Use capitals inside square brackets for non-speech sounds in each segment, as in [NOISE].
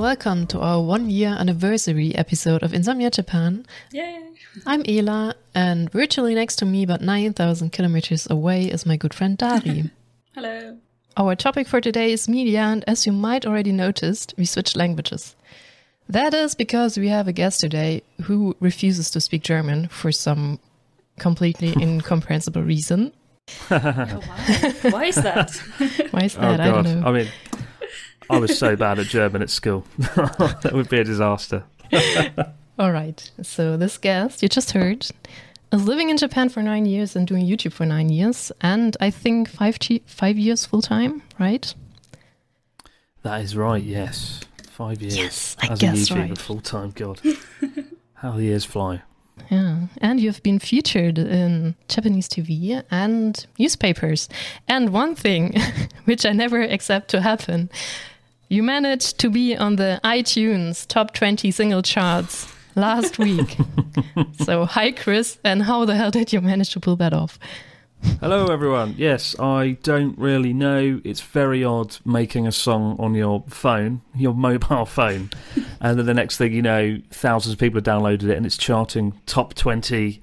welcome to our one year anniversary episode of Insomnia Japan. Yay! I'm Ela, and virtually next to me, but 9,000 kilometers away, is my good friend Dari. [LAUGHS] Hello. Our topic for today is media, and as you might already noticed, we switched languages. That is because we have a guest today who refuses to speak German for some completely [LAUGHS] incomprehensible reason. [LAUGHS] Oh, why? why is that? Why is Oh that? I don't god! know. I mean, I was so bad at German at school. [LAUGHS] that would be a disaster. [LAUGHS] All right. So this guest you just heard is living in Japan for nine years and doing YouTube for nine years, and I think five five years full time, right? That is right. Yes, five years Yes, I as guess a YouTuber right. full time. God, [LAUGHS] how the years fly. Yeah, and you've been featured in Japanese TV and newspapers. And one thing, which I never accept to happen, you managed to be on the iTunes top 20 single charts last [LAUGHS] week. so, hi, Chris, and how the hell did you manage to pull that off? Hello, everyone. Yes, I don't really know. It's very odd making a song on your phone, your mobile [LAUGHS] phone, and then the next thing you know, thousands of people have downloaded it and it's charting top 20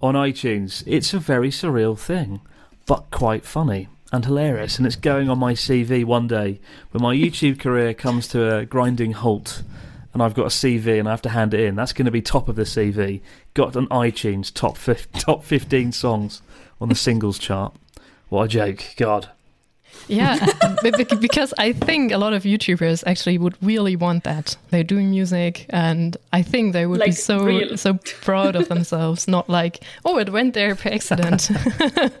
on iTunes. It's a very surreal thing, but quite funny and hilarious. And it's going on my CV one day when my YouTube career comes to a grinding halt and I've got a CV and I have to hand it in. That's going to be top of the CV. Got an iTunes top, fif- [LAUGHS] top 15 songs on the singles chart. What a joke. God. Yeah, [LAUGHS] be- be- because I think a lot of YouTubers actually would really want that. They're doing music, and I think they would be so real. so proud of themselves. Not like, oh, it went there by accident.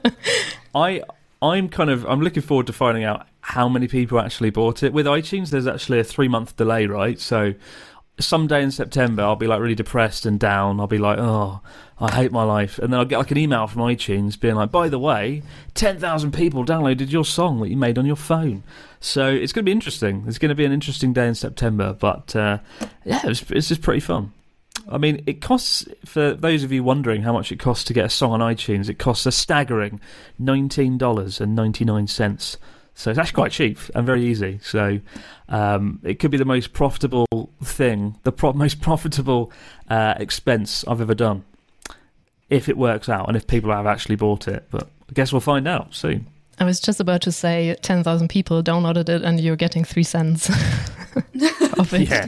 [LAUGHS] I I'm kind of I'm looking forward to finding out how many people actually bought it. With iTunes, there's actually a three month delay, right? So someday in September, I'll be like really depressed and down. I'll be like, oh, I hate my life, and then I'll get like an email from iTunes being like, by the way, ten thousand people downloaded your song that you made on your phone. So it's going to be interesting. It's going to be an interesting day in September, but uh, yeah, it's, it's just pretty fun. I mean, it costs, for those of you wondering how much it costs to get a song on iTunes, it costs a staggering $19.99. So it's actually quite cheap and very easy. So um, it could be the most profitable thing, the pro- [LAUGHS] most profitable uh, expense I've ever done, if it works out and if people have actually bought it. But I guess we'll find out soon. I was just about to say 10,000 people downloaded it, and you're getting three cents [LAUGHS] [LAUGHS] of it. Yeah,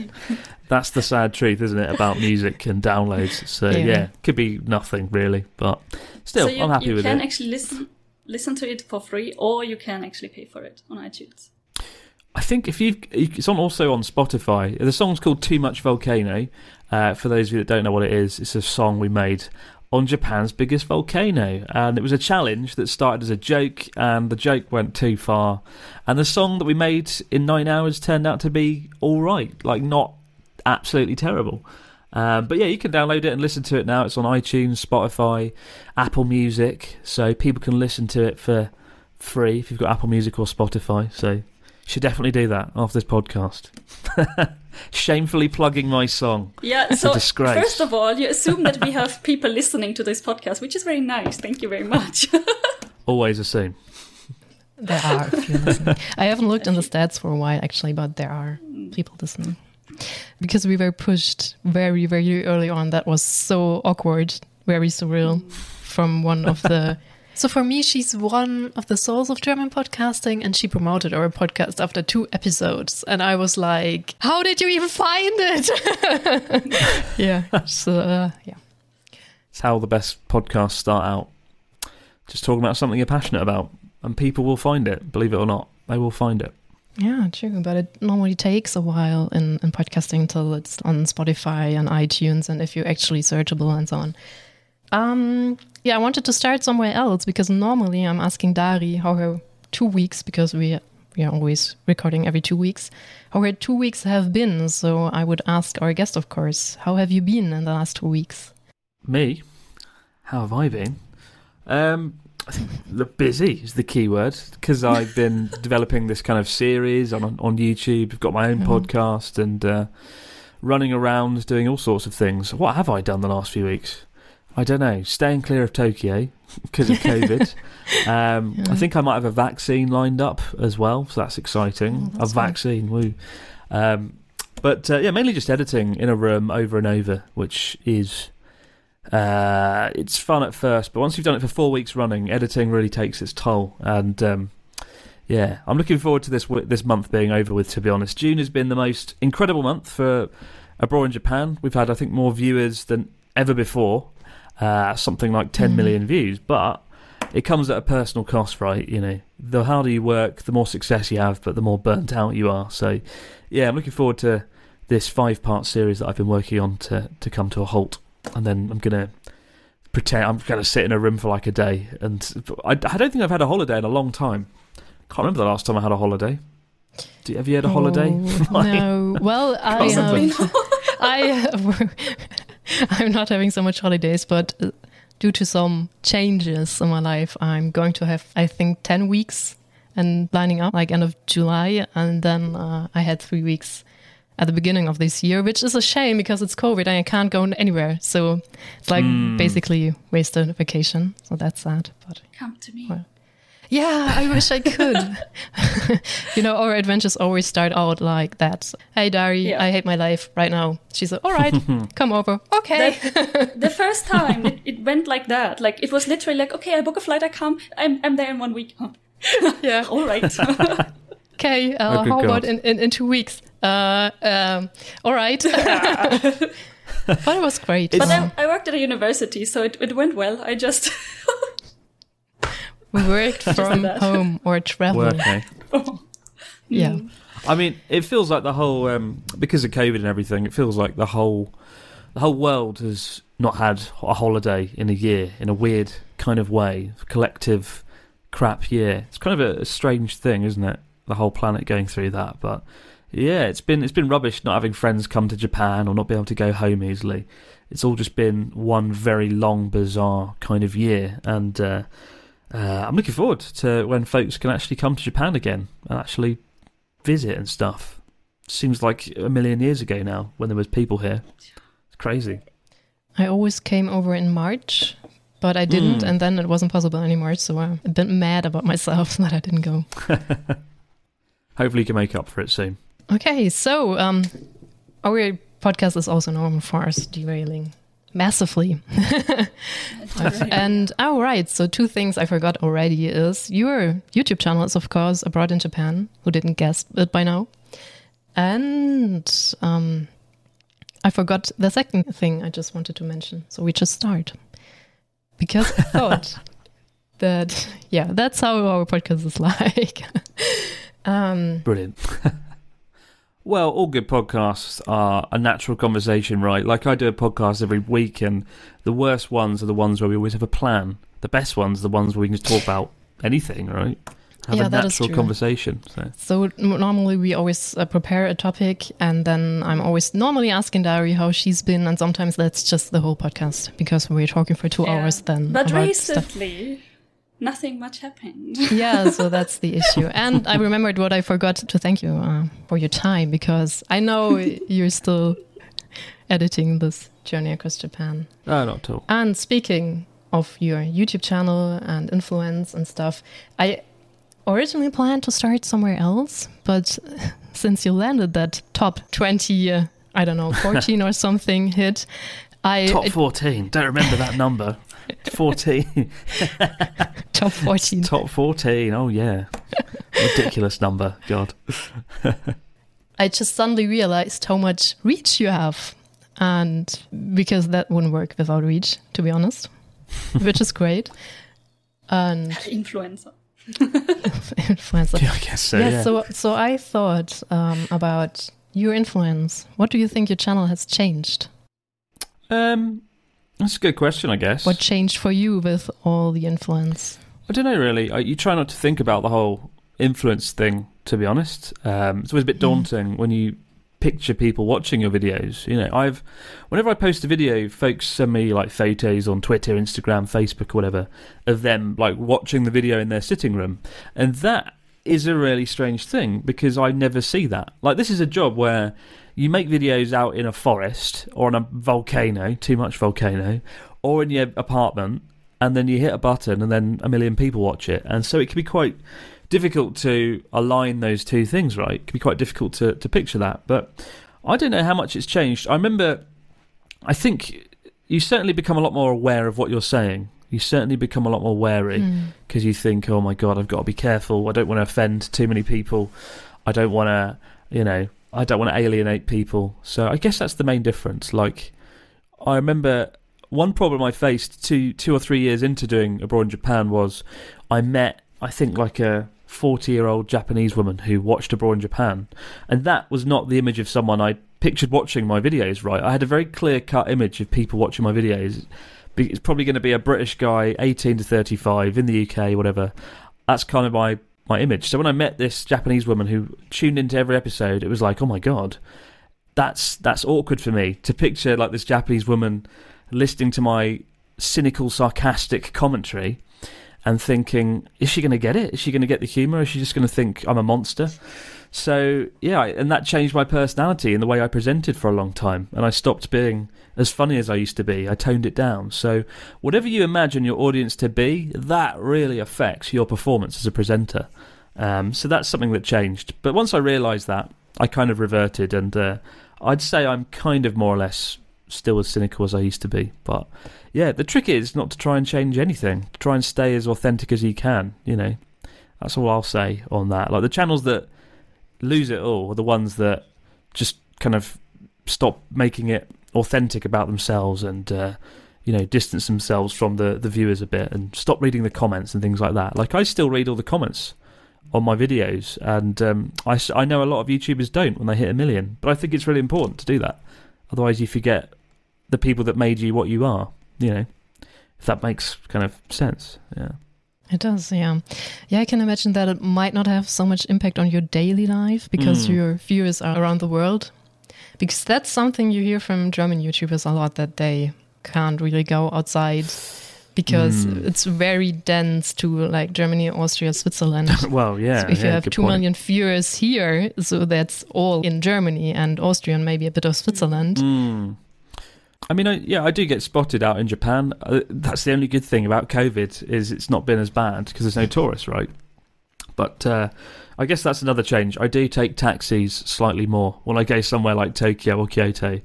that's the sad truth, isn't it, about music and downloads? So Yeah. yeah, could be nothing really, but still, so you, I'm happy with it. you with can it. actually listen listen to it for free, or you can actually pay for it on iTunes. I think if you've, it's on also on Spotify. The song's called "Too Much Volcano." Uh, for those of you that don't know what it is, it's a song we made on Japan's biggest volcano, and it was a challenge that started as a joke, and the joke went too far, and the song that we made in nine hours turned out to be all right, like not absolutely terrible. Um, but yeah, you can download it and listen to it now. It's on iTunes, Spotify, Apple Music, so people can listen to it for free if you've got Apple Music or Spotify. So you should definitely do that after this podcast. [LAUGHS] Shamefully plugging my song. Yeah, It's a so disgrace. first of all, you assume that we have people listening to this podcast, which is very nice. Thank you very much. [LAUGHS] Always assume. There are a few listening. I haven't looked in the stats for a while, actually, but there are people listening. Because we were pushed very, very early on. That was so awkward, very surreal from one of the. [LAUGHS] So for me, she's one of the souls of German podcasting, and she promoted our podcast after two episodes. And I was like, "How did you even find it?" [LAUGHS] yeah. So uh, yeah. It's how the best podcasts start out. Just talking about something you're passionate about, and people will find it. Believe it or not, they will find it. Yeah, true. But it normally takes a while in, in podcasting until it's on Spotify and iTunes and if you're actually searchable and so on. Um, yeah, I wanted to start somewhere else because normally I'm asking Dari how her two weeks, because we, we are always recording every two weeks, how her two weeks have been. So I would ask our guest, of course, how have you been in the last two weeks? Me? How have I been? Um, the busy is the key word because I've been [LAUGHS] developing this kind of series on on YouTube. I've got my own Mhm. podcast and uh, running around doing all sorts of things. What have I done the last few weeks? I don't know. Staying clear of Tokyo [LAUGHS] because of COVID. [LAUGHS] um, Yeah. I think I might have a vaccine lined up as well, so that's exciting. Oh, that's a vaccine, woo. Um, but uh, yeah, mainly just editing in a room over and over, which is uh, it's fun at first, but once you've done it for four weeks running, editing really takes its toll. And um, yeah, I'm looking forward to this w- this month being over with. To be honest, June has been the most incredible month for abroad in Japan. We've had, I think, more viewers than ever before, uh, something like 10 Mhm. million views. But it comes at a personal cost, right? You know, the harder you work, the more success you have, but the more burnt out you are. So, yeah, I'm looking forward to this five part series that I've been working on to to come to a halt, and then I'm gonna pretend I'm gonna sit in a room for like a day. And I, I don't think I've had a holiday in a long time. Can't remember the last time I had a holiday. Do you, have you had a holiday? Oh, [LAUGHS] no. Well, [LAUGHS] I um, [LAUGHS] I I'm not having so much holidays, but uh, due to some changes in my life, I'm going to have I think ten weeks and lining up like end of July, and then uh, I had three weeks at the beginning of this year, which is a shame because it's COVID and I can't go anywhere. So it's like Mm. basically wasted a vacation. So that's sad, but. Come to me. Well, Yeah, I wish I could. [LAUGHS] [LAUGHS] you know, our adventures always start out like that. Hey, Dari, Yeah. I hate my life right now. She's like, all right, [LAUGHS] come over. Okay. the first time it, it went like that. Like it was literally like, okay, I book a flight, I come, I'm I'm there in one week. Yeah. All right. Okay. Uh, Oh, good how about in, in, in two weeks? Uh, um, all right. [LAUGHS] but it was great. but Um, I, I worked at a university, so it, it went well. I just we worked [LAUGHS] from home or traveled. Working. Yeah. I mean, it feels like the whole um, because of COVID and everything. It feels like the whole the whole world has not had a holiday in a year in a weird kind of way. Collective crap year. It's kind of a, a strange thing, isn't it? The whole planet going through that, but yeah, it's been it's been rubbish not having friends come to Japan or not be able to go home easily. It's all just been one very long, bizarre kind of year, and uh, uh, I'm looking forward to when folks can actually come to Japan again and actually visit and stuff. Seems like a million years ago now when there was people here. It's crazy. I always came over in March, but I didn't, Mm. and then it wasn't possible anymore. So I'm a bit mad about myself [LAUGHS] that I didn't go. [LAUGHS] Hopefully, you can make up for it soon. Okay, so um, our podcast is also known for us derailing massively. [LAUGHS] and oh, right. So two things I forgot already is your YouTube channel is of course abroad in Japan. Who didn't guess it by now? And um, I forgot the second thing I just wanted to mention. So we just start because I thought [LAUGHS] that yeah, that's how our podcast is [LAUGHS] like. um, Brilliant. Well, all good podcasts are a natural conversation, right? Like I do a podcast every week, and the worst ones are the ones where we always have a plan. The best ones are the ones where we can just talk about anything, right? Have Yeah, a that is natural true. conversation. So. So normally we always uh, prepare a topic, and then I'm always normally asking Dari how she's been, and sometimes that's just the whole podcast because we're talking for two Yeah. hours. Then, But about stuff. Recently, nothing much happened. [LAUGHS] yeah, so that's the issue. And I remembered what I forgot to thank you uh, for your time because I know [LAUGHS] you're still editing this journey across Japan. No, not at all. And speaking of your YouTube channel and influence and stuff, I originally planned to start somewhere else, but [LAUGHS] since you landed that top 20, uh, I don't know, 14 or something hit, I Top it- 14. Don't remember that number. 14. [LAUGHS] top 14. Top 14. Oh, yeah. Ridiculous number. God. I just suddenly realized how much reach you have. And because that wouldn't work without reach, to be honest, which is great. And [LAUGHS] Influencer. influencer. Yeah, I guess so. yeah, yeah. so so I thought um, about your influence. What do you think your channel has changed? Um, that's a good question, I guess. What changed for you with all the influence? I don't know really. I, you try not to think about the whole influence thing. To be honest, um, it's always a bit Mm. daunting when you picture people watching your videos. You know, I've whenever I post a video, folks send me like photos on Twitter, Instagram, Facebook, or whatever of them like watching the video in their sitting room, and that is a really strange thing because I never see that. Like this is a job where you make videos out in a forest or on a volcano, too much volcano, or in your apartment, and then you hit a button and then a million people watch it. And so it can be quite difficult to align those two things, right? It can be quite difficult to, to picture that. But I don't know how much it's changed. I remember, I think you certainly become a lot more aware of what you're saying. You certainly become a lot more wary hmm. because you think, oh my God, I've got to be careful. I don't want to offend too many people. I don't want to, you know, I don't want to alienate people. So I guess that's the main difference. Like, I remember one problem I faced two two or three years into doing abroad in Japan was I met I think like a 40 year old Japanese woman who watched abroad in Japan, and that was not the image of someone I pictured watching my videos. Right, I had a very clear cut image of people watching my videos. It's probably going to be a British guy, 18 to 35 in the UK, whatever. That's kind of my my image. So when I met this Japanese woman who tuned into every episode, it was like, oh my god, that's that's awkward for me to picture like this Japanese woman listening to my cynical, sarcastic commentary and thinking, is she going to get it? Is she going to get the humour? Is she just going to think I'm a monster? So yeah, and that changed my personality and the way I presented for a long time, and I stopped being as funny as I used to be. I toned it down. So whatever you imagine your audience to be, that really affects your performance as a presenter. Um, so that's something that changed. But once I realised that, I kind of reverted, and uh, I'd say I'm kind of more or less still as cynical as I used to be. But yeah, the trick is not to try and change anything. Try and stay as authentic as you can. You know, that's all I'll say on that. Like the channels that lose it all are the ones that just kind of stop making it authentic about themselves and. Uh, you know, distance themselves from the, the viewers a bit and stop reading the comments and things like that. Like, I still read all the comments on my videos, and um, I, I know a lot of YouTubers don't when they hit a million, but I think it's really important to do that. Otherwise, you forget the people that made you what you are. You know, if that makes kind of sense. Yeah. It does, yeah. Yeah, I can imagine that it might not have so much impact on your daily life because Mm. your viewers are around the world. Because that's something you hear from German YouTubers a lot that they can't really go outside because Mm. it's very dense to like Germany, Austria, Switzerland. [LAUGHS] Well, yeah. So if you have two point. million viewers here, so that's all in Germany and Austria and maybe a bit of Switzerland. Mm. I mean, I, yeah, I do get spotted out in Japan. Uh, that's the only good thing about COVID is it's not been as bad because there's no tourists, right? But uh, I guess that's another change. I do take taxis slightly more when I go somewhere like Tokyo or Kyoto.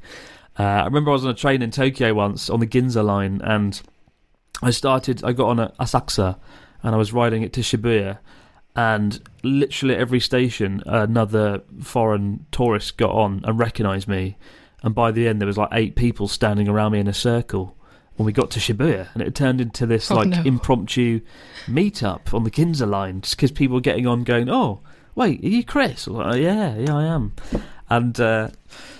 Uh, I remember I was on a train in Tokyo once on the Ginza line, and I started. I got on a Asakusa, and I was riding it to Shibuya, and literally every station, another foreign tourist got on and recognised me. And by the end, there was like eight people standing around me in a circle when we got to Shibuya, and it turned into this Oh, like no. impromptu meetup on the Ginza line, just because people were getting on, going, "Oh, wait, are you Chris?" Like, yeah, yeah, I am. And uh,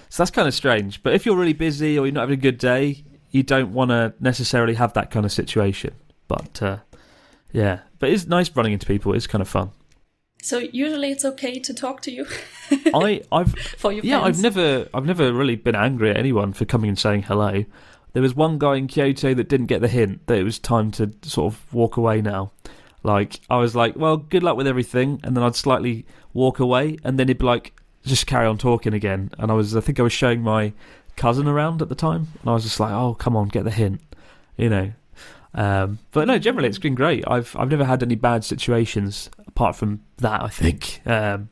so that's kind of strange. But if you're really busy or you're not having a good day, you don't want to necessarily have that kind of situation. But uh, yeah, but it's nice running into people. It's kind of fun. So usually it's okay to talk to you [LAUGHS] I, I've [LAUGHS] for your yeah, fans. I've never, I've never really been angry at anyone for coming and saying hello. There was one guy in Kyoto that didn't get the hint that it was time to sort of walk away now. Like I was like, well, good luck with everything, and then I'd slightly walk away, and then he'd be like, just carry on talking again. And I was, I think I was showing my cousin around at the time, and I was just like, oh, come on, get the hint, you know. Um, but no, generally it's been great. I've I've never had any bad situations apart from that. I think. Um,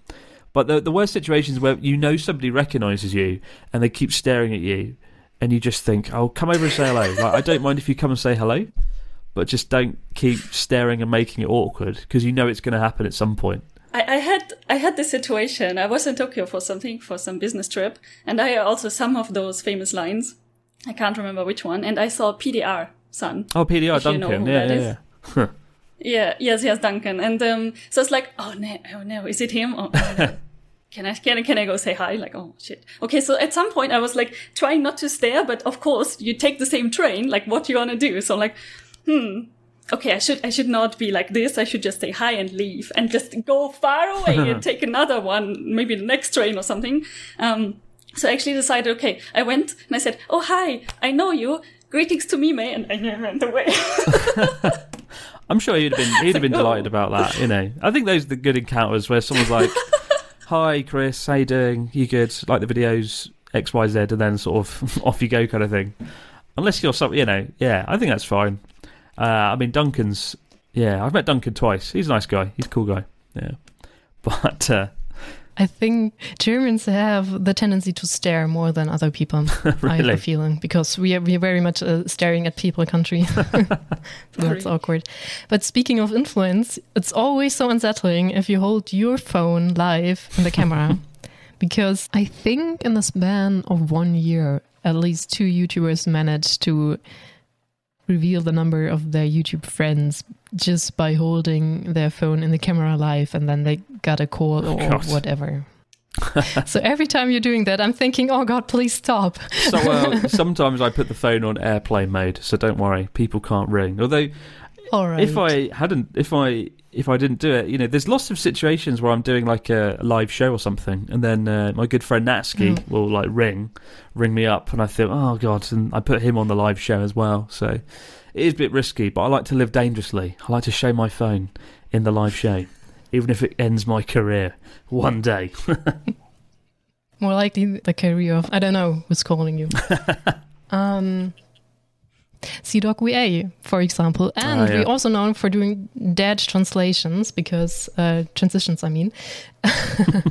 but the the worst situations where you know somebody recognises you and they keep staring at you, and you just think, "Oh, come over and say hello." like, I don't mind if you come and say hello, but just don't keep staring and making it awkward because you know it's going to happen at some point. I, I had I had this situation. I was in Tokyo for something for some business trip, and I also some of those famous lines. I can't remember which one, and I saw PDR san. Oh, PDR If you know Duncan, yeah, yeah, is. yeah. [LAUGHS] Yeah, yes, yes, Duncan. And um, so it's like, oh no, oh no, is it him? Oh, oh, no. [LAUGHS] Can I can I can I go say hi? Like, oh shit. Okay, so at some point I was like trying not to stare, but of course you take the same train. Like, what you wanna do? So I'm like, hmm. Okay, I should I should not be like this. I should just say hi and leave and just go far away and [LAUGHS] take another one, maybe the next train or something. Um, So I actually decided, okay, I went and I said, oh, hi, I know you. Greetings to me, mate. And I went away. [LAUGHS] I'm sure he'd have been he'd have been delighted about that. You know, I think those are the good encounters where someone's like, [LAUGHS] "Hi, Chris, how you doing? You good? Like the videos X, Y, Z," and then sort of [LAUGHS] off you go, kind of thing. Unless you're some, you know, yeah, I think that's fine. Uh, I mean, Duncan's, yeah, I've met Duncan twice. He's a nice guy. He's a cool guy. Yeah, but uh, I think Germans have the tendency to stare more than other people. [LAUGHS] I have Really? a feeling because we are we are very much a staring at people country. [LAUGHS] [LAUGHS] that's awkward. But speaking of influence, it's always so unsettling if you hold your phone live in the camera. because I think in the span of one year, at least two YouTubers managed to reveal the number of their YouTube friends just by holding their phone in the camera live and then they got a call oh or God. whatever. [LAUGHS] so every time you're doing that, I'm thinking, oh God, please stop. so well, [LAUGHS] sometimes I put the phone on airplane mode, so don't worry, people can't ring. Although All right. if I hadn't, if I if I didn't do it, you know, there's lots of situations where I'm doing like a live show or something, and then uh, my good friend Natsuki Mm. will like ring, ring me up, and I think, oh god, and I put him on the live show as well. So it is a bit risky, but I like to live dangerously. I like to show my phone in the live show, even if it ends my career one day. [LAUGHS] More likely the career of, I don't know who's calling you. [LAUGHS] um, CDawgVA, for example. And Ah, yeah. we're also known for doing dead translations because, uh, transitions, I mean. [LAUGHS]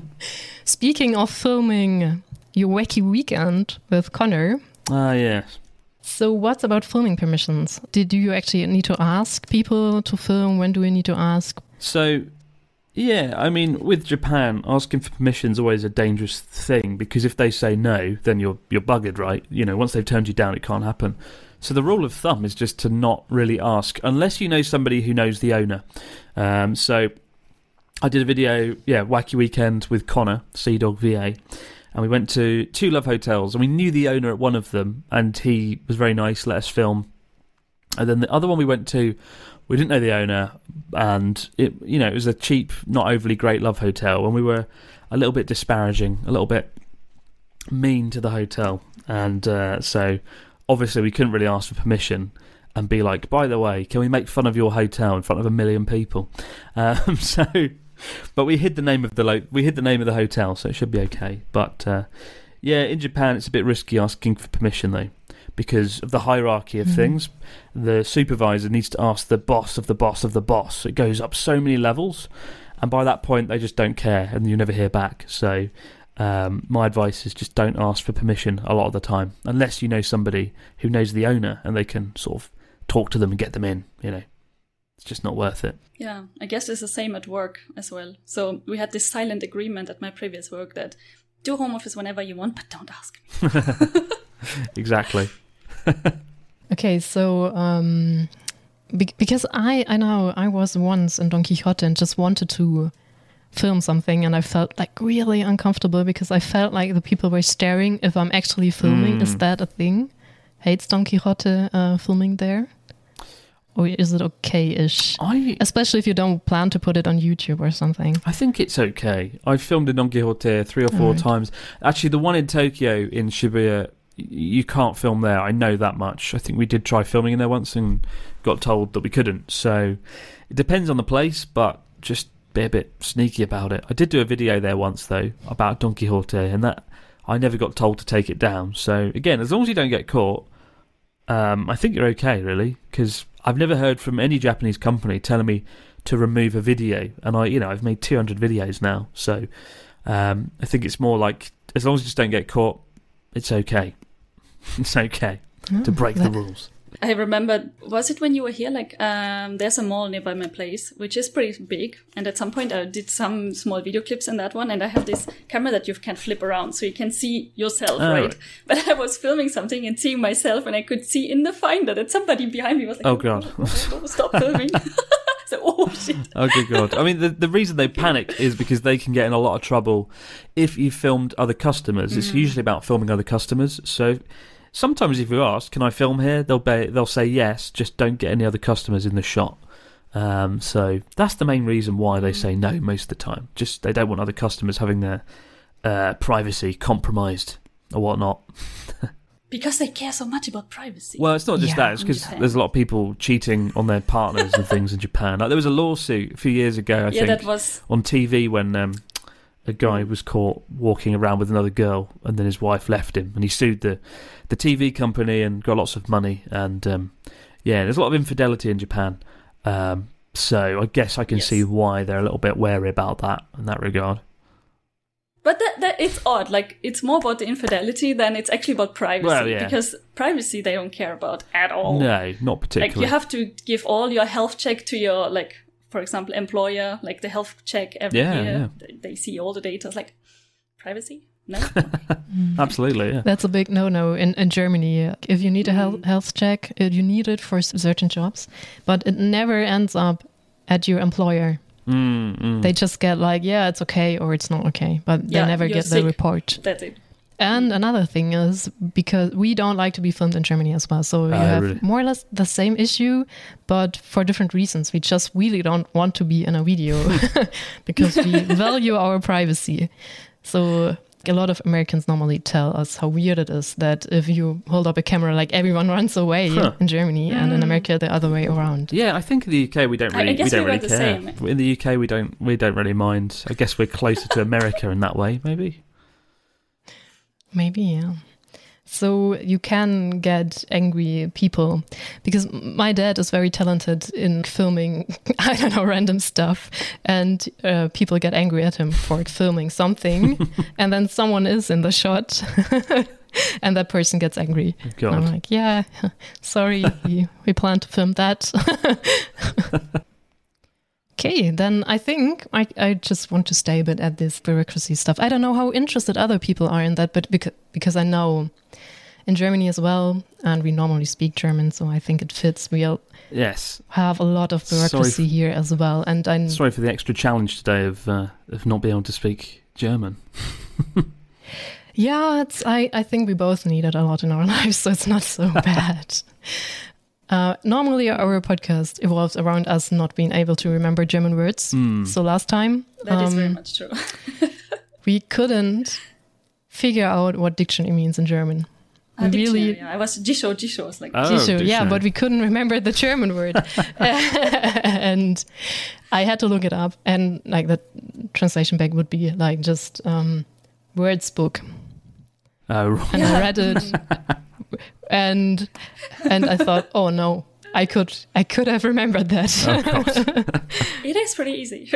Speaking of filming your wacky weekend with Connor, Ah, yes. so what's about filming permissions? Did do you actually need to ask people to film? When do we need to ask? So, yeah, I mean, with Japan, asking for permission is always a dangerous thing because if they say no, then you're you're buggered, right? You know, once they've turned you down, it can't happen. So the rule of thumb is just to not really ask unless you know somebody who knows the owner. Um, so I did a video, yeah, wacky weekend with Connor, CDawgVA, and we went to two love hotels, and we knew the owner at one of them, and he was very nice, let us film. And then the other one we went to, we didn't know the owner, and it, you know, it was a cheap, not overly great love hotel, and we were a little bit disparaging, a little bit mean to the hotel, and uh, so obviously we couldn't really ask for permission and be like, by the way, can we make fun of your hotel in front of a million people? Um, [LAUGHS] so, but we hid the name of the lo- we hid the name of the hotel, so it should be okay. But uh, yeah, in Japan, it's a bit risky asking for permission though, because of the hierarchy of Mhm. things. The supervisor needs to ask the boss of the boss of the boss. It goes up so many levels, and by that point, they just don't care, and you never hear back. So. Um, my advice is just don't ask for permission a lot of the time, unless you know somebody who knows the owner and they can sort of talk to them and get them in. You know, it's just not worth it. Yeah, I guess it's the same at work as well. So we had this silent agreement at my previous work that do home office whenever you want, but don't ask me. [LAUGHS] [LAUGHS] Exactly. [LAUGHS] Okay, so um, be- because I I know I was once in Don Quixote and just wanted to film something, and I felt like really uncomfortable because I felt like the people were staring if I'm actually filming. Is Mm. that a thing? Hates Don Quixote uh, filming there, or is it okay-ish? I Especially if you don't plan to put it on YouTube or something. I think it's okay. I've filmed in Don Quixote three or four Alright. times. Actually, the one in Tokyo in Shibuya, you can't film there. I know that much. I think we did try filming in there once and got told that we couldn't. So it depends on the place, but just be a bit sneaky about it. I did do a video there once though about Don Quixote, and that I never got told to take it down. So again, as long as you don't get caught, um, I think you're okay, really, because I've never heard from any Japanese company telling me to remove a video, and I, you know, I've made 200 videos now, so um, I think it's more like as long as you just don't get caught, it's okay. [LAUGHS] it's okay to Oh, break the rules. I remember, was it when you were here? Like, um, there's a mall nearby my place, which is pretty big. And at some point, I did some small video clips in that one. And I have this camera that you can flip around so you can see yourself, Oh, right? right. But I was filming something and seeing myself, and I could see in the finder that somebody behind me was like, Oh, God. oh, stop filming. [LAUGHS] [LAUGHS] so, oh shit. Good god! I mean, the the reason they panic is because they can get in a lot of trouble if you filmed other customers. It's usually about filming other customers. So sometimes if you ask, "Can I film here?" they'll be, they'll say yes. Just don't get any other customers in the shot. Um, so that's the main reason why they say no most of the time. Just they don't want other customers having their uh, privacy compromised. or whatnot. Because they care so much about privacy. Well, it's not just Yeah. that. It's because there's a lot of people cheating on their partners and things in Japan. Like there was a lawsuit a few years ago, I yeah, think, that was on TV when um, a guy was caught walking around with another girl, and then his wife left him, and he sued the the TV company and got lots of money. And um, yeah, there's a lot of infidelity in Japan. Um, so I guess I can Yes. see why they're a little bit wary about that in that regard. But that, that it's odd. Like it's more about the infidelity than it's actually about privacy. Well, yeah. Because privacy they don't care about at all. No, not Like particularly. you have to give all your health check to your like, for example, employer. Like the health check every Yeah, year. yeah. They, they see all the data. It's like privacy. No. [LAUGHS] Absolutely, yeah. That's a big no-no in, in Germany. If you need a Mm. health, health check, uh, you need it for certain jobs, but it never ends up at your employer. Mm, mm. They just get like, yeah, it's okay or it's not okay, but they Yeah, never get sick. the report. That's it. And another thing is because we don't like to be filmed in Germany as well. So you Ah, have really? more or less the same issue, but for different reasons. We just really don't want to be in a video [LAUGHS] [LAUGHS] because we value our privacy. So a lot of Americans normally tell us how weird it is that if you hold up a camera, like everyone [LAUGHS] runs away Huh. in Germany, and in Mm. America the other way around. Yeah, I think in the UK we don't I- I really guess we don't we really the care. same. In the UK we don't we don't really mind. I guess we're closer to America in that way, maybe. Maybe, yeah. So you can get angry people because my dad is very talented in filming, [LAUGHS] I don't know, random stuff. And uh, people get angry at him for filming something. [LAUGHS] and then someone is in the shot [LAUGHS] and that person gets angry. I'm like, yeah, sorry, we, we plan to film that. Okay, then I think I, I just want to stay a bit at this bureaucracy stuff. I don't know how interested other people are in that, but because, because I know in Germany as well, and we normally speak German, so I think it fits. We'll Yes. have a lot of bureaucracy f- here as well. And I'm Sorry for the extra challenge today of uh, of not being able to speak German. [LAUGHS] Yeah, it's. I, I think we both need it a lot in our [LAUGHS] lives, so it's not so [LAUGHS] bad. Uh, normally, our podcast evolves around us not being able to remember German words. Mm. So last time, That is very um, much true. [LAUGHS] we couldn't figure out what dictionary means in German. Ah, really, yeah. I was Jisho, Jisho. was like, Oh, Jisho, yeah, but we couldn't remember the German word, [LAUGHS] [LAUGHS] and I had to look it up. And like the translation back would be like just um, words book. Oh, right. and I read it, and and I thought, oh no, I could I could have remembered that. [LAUGHS] it is pretty easy.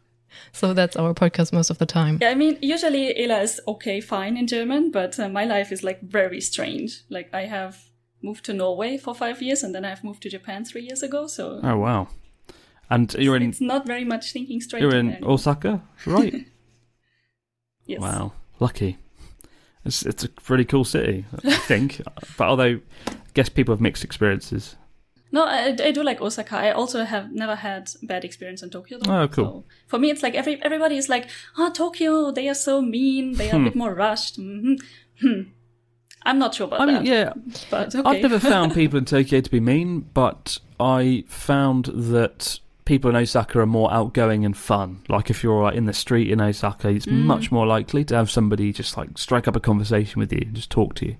[LAUGHS] so that's our podcast most of the time. yeah, I mean, usually Ela is okay, fine in German, but uh, my life is like very strange. Like I have moved to Norway for five years, and then I've moved to Japan three years ago. So oh wow. And you're in it's not very much thinking straight. you're to in me. Osaka, right? [LAUGHS] Yes. Wow, lucky. It's it's a pretty cool city, I [LAUGHS] think. but although, I guess people have mixed experiences. No, I, I do like Osaka. I also have never had bad experience in Tokyo. Though. Oh, cool. So for me, it's like every everybody is like, "Oh, Tokyo, they are so mean. They are a bit more rushed." hmm Hmm. I'm not sure about I mean, that. yeah, but okay. I've never found [LAUGHS] people in Tokyo to be mean, but I found that people in Osaka are more outgoing and fun. Like if you're like, in the street in Osaka, it's Mm. much more likely to have somebody just like strike up a conversation with you, just talk to you,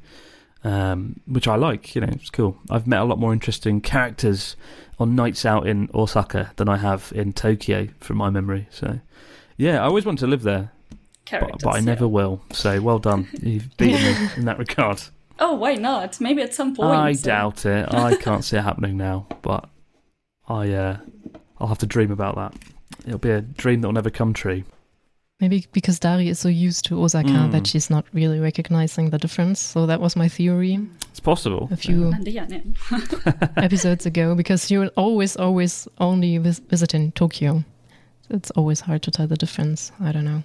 um, which I like. You know, it's cool. I've met a lot more interesting characters on nights out in Osaka than I have in Tokyo, from my memory. So, yeah, I always wanted to live there, but, but I yeah. never will. So, well done. [LAUGHS] You've beaten me in that regard. Oh, why not? Maybe at some point. I so- doubt it. I can't see it happening now, but I uh, I'll have to dream about that. It'll be a dream that will never come true. Maybe because Dari is so used to Osaka Mm. that she's not really recognizing the difference. So that was my theory It's possible. a few And yeah, yeah. [LAUGHS] episodes ago. Because you're always, always only vis- visiting Tokyo. It's always hard to tell the difference. I don't know.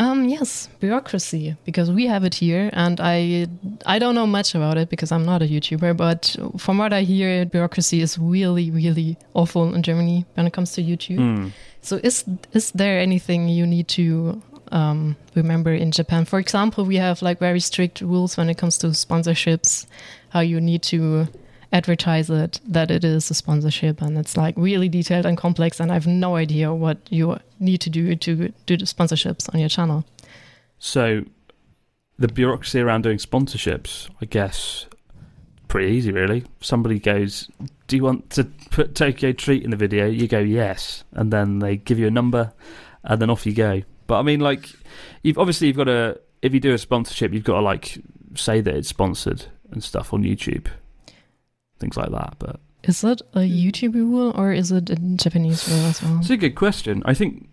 Um, yes, bureaucracy because we have it here, and I I don't know much about it because I'm not a YouTuber. But from what I hear, bureaucracy is really really awful in Germany when it comes to YouTube. Mm. So is is there anything you need to um, remember in Japan? For example, we have like very strict rules when it comes to sponsorships, how you need to advertise it that it is a sponsorship, and it's like really detailed and complex. And I have no idea what you need to do to do the sponsorships on your channel. So the bureaucracy around doing sponsorships, I guess, pretty easy really. Somebody goes, "Do you want to put Tokyo Treat in the video?" You go, "Yes," and then they give you a number, and then off you go. But I mean, like, you've obviously you've got to if you do a sponsorship, you've got to like say that it's sponsored and stuff on YouTube, things like that. But Is it a hmm. YouTube rule or is it a Japanese rule as well? it's a good question. I think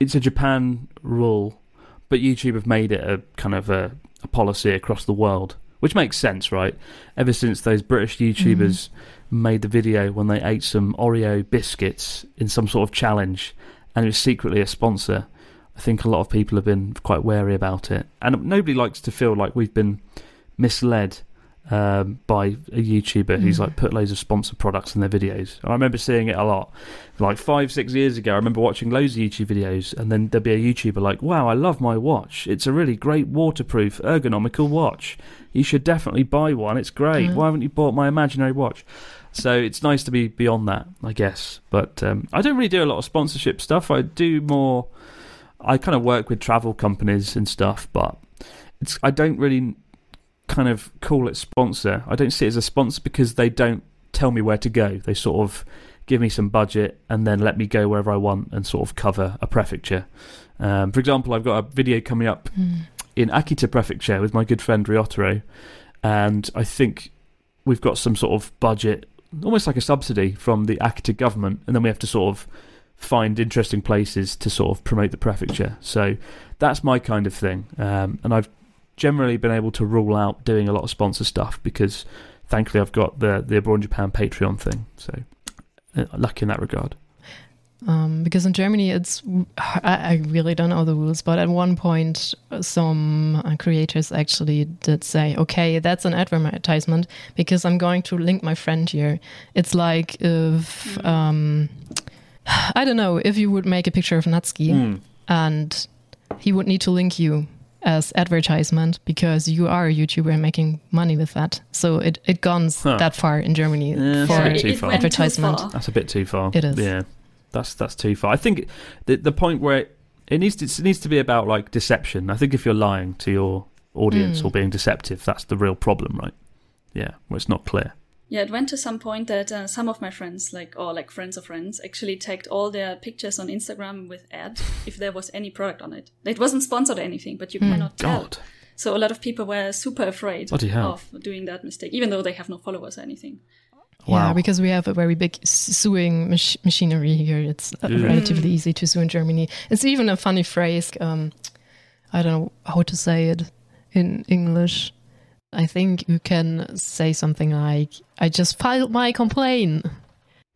it's a Japan rule, but YouTube have made it a kind of a, a policy across the world, which makes sense, right? Ever since those British YouTubers mm-hmm. made the video when they ate some Oreo biscuits in some sort of challenge, and it was secretly a sponsor. I think a lot of people have been quite wary about it, and nobody likes to feel like we've been misled um, by a YouTuber who's Mm. like put loads of sponsored products in their videos. And I remember seeing it a lot, like five, six years ago. I remember watching loads of YouTube videos, and then there'd be a YouTuber like, "Wow, I love my watch. It's a really great waterproof, ergonomical watch. You should definitely buy one. It's great. Mm. Why haven't you bought my imaginary watch?" So it's nice to be beyond that, I guess. But um, I don't really do a lot of sponsorship stuff. I do more. I kind of work with travel companies and stuff, but it's I don't really kind of call it sponsor. I don't see it as a sponsor because they don't tell me where to go. They sort of give me some budget and then let me go wherever I want and sort of cover a prefecture. Um, for example, I've got a video coming up Mm. in Akita Prefecture with my good friend Ryotaro, and I think we've got some sort of budget, almost like a subsidy from the Akita government, and then we have to sort of find interesting places to sort of promote the prefecture. So that's my kind of thing, um, and I've generally been able to rule out doing a lot of sponsor stuff because thankfully I've got the the Abroad in Japan Patreon thing, so uh, lucky in that regard. Um, because in Germany, it's I, I really don't know the rules, but at one point, some uh, creators actually did say, "Okay, that's an advertisement because I'm going to link my friend here." It's like if um, [SIGHS] I don't know if you would make a picture of Natsuki Mm. and he would need to link you as advertisement because you are a YouTuber and making money with that. So it it gone Huh. that far in Germany Yeah, for it's a bit it, too it far. too Advertisement. far. That's a bit too far. It is. Yeah, that's that's too far. I think the the point where it, it needs to, it needs to be about like deception. I think if you're lying to your audience Mm. or being deceptive, that's the real problem, right? Yeah, where it's not clear. Yeah, it went to some point that uh, some of my friends, like or like friends of friends, actually tagged all their pictures on Instagram with ad if there was any product on it. It wasn't sponsored or anything, but you Hmm. cannot tell. God, So a lot of people were super afraid Bloody hell. of doing that mistake, even though they have no followers or anything. Yeah, Wow. because we have a very big s- suing mach- machinery here. It's uh, Mm. relatively easy to sue in Germany. It's even a funny phrase. Um, I don't know how to say it in English. I think you can say something like, "I just filed my complaint."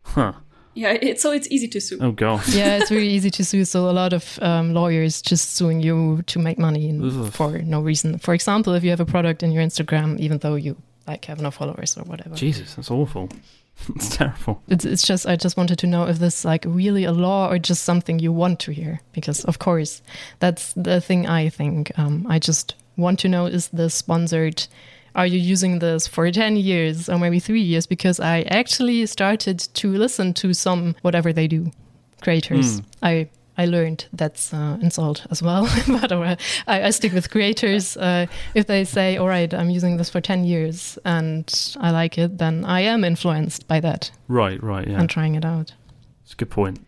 huh? Yeah, it, so it's easy to sue. Oh god. [LAUGHS] yeah, it's really easy to sue. So a lot of um, lawyers just suing you to make money in- for no reason. For example, if you have a product in your Instagram, even though you like have no followers or whatever. Jesus, that's awful. [LAUGHS] it's terrible. It's, it's just I just wanted to know if this like really a law or just something you want to hear because of course that's the thing I think um, I just want to know is this sponsored are you using this for 10 years or maybe 3 years because I actually started to listen to some whatever they do creators Mm. I I learned that's uh, insult as well [LAUGHS] but uh, I, I stick with creators uh, if they say all right I'm using this for 10 years and I like it then I am influenced by that Right, right, yeah. and trying it out. It's a good point.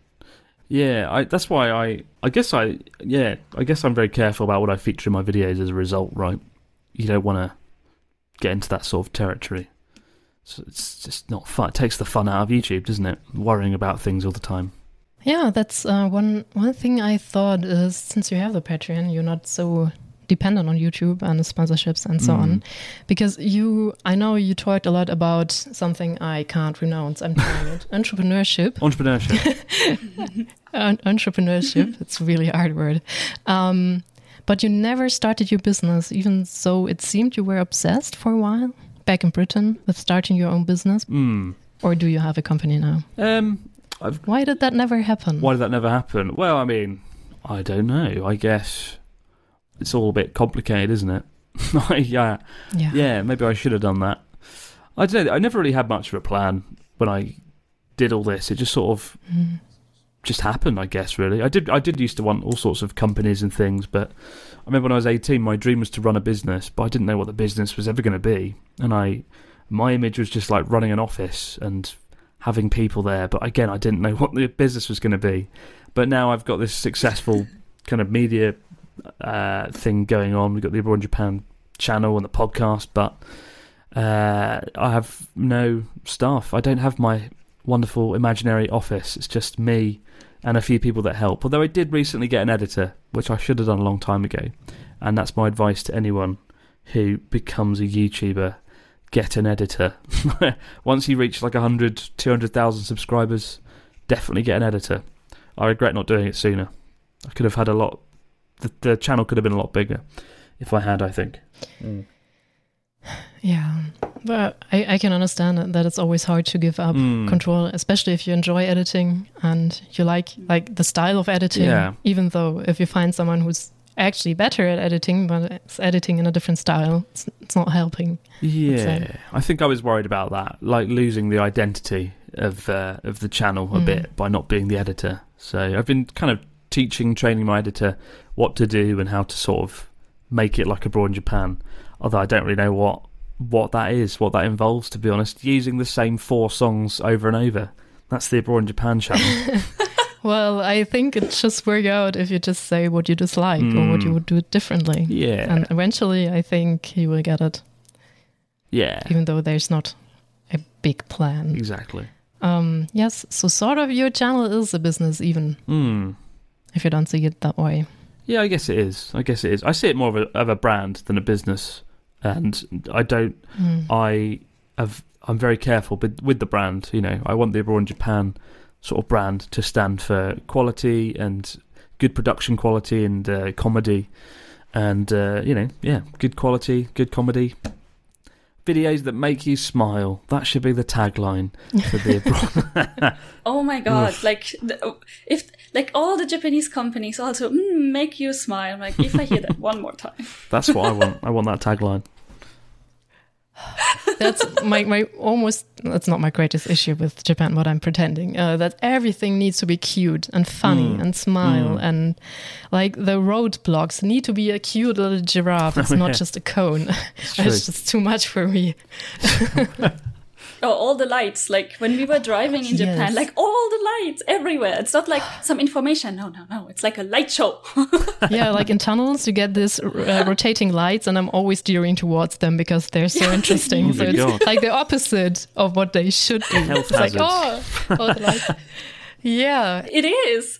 Yeah, I, that's why I. I guess I. Yeah, I guess I'm very careful about what I feature in my videos as a result. Right, you don't want to get into that sort of territory. So it's just not fun. It takes the fun out of YouTube, doesn't it? Worrying about things all the time. Yeah, that's uh, one one thing I thought is since you have the Patreon, you're not so dependent on YouTube and sponsorships and so on. Because you, I know you talked a lot about something I can't pronounce. I'm trying it. [LAUGHS] Entrepreneurship. Entrepreneurship. [LAUGHS] Entrepreneurship. it's a really hard word. Um, but you never started your business, even though it seemed you were obsessed for a while back in Britain with starting your own business. Hmm. Or do you have a company now? Um. I've, Why did that never happen? why did that never happen? Well, I mean, I don't know. I guess it's all a bit complicated, isn't it? [LAUGHS] yeah. Yeah. Yeah, maybe I should have done that. I don't know. I never really had much of a plan when I did all this. It just sort of Mm. just happened, I guess. Really, I did. I did used to want all sorts of companies and things, but I remember when I was eighteen, my dream was to run a business, but I didn't know what the business was ever going to be, and I, my image was just like running an office and having people there. But again, I didn't know [LAUGHS] what the business was going to be. But now I've got this successful kind of media uh, thing going on. We've got the Abroad Japan channel and the podcast, but uh, I have no staff. I don't have my wonderful imaginary office. It's just me and a few people that help. Although I did recently get an editor, which I should have done a long time ago. And that's my advice to anyone who becomes a YouTuber get an editor. [LAUGHS] Once you reach like 100, 200,000 subscribers, definitely get an editor. I regret not doing it sooner. I could have had a lot, the, the channel could have been a lot bigger if I had, I think. Mm. Yeah, but I, I can understand that it's always hard to give up mm. control, especially if you enjoy editing and you like like the style of editing. Yeah. Even though if you find someone who's actually better at editing, but it's editing in a different style, it's, it's not helping. Yeah, I think I was worried about that, like losing the identity of uh, of the channel a mm. bit by not being the editor. So I've been kind of teaching, training my editor what to do and how to sort of make it like abroad in Japan although I don't really know what what that is, what that involves. To be honest, using the same four songs over and over. That's the Abroad in Japan channel. [LAUGHS] well, I think it just work out if you just say what you dislike mm. or what you hmm. would do differently. Yeah, and eventually, I think you will get it. Yeah, even though there's not a big plan. Exactly. Um, yes, so sort of your channel is a business, even mm. if you don't see it that way. Yeah, I guess it is. I guess it is. I see it more of a, of a brand than a business and I don't. Mm. I have. I'm very careful with with the brand. You know, I want the Abroad in Japan sort of brand to stand for quality and good production quality and uh, comedy, and uh, you know, yeah, good quality, good comedy. Videos that make you smile. That should be the tagline for the [LAUGHS] abroad. oh my god! like if like all the Japanese companies also mm, make you smile. Like if I hear that [LAUGHS] one more time, that's what I want. [LAUGHS] I want that tagline. That's my, my almost that's not my greatest issue with Japan what I'm pretending uh, that everything needs to be cute and funny mm. and smile mm. and like the roadblocks need to be a cute little giraffe it's [LAUGHS] oh, not yeah. just a cone [LAUGHS] it's, it's just too much for me [LAUGHS] Oh, all the lights. Like when we were driving in yes. Japan, like all the lights everywhere. It's not like [GASPS] some information. No, no, no. It's like a light show. [LAUGHS] yeah, like in tunnels, you get this uh, rotating lights, and I'm always steering towards them because they're so interesting. [LAUGHS] Oh so it's God. like the opposite of what they should be. Health it's hazards. like, oh, all the lights. [LAUGHS] Yeah. It is.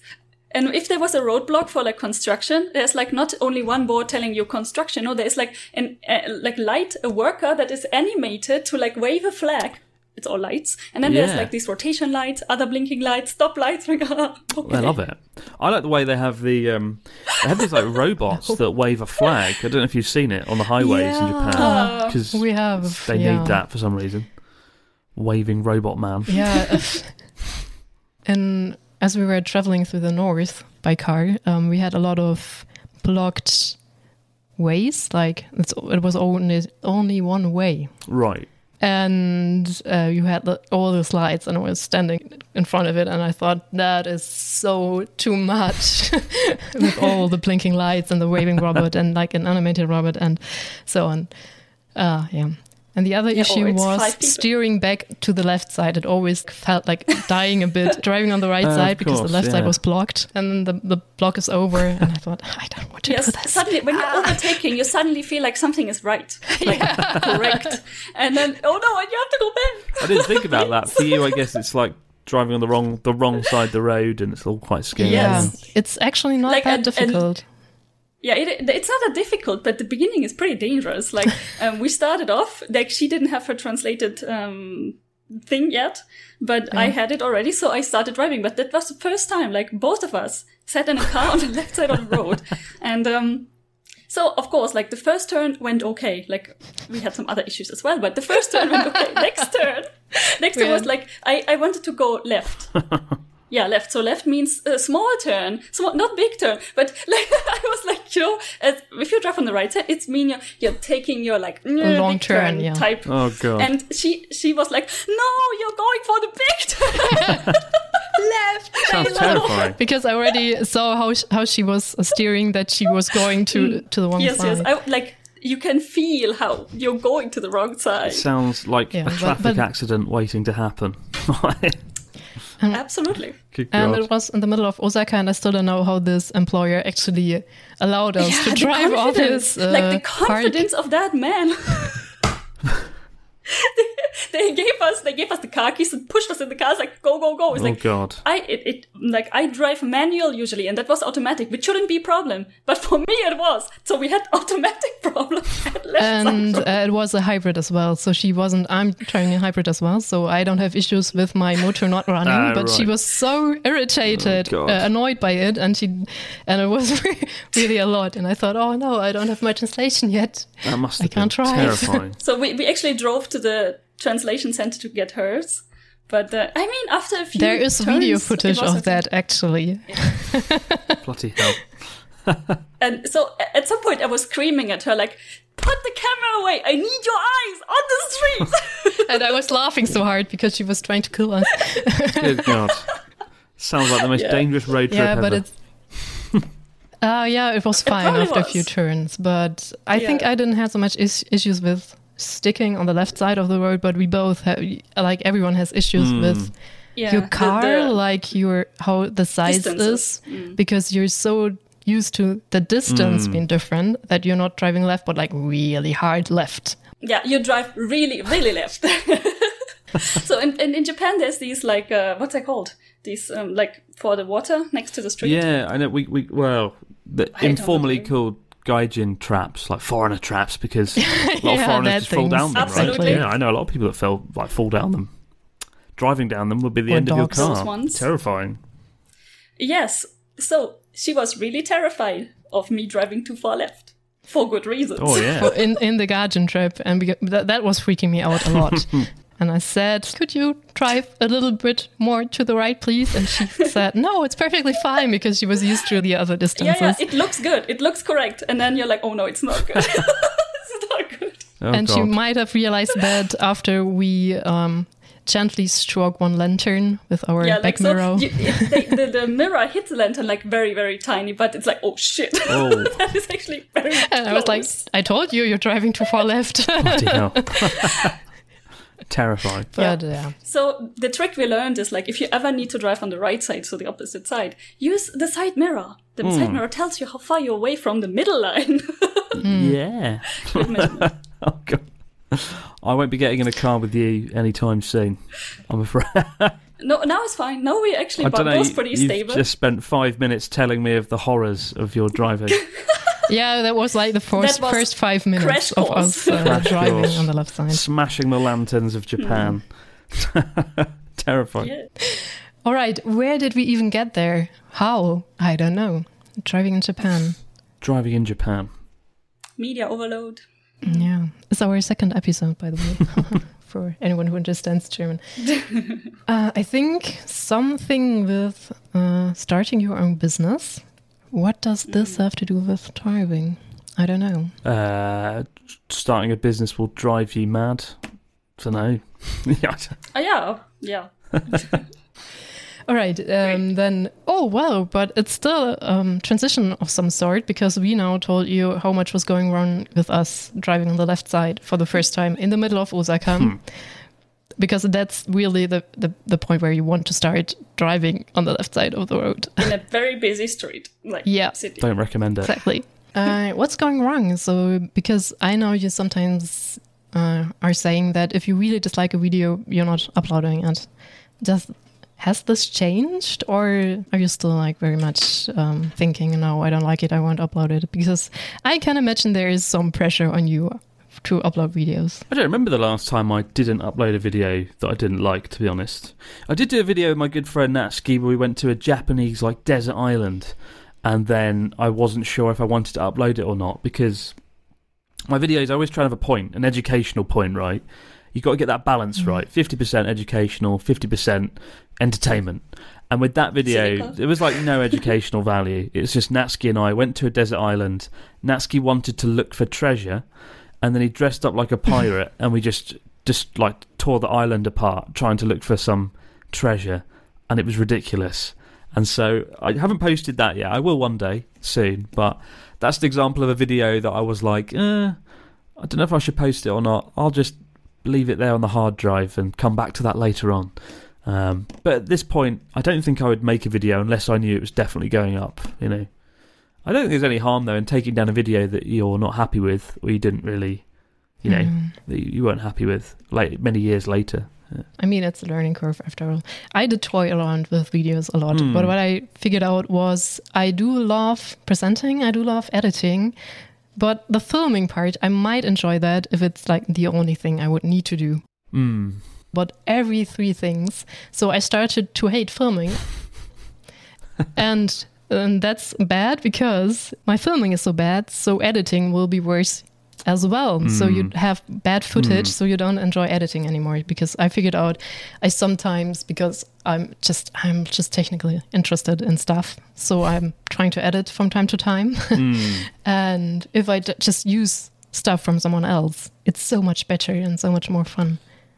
And if there was a roadblock for like construction, there's like not only one board telling you construction. No, there's like an uh, like light a worker that is animated to like wave a flag it's all lights. And then yeah. there's like these rotation lights, other blinking lights, stop lights. [LAUGHS] okay. I love it. I like the way they have the um, they have these like [LAUGHS] robots that wave a flag. I don't know if you've seen it on the highways yeah. in Japan because we have they yeah. need that for some reason. Waving robot man. Yeah. [LAUGHS] and as we were traveling through the north by car, um, we had a lot of blocked ways. Like it was only only one way. Right and uh, you had the, all the slides and I was standing in front of it and I thought that is so too much [LAUGHS] with all the blinking lights and the waving robot and like an animated robot and so on. Uh, yeah. And the other yeah, issue was steering back to the left side. It always felt like dying a bit, [LAUGHS] driving on the right uh, side because the left yeah. side was blocked, and then the, the block is over. And I thought, I don't want to yes, do this. Suddenly, when you're overtaking, you suddenly feel like something is right, [LAUGHS] like yeah. correct, and then oh no, you have to go back. I didn't think about that. For you, I guess it's like driving on the wrong the wrong side of the road, and it's all quite scary. Yeah, it's actually not like, that and, difficult. Yeah, it, it's not that difficult, but the beginning is pretty dangerous. Like, [LAUGHS] um, we started off, like, she didn't have her translated, um, thing yet, but yeah. I had it already, so I started driving. But that was the first time, like, both of us sat in a car on the left side of the road. [LAUGHS] And, um, so of course, like the first turn went okay. Like we had some other issues as well, but the first turn went okay. [LAUGHS] next turn, next turn was like I, I wanted to go left. Yeah, left. So left means a small turn, small, not big turn, but [LAUGHS] like I was like, you know, if you drive on the right side, it's mean you're, you're taking your like a long turn, turn yeah. type. Oh god! And she she was like, no, you're going for the big turn. [LAUGHS] left. Sounds terrifying. Because I already saw how sh- how she was uh, steering that she was going to mm. to the one yes, side. yes. I, like you can feel how you're going to the wrong side. Sounds like Yeah, a but- traffic but- accident waiting to happen. [LAUGHS] Absolutely. Good and God. it was in the middle of Osaka, and I still don't know how this employer actually allowed us Yeah, to drive all confidence. this. Uh, like the park. confidence of that man. they, [LAUGHS] [LAUGHS] they gave us they gave us the car keys and pushed us in the car. It's like go go go. It's oh like God. I it, it like I drive manual usually, and that was automatic, which shouldn't be a problem. But for me, it was. So we had automatic problem at left and [LAUGHS] uh, it was a hybrid as well. So she wasn't. I'm trying a hybrid as well, so I don't have issues with my motor not [LAUGHS] running. Ah, but she was so irritated, Oh, uh, annoyed by it, and she, and it was [LAUGHS] really a lot. And I thought, oh no, I don't have my translation yet. That must I can't been drive. terrifying. So we, we actually drove to the translation center to get hers. But uh, I mean, after a few There is video turns, it footage of okay. that actually. Bloody hell. [LAUGHS] And so at some point, I was screaming at her like, "Put the camera away! I need your eyes on the street!" [LAUGHS] and I was laughing so hard because she was trying to kill us. [LAUGHS] Good God. Sounds like the most Yeah. dangerous road trip yeah, ever. but it's. Uh, yeah, it was fine probably after a few turns, but I think I didn't have so much is- issues with sticking on the left side of the road, but we both have, like everyone has issues Hmm. with yeah, your car, the like your how the size distances. is, because you're so used to the distance Mm. being different that you're not driving left, but like really hard left. yeah, you drive really, really left. [LAUGHS] so in, in in Japan, there's these like uh, what's that called? These um, like for the water next to the street. yeah, I know. We, we well, the, informally know. called gaijin traps, like foreigner traps, because a lot of [LAUGHS] foreigners that just fall down them, Absolutely. right? Yeah, I know a lot of people that fell, like, fall down them. Driving down them would be the Or end of your dogs. car. Terrifying. Yes. So she was really terrified of me driving too far left for good reasons. Oh yeah. [LAUGHS] for- in in the Guardian trip, and beca- that, that was freaking me out a lot. [LAUGHS] and I said, "Could you drive a little bit more to the right, please?" And she [LAUGHS] said, "No, it's perfectly fine," because she was used to the other distances. yeah, it looks good. It looks correct. And then you're like, oh no, it's not good. it's not good. Oh, and she might have realized that after we um, gently struck one lantern with our Yeah, back like so mirror. you, it, they, the, the mirror hits the lantern like very, very tiny, but it's like, oh shit. Oh. [LAUGHS] that is actually very and [LAUGHS] I was like, "I told you, you're driving too far left." [LAUGHS] Bloody hell. Terrifying. but yeah. So the trick we learned is like if you ever need to drive on the right side, so the opposite side, use the side mirror. The Hmm. side mirror tells you how far you're away from the middle line. Hmm. Yeah. Oh god. I won't be getting in a car with you anytime soon. I'm afraid. [LAUGHS] no, now it's fine. Now we actually I both don't know. You, pretty you've stable. just spent five minutes telling me of the horrors of your driving. [LAUGHS] Yeah, that was like the first, first five minutes of us uh, driving course. on the left side. smashing the lanterns of Japan. [LAUGHS] Terrifying. yeah. All right, where did we even get there? How? I don't know. Driving in Japan. Driving in Japan. Media overload. Yeah, it's our second episode, by the way, [LAUGHS] for anyone who understands German. [LAUGHS] uh, I think something with uh, starting your own business. What does this have to do with driving? I don't know. Uh, starting a business will drive you mad. don't know. [LAUGHS] yeah, Oh, yeah, yeah. All right, um, then. Oh well, but it's still a um, transition of some sort because we now told you how much was going wrong with us driving on the left side for the first time in the middle of Osaka. Hmm. Because that's really the, the, the point where you want to start driving on the left side of the road. In a very busy street, like Yeah. city. don't recommend it. exactly. Uh, what's going wrong? So, because I know you sometimes uh, are saying that if you really dislike a video, you're not uploading it. Just has this changed, or are you still like very much um, thinking, no, I don't like it, I won't upload it? Because I can imagine there is some pressure on you to upload videos. I don't remember the last time I didn't upload a video that I didn't like, to be honest. I did do a video with my good friend Natsuki where we went to a Japanese like desert island and then I wasn't sure if I wanted to upload it or not because my videos I always try to have a point, an educational point, right? You've got to get that balance right. 50% educational, 50% entertainment. And with that video, there was like no educational value. It's just Natsuki and I went to a desert island. Natsuki wanted to look for treasure, and then he dressed up like a [LAUGHS] pirate, and we just just like tore the island apart, trying to look for some treasure. and it was ridiculous. And so I haven't posted that yet. I will one day soon, but that's an example of a video that I was like, eh, I don't know if I should post it or not. I'll just leave it there on the hard drive and come back to that later on. Um, but at this point, I don't think I would make a video unless I knew it was definitely going up. You know, I don't think there's any harm though in taking down a video that you're not happy with or you didn't really, you know, Mm. that you weren't happy with like many years later. I mean, it's a learning curve after all. I did toy around with videos a lot, Hmm. but what I figured out was I do love presenting, I do love editing, but the filming part, I might enjoy that if it's like the only thing I would need to do. Mm. But every three things, so I started to hate filming. [LAUGHS] and, and that's bad because my filming is so bad, so editing will be worse as well. So you Mm. have bad footage, Mm. so you don't enjoy editing anymore. Because I figured out, I sometimes because I'm just I'm just technically interested in stuff, so I'm trying to edit from time to time. Mm. [LAUGHS] and if I d- just use stuff from someone else, it's so much better and so much more fun.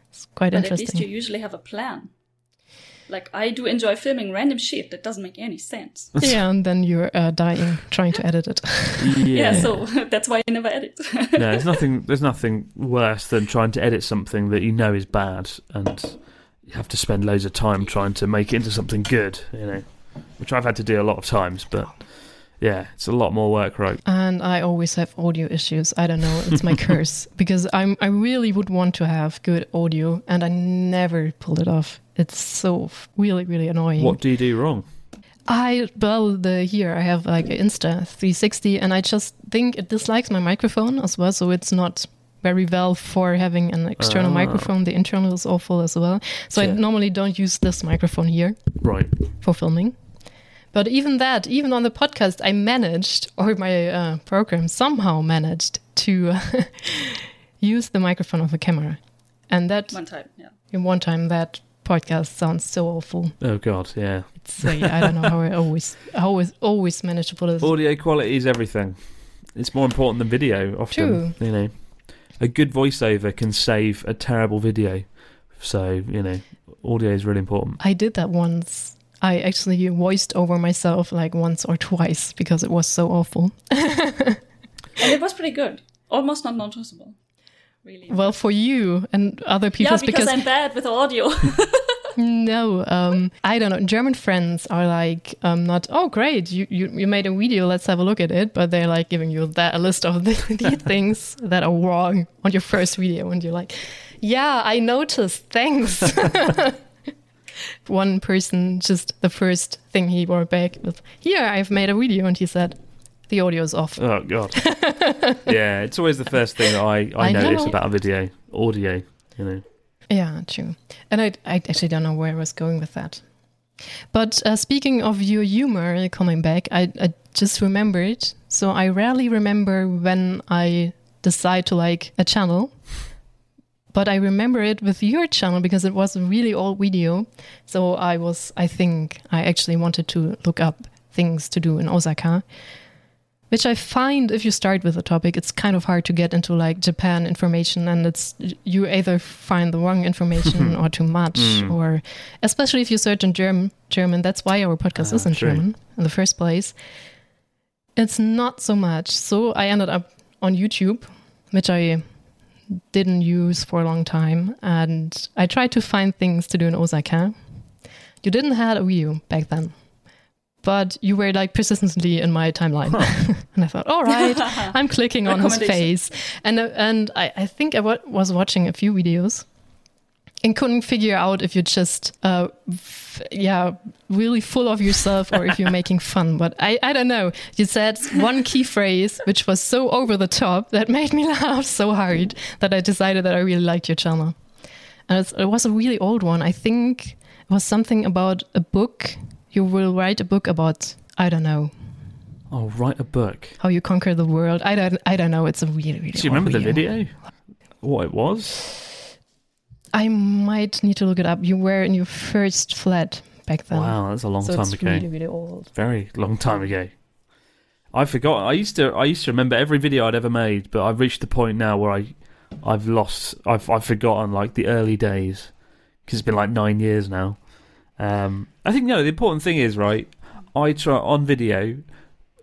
It's quite But at least interesting. you usually have a plan. Like I do enjoy filming random shit that doesn't make any sense. [LAUGHS] yeah, and then you're uh, dying trying to edit it. Yeah, so [LAUGHS] that's why I never edit. no, there's nothing. There's nothing worse than trying to edit something that you know is bad, and you have to spend loads of time trying to make it into something good. You know, which I've had to do a lot of times. But yeah, it's a lot more work, right? and I always have audio issues. I don't know, it's my [LAUGHS] curse because I'm I really would want to have good audio and I never pull it off. It's so really really annoying. What do you do wrong? I well the here I have like an Insta 360 and I just think it dislikes my microphone as well, so it's not very well for having an external Ah. microphone. The internal is awful as well. So I normally don't use this microphone here Right. for filming. But even that, even on the podcast, I managed, or my uh, program somehow managed to [LAUGHS] use the microphone of a camera. And that, One time, yeah. in one time, that podcast sounds so awful. Oh God, yeah. It's, uh, yeah, I don't know how I always, always, always manage to put it. Audio quality is everything. It's more important than video. Often, True. you know, a good voiceover can save a terrible video. So you know, audio is really important. I did that once. I actually voiced over myself like once or twice because it was so awful. [LAUGHS] And it was pretty good. Almost not noticeable. Really. Well, for you and other people, yeah, people, because, I'm bad with audio. [LAUGHS] No, um, I don't know. German friends are like, um, not, oh, great, you, you, you made a video, let's have a look at it. But they're like giving you that a list of [LAUGHS] the, the things that are wrong on your first video. And you're like, yeah, I noticed, thanks. One person, just the first thing he brought back was, here, I've made a video. And he said, the audio is off. Oh God. [LAUGHS] yeah, it's always the first thing that I I, I notice know. about a video. Audio, you know. Yeah, true. And I, I actually don't know where I was going with that. But uh, speaking of your humor coming back, I, I just remembered. So I rarely remember when I decide to like a channel. But I remember it with your channel because it was a really old video. So I was, I think, I actually wanted to look up things to do in Osaka. Which I find if you start with a topic, it's kind of hard to get into like Japan information, and it's you either find the wrong information [LAUGHS] or too much, Mm. or especially if you search in German. German. That's why our podcast Ah, is in true. German in the first place. It's not so much. So I ended up on YouTube, which I didn't use for a long time, and I tried to find things to do in Osaka. You didn't have a video back then, but you were like persistently in my timeline, [LAUGHS] and I thought, all right, [LAUGHS] I'm clicking on his face, and uh, and I, I think I was watching a few videos, and couldn't figure out if you're just uh yeah really full of yourself or if you're making fun. But I I don't know. You said one key phrase which was so over the top that made me [LAUGHS] laugh so hard that I decided that I really liked your channel, and it's, it was a really old one. I think it was something about a book. You will write a book about I don't know Oh, write a book. how you conquer the world. I don't I don't know. It's a really really. Do you remember the video? What it was? I might need to look it up. You were in your first flat back then. wow, that's a long so time it's ago. really really old. Very long time ago. I forgot. I used to. I used to remember every video I'd ever made, but I've reached the point now where I, I've lost. I've I've forgotten like the early days because it's been like nine years now, Um, I think no. The important thing is right. I try on video.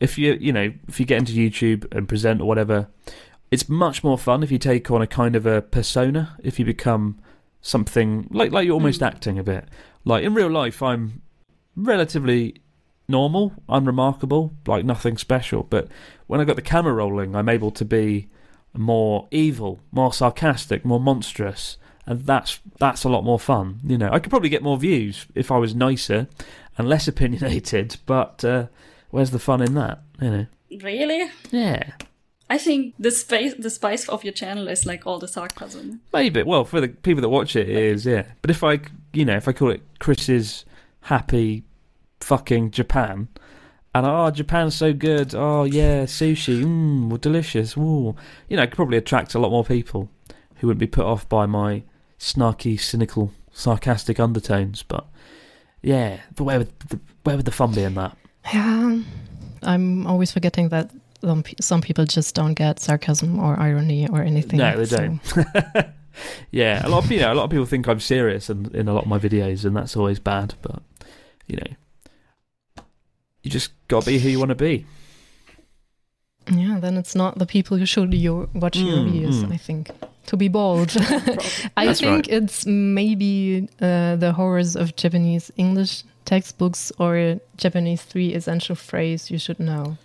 If you you know if you get into YouTube and present or whatever, it's much more fun if you take on a kind of a persona. If you become something like like you're almost Mm. acting a bit. Like in real life, I'm relatively normal, unremarkable, like nothing special. But when I got the camera rolling, I'm able to be more evil, more sarcastic, more monstrous, and that's that's a lot more fun. You know, I could probably get more views if I was nicer and less [LAUGHS] opinionated. But uh, where's the fun in that? You know? Really? Yeah, I think the spice the spice of your channel is like all the sarcasm. maybe. Well, for the people that watch it, it is. Yeah, but if I, you know, if I call it Chris's happy fucking Japan. And oh, Japan's so good. Oh yeah, sushi, mmm, well, delicious. Ooh, you know, it could probably attract a lot more people who wouldn't be put off by my snarky, cynical, sarcastic undertones. But yeah, but where would the, where would the fun be in that? Yeah, I'm always forgetting that some, some people just don't get sarcasm or irony or anything. No, they so- don't. [LAUGHS] yeah, a lot of you know, a lot of people think I'm serious in, in a lot of my videos, and that's always bad. But you know, you just got to be who you want to be. Yeah, then it's not the people who should you watch your Mm, videos. mm. I think to be bold. [LAUGHS] I think right. it's maybe uh, the horrors of Japanese English textbooks or Japanese three essential phrase you should know,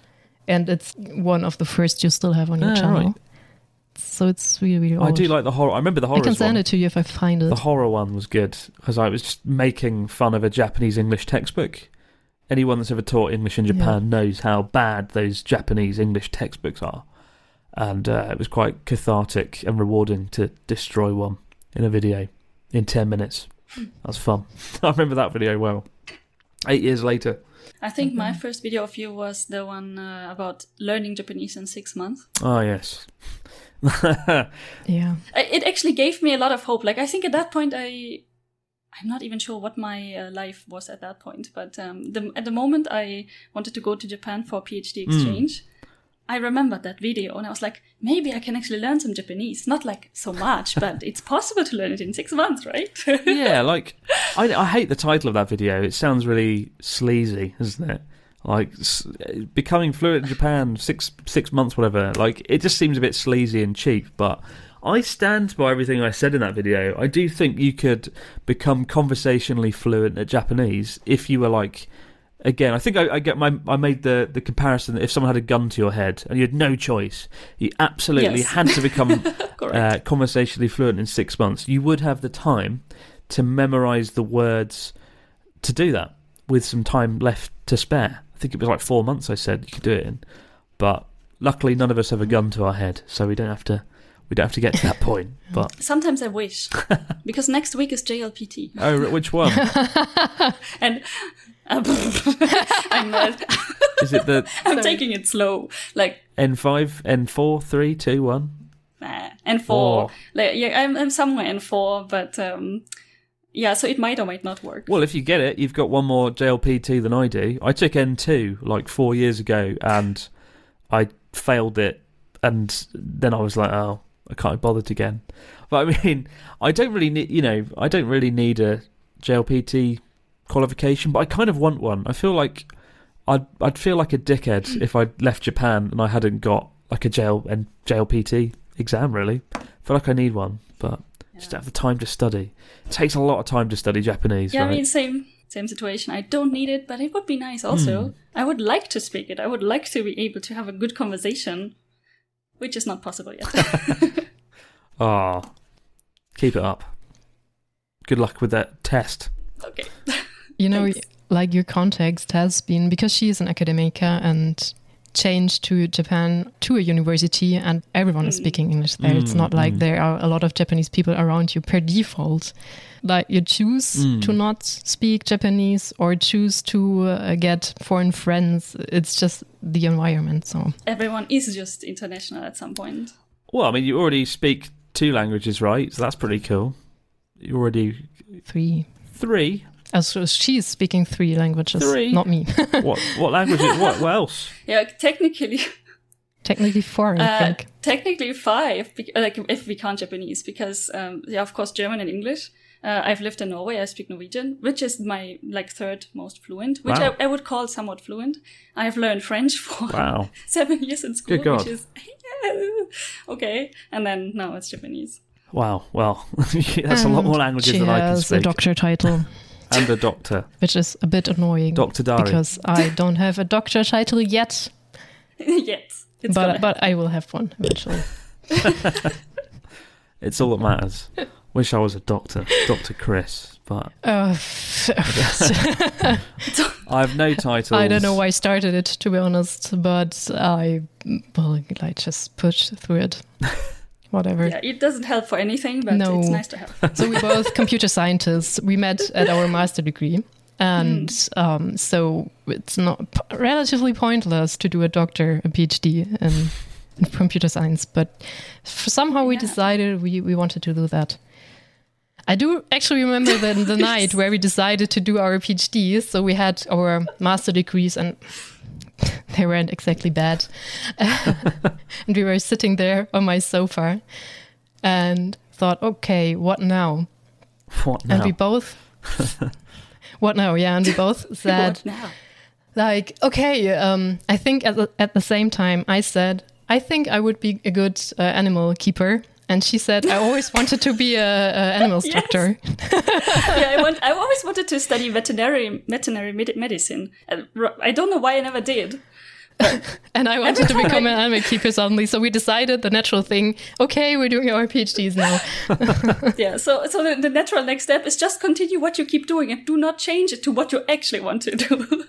and it's one of the first you still have on your Ah, channel. right. So it's really really old. I do like the horror. I remember the horror. I can send it to you if I find it. The horror one was good because I was just making fun of a Japanese English textbook. Anyone that's ever taught English in Yeah. Japan knows how bad those Japanese English textbooks are, and uh, it was quite cathartic and rewarding to destroy one in a video in ten minutes. That's fun. [LAUGHS] I remember that video well. Eight years later. I think my Mhm. first video of you was the one uh, about learning Japanese in six months. Oh yes. [LAUGHS] yeah, it actually gave me a lot of hope. Like I think at that point, I I'm not even sure what my uh, life was at that point, but um, the, at the moment I wanted to go to Japan for a PhD exchange. I remembered that video and I was like, maybe I can actually learn some Japanese. Not like so much, [LAUGHS] but it's possible to learn it in six months, right? [LAUGHS] yeah, like I, I hate the title of that video. It sounds really sleazy, doesn't it? Like s- becoming fluent in Japan six six months, whatever. Like it just seems a bit sleazy and cheap. But I stand by everything I said in that video. I do think you could become conversationally fluent at Japanese if you were like. Again, I think I, I get my. I made the, the comparison that if someone had a gun to your head and you had no choice, you absolutely Yes. had to become [LAUGHS] uh, conversationally fluent in six months, you would have the time to memorize the words to do that with some time left to spare. I think it was like four months I said you could do it in. But luckily, none of us have a gun to our head, so we don't have to. We don't have to get to that [LAUGHS] point. But Sometimes I wish, [LAUGHS] because next week is JLPT, oh, which one and I'm [LAUGHS] uh, is it? The [LAUGHS] I'm Sorry. taking it slow. Like N five, N four, three, two, one. Nah, and four. Four. Like, yeah, I'm, I'm somewhere in four, but um, yeah, so it might or might not work. Well, if you get it, you've got one more JLPT than I do. I took N2 like four years ago and I failed it. And then I was like, oh, I can't be bothered again. But I mean, [LAUGHS] I don't really need, you know, I don't really need a JLPT qualification, but I kind of want one. I feel like I'd, I'd feel like a dickhead if I left Japan and I hadn't got like a JL and JLPT exam, really. I feel like I need one, but just don't have the time to study. It takes a lot of time to study Japanese, yeah, right? I mean, same same situation. I don't need it, but it would be nice also. Hmm. I would like to speak it. I would like to be able to have a good conversation, which is not possible yet. [LAUGHS] Ah, keep it up. Good luck with that test. okay. [LAUGHS] you know, Thanks. like your context has been because she is an academica and changed to Japan to a university and everyone is Mm. speaking English there. it's Mm, not like mm. there are a lot of Japanese people around you per default. Like you choose Mm. to not speak Japanese or choose to uh, get foreign friends. It's just the environment. So Everyone is just international at some point. Well, I mean, you already speak two languages, right? So that's pretty cool. You already three. three. Uh, so she's speaking three languages, Three? not me. [LAUGHS] what what languages? What, what else? [LAUGHS] Yeah, technically, Technically four, I uh, think. technically five. bec- Like if we count Japanese, because um, yeah, of course, German and English. Uh, I've lived in Norway. I speak Norwegian, which is my like third most fluent, which Wow. I, I would call somewhat fluent. I have learned French for [LAUGHS] Wow. seven years in school, Good God. which is okay. And then now it's Japanese. Wow. Well, that's a lot more languages than I can speak. She has a speak. doctor title, and a doctor, which is a bit annoying Doctor Dari. because I [LAUGHS] don't have a doctor title yet, [LAUGHS] yet. it's but gonna but I will have one eventually. [LAUGHS] It's all that matters. Wish I was a doctor, Doctor Chris, but Uh, I have no title. I don't know why I started it to be honest, but I well, I just pushed through it. Whatever. Yeah, it doesn't help for anything, but No. it's nice to have. [LAUGHS] So we both computer scientists. We met at our master degree, and um, so it's not p- relatively pointless to do a doctor, a PhD in, in [LAUGHS] computer science. But for somehow we Yeah. decided we, we wanted to do that. I do actually remember the, the [LAUGHS] night where we decided to do our PhD. So we had our master degrees and [LAUGHS] they weren't exactly bad. [LAUGHS] and we were sitting there on my sofa and thought, okay, what now? What now? And we both, [LAUGHS] what now? Yeah, and we both said, What now? like, okay, um, I think at the, at the same time, I said, I think I would be a good uh, animal keeper. And she said, I always [LAUGHS] wanted to be a, a animal Yes. doctor. [LAUGHS] yeah, I want. I always [LAUGHS] wanted to study veterinary veterinary med- medicine. Uh, I don't know why I never did. And I wanted to become I- an animal keeper suddenly. So we decided the natural thing, okay, we're doing our PhDs now. Yeah. So so the, the natural next step is just continue what you keep doing and do not change it to what you actually want to do.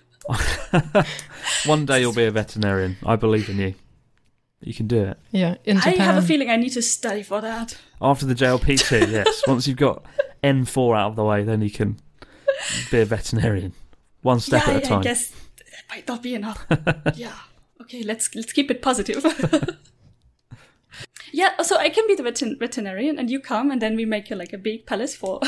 One day you'll be a veterinarian. I believe in you. You can do it. Yeah, in I have a feeling I need to study for that. After the JLPT, [LAUGHS] yes. Once you've got N4 out of the way, then you can be a veterinarian. One step yeah, at a time. I guess that might not be enough. [LAUGHS] yeah. Okay, let's let's keep it positive. [LAUGHS] yeah, so I can be the veterin- veterinarian, and you come, and then we make a, like a big palace for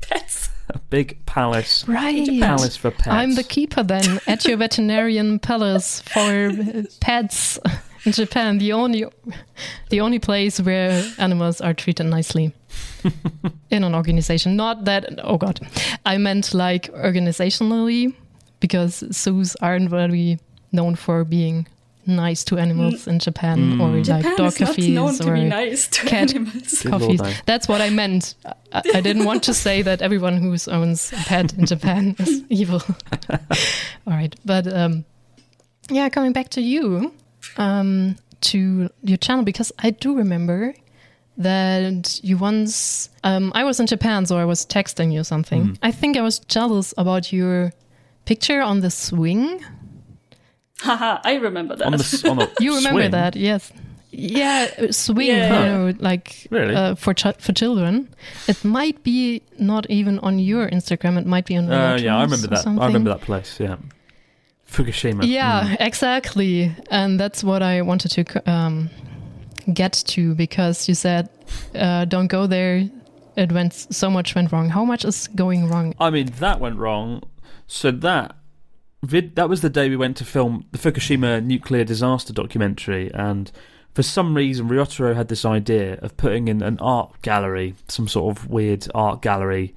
pets. A big palace. Right. Palace for pets. I'm the keeper then at your veterinarian palace for pets in Japan. The only, the only place where animals are treated nicely [LAUGHS] in an organization. Not that. Oh God, I meant like organizationally, because zoos aren't very known for being nice to animals in Japan, or like dog is not known cafes to or be nice to cat- animals. Coffees. That's what I meant. I, I didn't want to say that everyone who owns a pet in Japan is [LAUGHS] evil. [LAUGHS] All right, but um, yeah, coming back to you, um, to your channel because I do remember that you once um, I was in Japan, so I was texting you something. Mm. I think I was jealous about your picture on the swing. Haha, I remember that. on the on a [LAUGHS] You remember swing. that, yes? Yeah, uh, swing. Yeah. You know, like Really? uh, for ch- for children. It might be not even on your Instagram. It might be on. Uh, yeah, I remember that. something. I remember that place. Yeah, Fukushima. Yeah, Mm. exactly. And that's what I wanted to um, get to because you said uh, don't go there. It went so much went wrong. How much is going wrong? I mean, that went wrong. So that vid- that was the day we went to film the Fukushima nuclear disaster documentary, and for some reason, Ryotaro had this idea of putting in an art gallery, some sort of weird art gallery,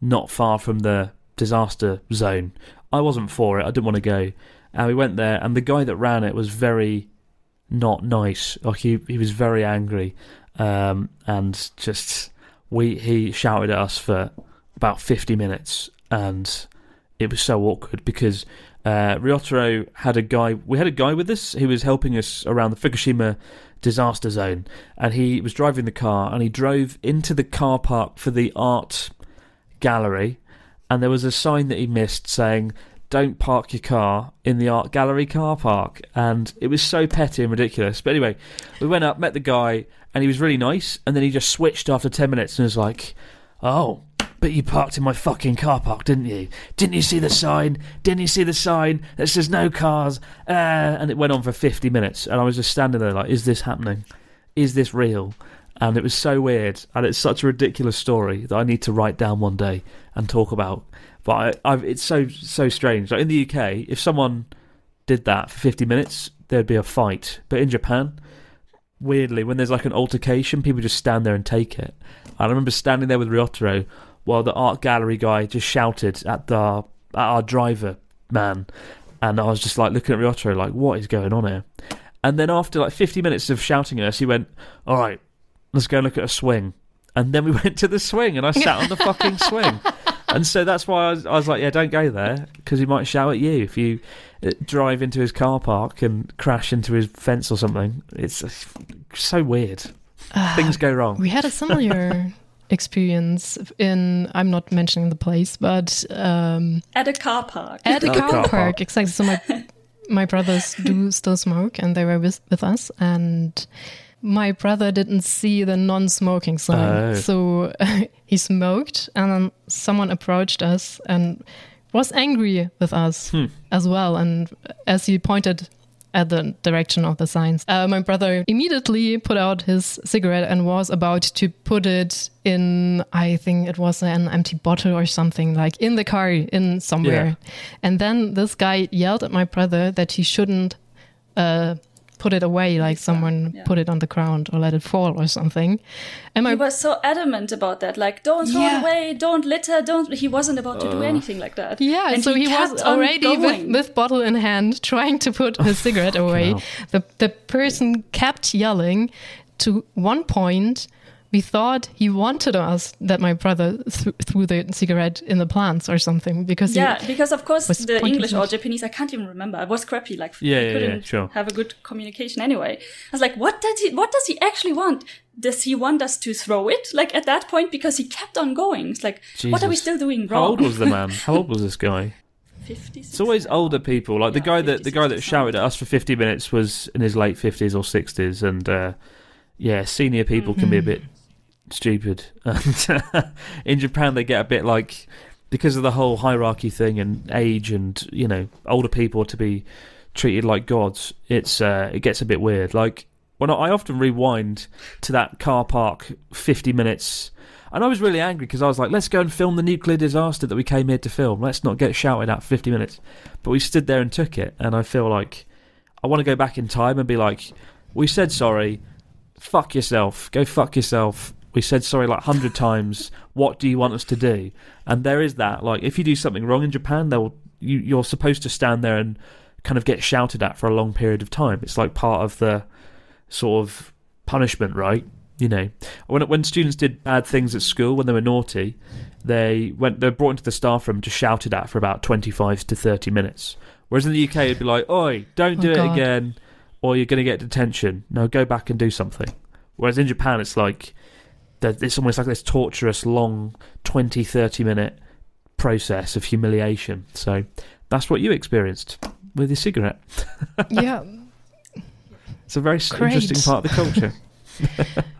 not far from the disaster zone. I wasn't for it. I didn't want to go, and we went there, and the guy that ran it was very not nice. Like he he was very angry, um, and just we he shouted at us for about 50 minutes and it was so awkward because uh, had a guy we had a guy with us who was helping us around the Fukushima disaster zone and he was driving the car and he drove into the car park for the art gallery and there was a sign that he missed saying don't park your car in the art gallery car park. And it was so petty and ridiculous. But anyway we went up met the guy and he was really nice. And then he just switched after 10 minutes and was like oh but you parked in my fucking car park didn't you? Didn't you see the sign? Didn't you see the sign that says no cars? Uh, and it went on for 50 minutes. And i was just standing there like is this happening? Is this real and it was so weird. And it's such a ridiculous story that i need to write down one day and talk about. But I, I've, it's so so strange. Like in the uk if someone did that for 50 minutes there'd be a fight. But in japan weirdly when there's like an altercation people just stand there and take it. I remember standing there with ryotaro while the art gallery guy just shouted at the at our driver man, and I was just like looking at Ryotaro like, what is going on here? And then after like 50 minutes of shouting at us, he went, "All right, let's go and look at a swing." And then we [LAUGHS] went to the swing, and I sat on the fucking swing. And so that's why I was, I was like, "Yeah, don't go there because he might shout at you if you uh, drive into his car park and crash into his fence or something." It's uh, so weird. Things go wrong. We had a similar [LAUGHS] experience in, I'm not mentioning the place, but um, At a car park. at a At a car, car park. park. Exactly. So my my brothers do still smoke, and they were with, with us, and my brother didn't see the non-smoking sign, Oh. so [LAUGHS] he smoked, and then someone approached us and was angry with us Hmm. as well, and as he pointed. At the direction of the signs, uh, my brother immediately put out his cigarette and was about to put it in. I think it was an empty bottle or something, like in the car, in somewhere. And then this guy yelled at my brother that he shouldn't uh, put it away, like someone yeah. put it on the ground or let it fall or something. And my He was so adamant about that, like don't throw Yeah. it away, don't litter, don't. He wasn't about to do uh. anything like that. yeah, and so he, was already with, with bottle in hand, trying to put his cigarette [LAUGHS] away. hell. The the person kept yelling. To one point, we thought he wanted us that my brother th- threw the cigarette in the plants or something because he, Yeah, because of course the English to or. Japanese, I can't even remember. It was crappy. Like Yeah, we yeah, couldn't yeah, sure. have a good communication anyway. I was like, what does he? What does he actually want? Does he want us to throw it? Like at that point, because he kept on going. It's like, what are we still doing wrong? How old was the man? How old was this guy? [LAUGHS] 50, It's always older people. Like the Yeah, guy that the guy that shouted at us for fifty minutes was in his late fifties or sixties, and uh, yeah, senior people can be a bit stupid. [LAUGHS] And in Japan, they get a bit like because of the whole hierarchy thing and age, and you know, older people to be treated like gods. It's uh, it gets a bit weird. Like when I, often rewind to that car park fifty minutes. And I was really angry because I was like, let's go and film the nuclear disaster that we came here to film. Let's not get shouted at for 50 minutes. But we stood there and took it. And I feel like I want to go back in time and be like, we said sorry. Fuck yourself. Go fuck yourself. We said sorry like 100 [LAUGHS] times. What do you want us to do? And there is that. Like, if you do something wrong in Japan, they'll, you, you're supposed to stand there and kind of get shouted at for a long period of time. It's like part of the sort of punishment, right? You know, when when students did bad things at school when they were naughty, they went they were brought into the staff room, just shouted at for about twenty five to thirty minutes. Whereas in the UK, it'd be like, "Oi, don't Oh, do it God. again, or you're going to get detention. No, go back and do something." Whereas in Japan, it's like that it's almost like this torturous, long 20, 30 minute process of humiliation. So that's what you experienced with your cigarette. [LAUGHS] yeah. It's a very Great. interesting part of the culture. [LAUGHS] [LAUGHS]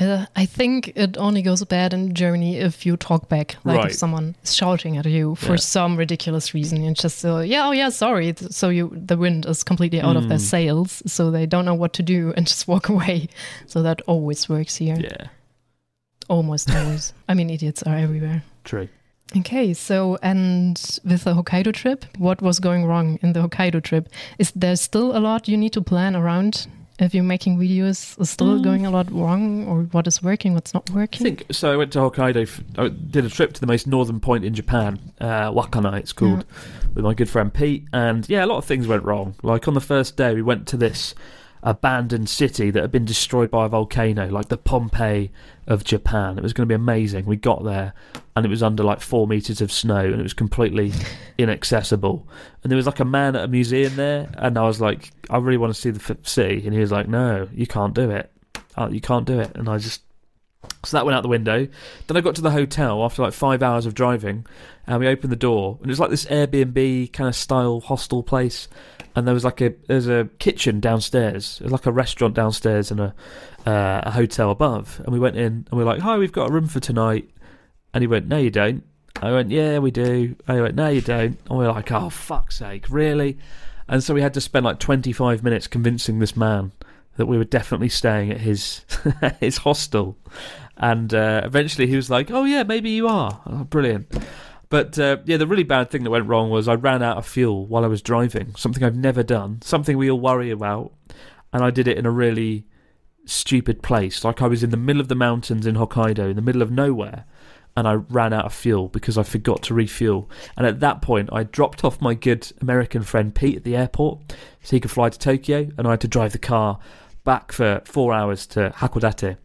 Uh, I think it only goes bad in Germany if you talk back, like Right. if someone is shouting at you for Yeah. some ridiculous reason. You just uh, yeah, oh yeah, sorry. So you the wind is completely out of their Mm. sails, so they don't know what to do and just walk away. So that always works here, yeah, almost always. I mean, idiots are everywhere. true. Okay, so and with the Hokkaido trip, what was going wrong in the Hokkaido trip? Is there still a lot you need to plan around? If you're making videos, is still Mm. going a lot wrong, or what is working, what's not working? I think so. I went to Hokkaido. f- I did a trip to the most northern point in Japan, uh, Wakkanai. It's called with my good friend Pete. And yeah, a lot of things went wrong. Like on the first day, we went to this abandoned city that had been destroyed by a volcano, like the Pompeii of Japan. It was going to be amazing. We got there, and it was under like four meters of snow, and it was completely [LAUGHS] inaccessible. And there was like a man at a museum there, and I was like, I really want to see the f- city, and he was like, No, you can't do it. Oh, you can't do it. And I just so that went out the window. Then I got to the hotel after like five hours of driving, and we opened the door, and it was like this Airbnb kind of style hostel place. And there was like a there's a kitchen downstairs. There's like a restaurant downstairs and a uh, a hotel above. And we went in, and we were like, "Hi, we've got a room for tonight." And he went, "No, you don't." I went, "Yeah, we do." I went, "No, you don't." And we were like, "Oh, fuck's sake, really?" And so we had to spend like 25 minutes convincing this man that we were definitely staying at his [LAUGHS] his hostel. And uh, eventually he was like, "Oh yeah, maybe you are." Oh, brilliant. But uh, yeah, the really bad thing that went wrong was I ran out of fuel while I was driving. Something I've never done. Something we all worry about, and I did it in a really stupid place. Like I was in the middle of the mountains in Hokkaido, in the middle of nowhere, and I ran out of fuel because I forgot to refuel. And at that point, I dropped off my good American friend Pete at the airport so he could fly to Tokyo, and I had to drive the car back for four hours to Hakodate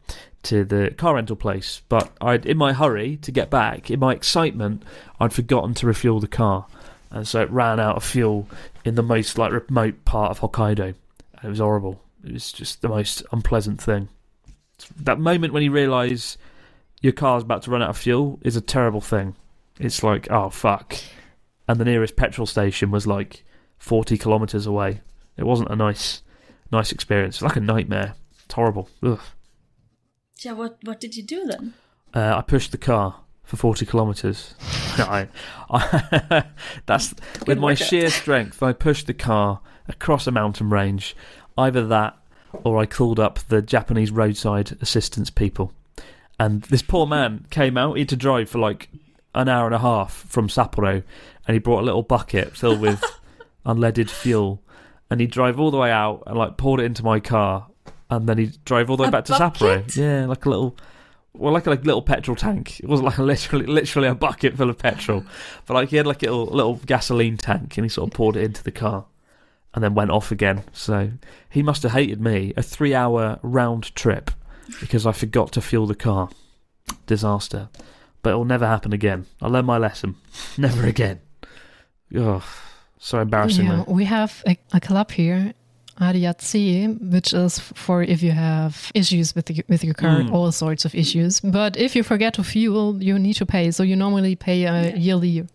to the car rental place. But I'd, in my hurry to get back, in my excitement, I'd forgotten to refuel the car, and so it ran out of fuel in the most like remote part of Hokkaido. And It was horrible. It was just the most unpleasant thing. That moment when you realise your car's about to run out of fuel is a terrible thing. It's like, oh fuck. And the nearest petrol station was like 40 kilometres away. It wasn't a nice nice experience. It's like a nightmare. It's horrible. Ugh. Yeah, what what did you do then? Uh, I pushed the car for 40 kilometres. [LAUGHS] No, I, I, [LAUGHS] that's with my sheer strength. I pushed the car across a mountain range. Either that, or I called up the Japanese roadside assistance people. And this poor [LAUGHS] man came out. He had to drive for like an hour and a half from Sapporo, and he brought a little bucket filled with unleaded fuel, and he drove all the way out and like poured it into my car, and then he drove all the way A back to Sapporo. Yeah, like a little. Well, like a like, little petrol tank. It wasn't like a [LAUGHS] literally, literally a bucket full of petrol, [LAUGHS] but like he had like a little, little gasoline tank, and he sort of poured it into the car, and then went off again. So he must have hated me. A three-hour round trip because I forgot to fuel the car. Disaster. But it'll never happen again. I learned my lesson. [LAUGHS] never again. Oh, so embarrassing. Yeah, we have a, a club here, ADAC, which is for if you have issues with the, with your car, Mm. all sorts of issues. But if you forget to fuel, you need to pay. So you normally pay a Yeah. yearly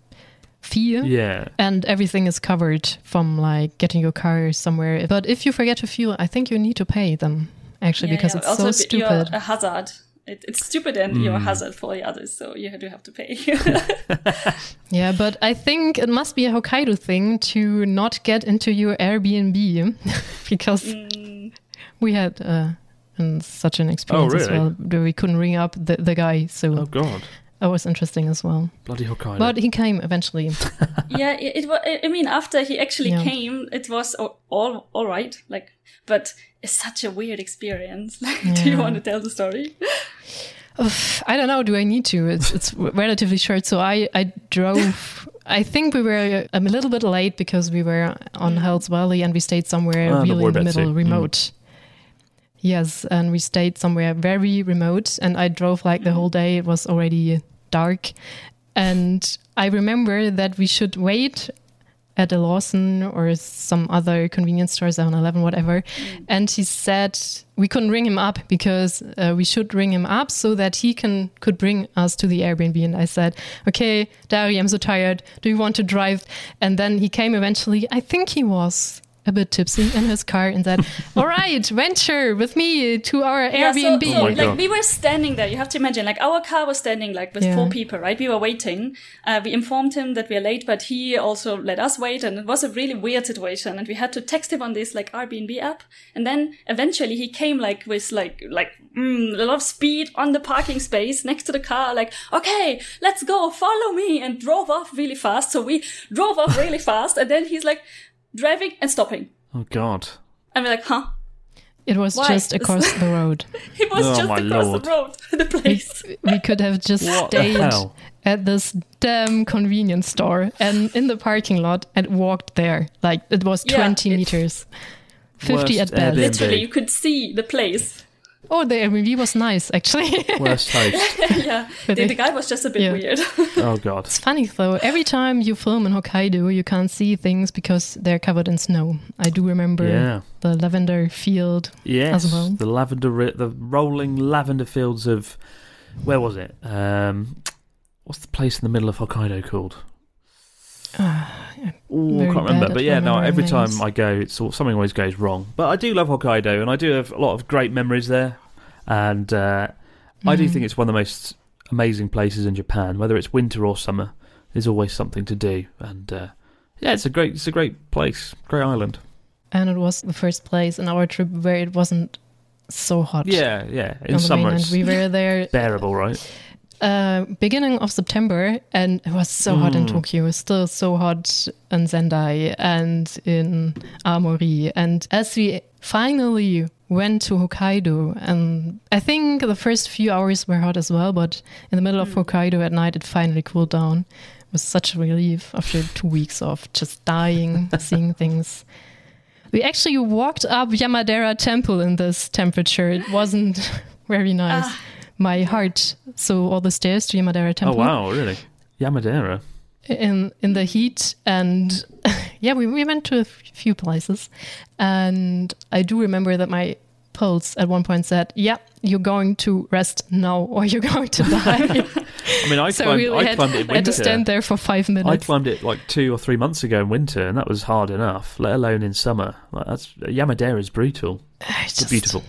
fee. Yeah. And everything is covered from like getting your car somewhere. But if you forget to fuel, I think you need to pay them actually Yeah, because yeah. it's also, so b- You're stupid. a hazard. It, it's stupid and you're a Mm. hazard for the others, so you do have to pay. [LAUGHS] Yeah, but I think it must be a Hokkaido thing to not get into your Airbnb [LAUGHS] because Mm, we had uh, such an experience as Oh, really? well where we couldn't ring up the, the guy. So Oh God. that was interesting as well. Bloody Hokkaido. But he came eventually. [LAUGHS] yeah, it, it was. I mean, after he actually Yeah. came, it was all all, all right. Like, but it's such a weird experience. [LAUGHS] Like, do you want to tell the story? Oof, I don't know. Do I need to? It's it's relatively short. So I I drove. I think we were um, a little bit late because we were on Hells Valley and we stayed somewhere Ah, really worry in the about middle, it. Mm. remote. Yes, and we stayed somewhere very remote, and I drove like the whole day. It was already dark, and I remember that we should wait at a Lawson or some other convenience store, 7-Eleven, whatever. And he said we couldn't ring him up because uh, we should ring him up so that he can could bring us to the Airbnb. And I said, okay, Dari, I'm so tired. Do you want to drive? And then he came eventually. I think he was a bit tipsy in his car and said, [LAUGHS] all right, venture with me to our Yeah, so, Airbnb. so Oh like God. we were standing there. You have to imagine, like our car was standing like with Yeah. four people, right? We were waiting. Uh, we informed him that we are late, but he also let us wait, and it was a really weird situation. And we had to text him on this like Airbnb app, and then eventually he came like with like like mm, a lot of speed on the parking space next to the car, like okay, let's go, follow me, and drove off really fast. So we drove off really [LAUGHS] fast, and then he's like driving and stopping, oh God. and we're like, huh? it was Why? just across the road. [LAUGHS] He was Oh, just my across Lord. the road, [LAUGHS] the place. we could have just What the stayed at this damn convenience store and in the parking lot and walked there. Like it was 20 it- meters. 50 at best. Airbnb. Literally, you could see the place. Oh, the Airbnb was nice, actually. [LAUGHS] Worst host. [LAUGHS] yeah, [LAUGHS] the, the guy was just a bit Yeah. weird. Oh God. it's funny though. Every time you film in Hokkaido, you can't see things because they're covered in snow. I do remember Yeah. the lavender field. Yes. as well. The lavender, the rolling lavender fields of, where was it? Um, what's the place in the middle of Hokkaido called? I can't remember. But yeah, no. Every time. I go, it's all, something always goes wrong. But I do love Hokkaido, and I do have a lot of great memories there. And uh, I do think it's one of the most amazing places in Japan. Whether it's winter or summer, there's always something to do. And uh, yeah, it's a great, it's a great place, great island. And it was the first place in our trip where it wasn't so hot. Yeah, yeah. In summer, we were there [LAUGHS] bearable, right? Uh, beginning of September, and it was so hot in Mm. Tokyo. Still so hot in Sendai and in Aomori. And as we finally went to Hokkaido, and I think the first few hours were hot as well. But in the middle of Hokkaido at night, it finally cooled down. It was such a relief after two weeks of just dying, [LAUGHS] seeing things. We actually walked up Yamadera Temple in this temperature. It wasn't [LAUGHS] very nice. My heart, so all the stairs to Yamadera Temple. Oh Temple wow, really? Yamadera. in in the heat and [LAUGHS] yeah we, we went to a f- few places and i do remember that my pulse at one point said yeah you're going to rest now or you're [LAUGHS] going to [LAUGHS] die I mean, I so climbed, we really I had, climbed it in had to stand there for five minutes. I climbed it like two or three months ago in winter, and that was hard enough. Let alone in summer. Like, that's Yamadera is brutal. [SIGHS] it's It's just, beautiful.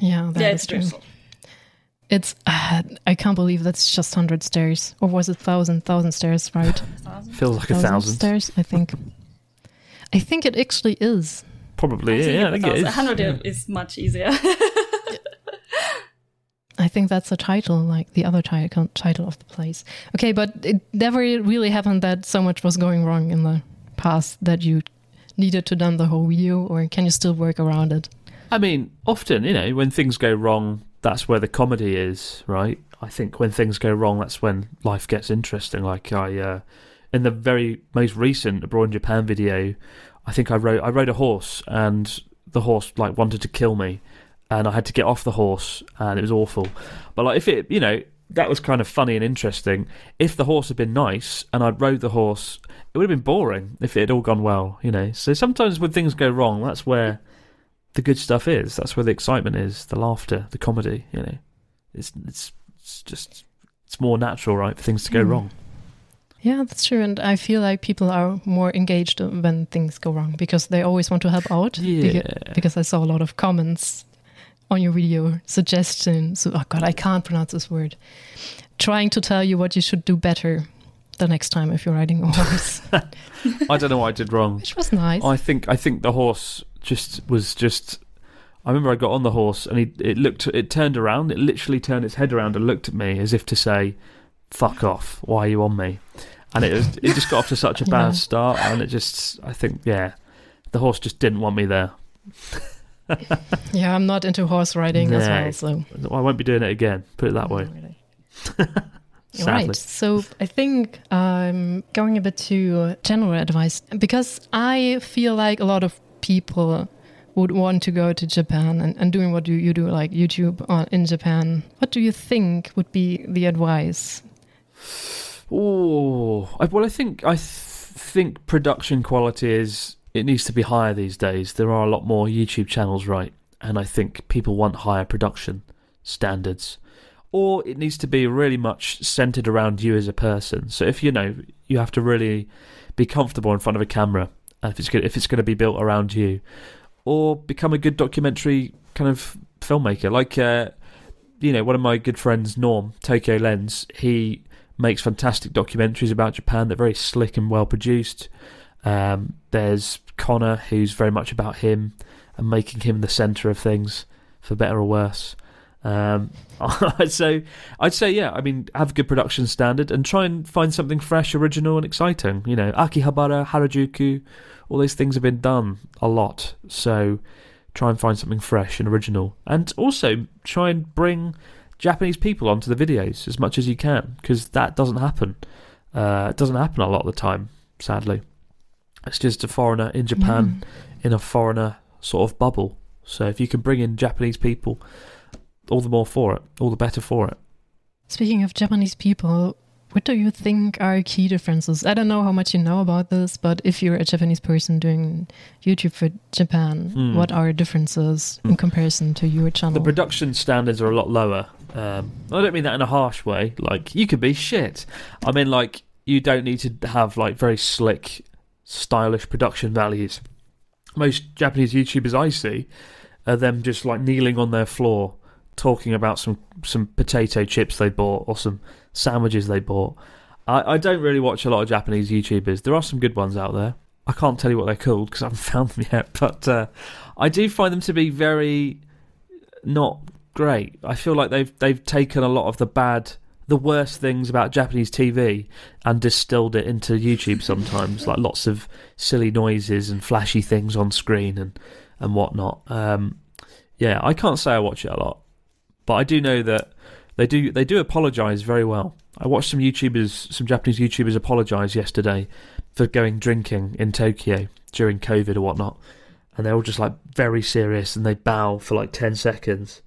yeah that yeah, is it's true beautiful. It's uh, i can't believe that's just 100 stairs or was it thousand thousand stairs right Feels like a thousand. stairs i think i think it actually is Probably. think yeah, I it's think it a is. thousand. 100 Yeah. is much easier. [LAUGHS] I think that's the title, like the other title title of the place. Okay, but it never really happened that so much was going wrong in the past that you needed to done the whole video, or can you still work around it? I mean, often, you know, when things go wrong, that's where the comedy is, right? I think when things go wrong, that's when life gets interesting. Like I, uh, in the very most recent Abroad in Japan video, I think I rode I rode a horse, and the horse like wanted to kill me, and I had to get off the horse, and it was awful. But like, if it, you know, that was kind of funny and interesting. If the horse had been nice and I'd rode the horse, it would have been boring if it had all gone well, you know. So sometimes when things go wrong, that's where the good stuff is. That's where the excitement is, the laughter, the comedy. You know, it's it's it's just it's more natural, right, for things to go Mm. wrong. Yeah, that's true, and I feel like people are more engaged when things go wrong because they always want to help out. Yeah, Beca- because I saw a lot of comments on your video suggestions. Oh God, I can't pronounce this word. Trying to tell you what you should do better the next time if you're riding a horse, [LAUGHS] I don't know what I did wrong. which was nice. I think I think the horse just was just. I remember I got on the horse and he it looked it turned around. It literally turned its head around and looked at me as if to say, "Fuck off! Why are you on me?" And it was it just got off to such a [LAUGHS] bad Yeah. start, and it just I think yeah, the horse just didn't want me there. [LAUGHS] Yeah, I'm not into horse riding as well, so I won't be doing it again. Put it that way. [LAUGHS] Right. So I think I'm going a bit to general advice because I feel like a lot of people would want to go to Japan and, and doing what you, you do, like YouTube in Japan. What do you think would be the advice? Oh, I, well, I think I th- think production quality is it needs to be higher these days. There are a lot more YouTube channels, right? And I think people want higher production standards, or it needs to be really much centered around you as a person. So if you know you have to really be comfortable in front of a camera, if it's go- if it's going to be built around you, or become a good documentary kind of filmmaker, like uh, you know one of my good friends, Norm Tokyo Lens. He makes fantastic documentaries about Japan. They're very slick and well produced. Um, there's Connor, who's very much about him and making him the centre of things, for better or worse. Um, [LAUGHS] so I'd say, yeah, I mean, have a good production standard and try and find something fresh, original, and exciting. You know, Akihabara, Harajuku, all these things have been done a lot. So try and find something fresh and original. And also try and bring Japanese people onto the videos as much as you can because that doesn't happen. Uh, it doesn't happen a lot of the time, sadly. It's just a foreigner in Japan in a foreigner sort of bubble. So if you can bring in Japanese people, all the more for it, all the better for it. Speaking of Japanese people, what do you think are key differences? I don't know how much you know about this, but if you're a Japanese person doing YouTube for Japan, Hmm. what are differences in comparison to your channel? The production standards are a lot lower. Um, I don't mean that in a harsh way. Like you could be shit. I mean like you don't need to have like very slick, stylish production values. Most Japanese YouTubers I see are them just like kneeling on their floor, talking about some some potato chips they bought or some sandwiches they bought. I, I don't really watch a lot of Japanese YouTubers. There are some good ones out there. I can't tell you what they're called because I haven't [LAUGHS] found them yet, but uh, I do find them to be very not great. I feel like they've they've taken a lot of the bad, the worst things about Japanese TV and distilled it into YouTube. Sometimes, like lots of silly noises and flashy things on screen and and whatnot. Um, yeah, I can't say I watch it a lot, but I do know that they do they do apologize very well. I watched some YouTubers, some Japanese YouTubers apologize yesterday for going drinking in Tokyo during COVID or whatnot, and they're all just like very serious and they bow for like ten seconds,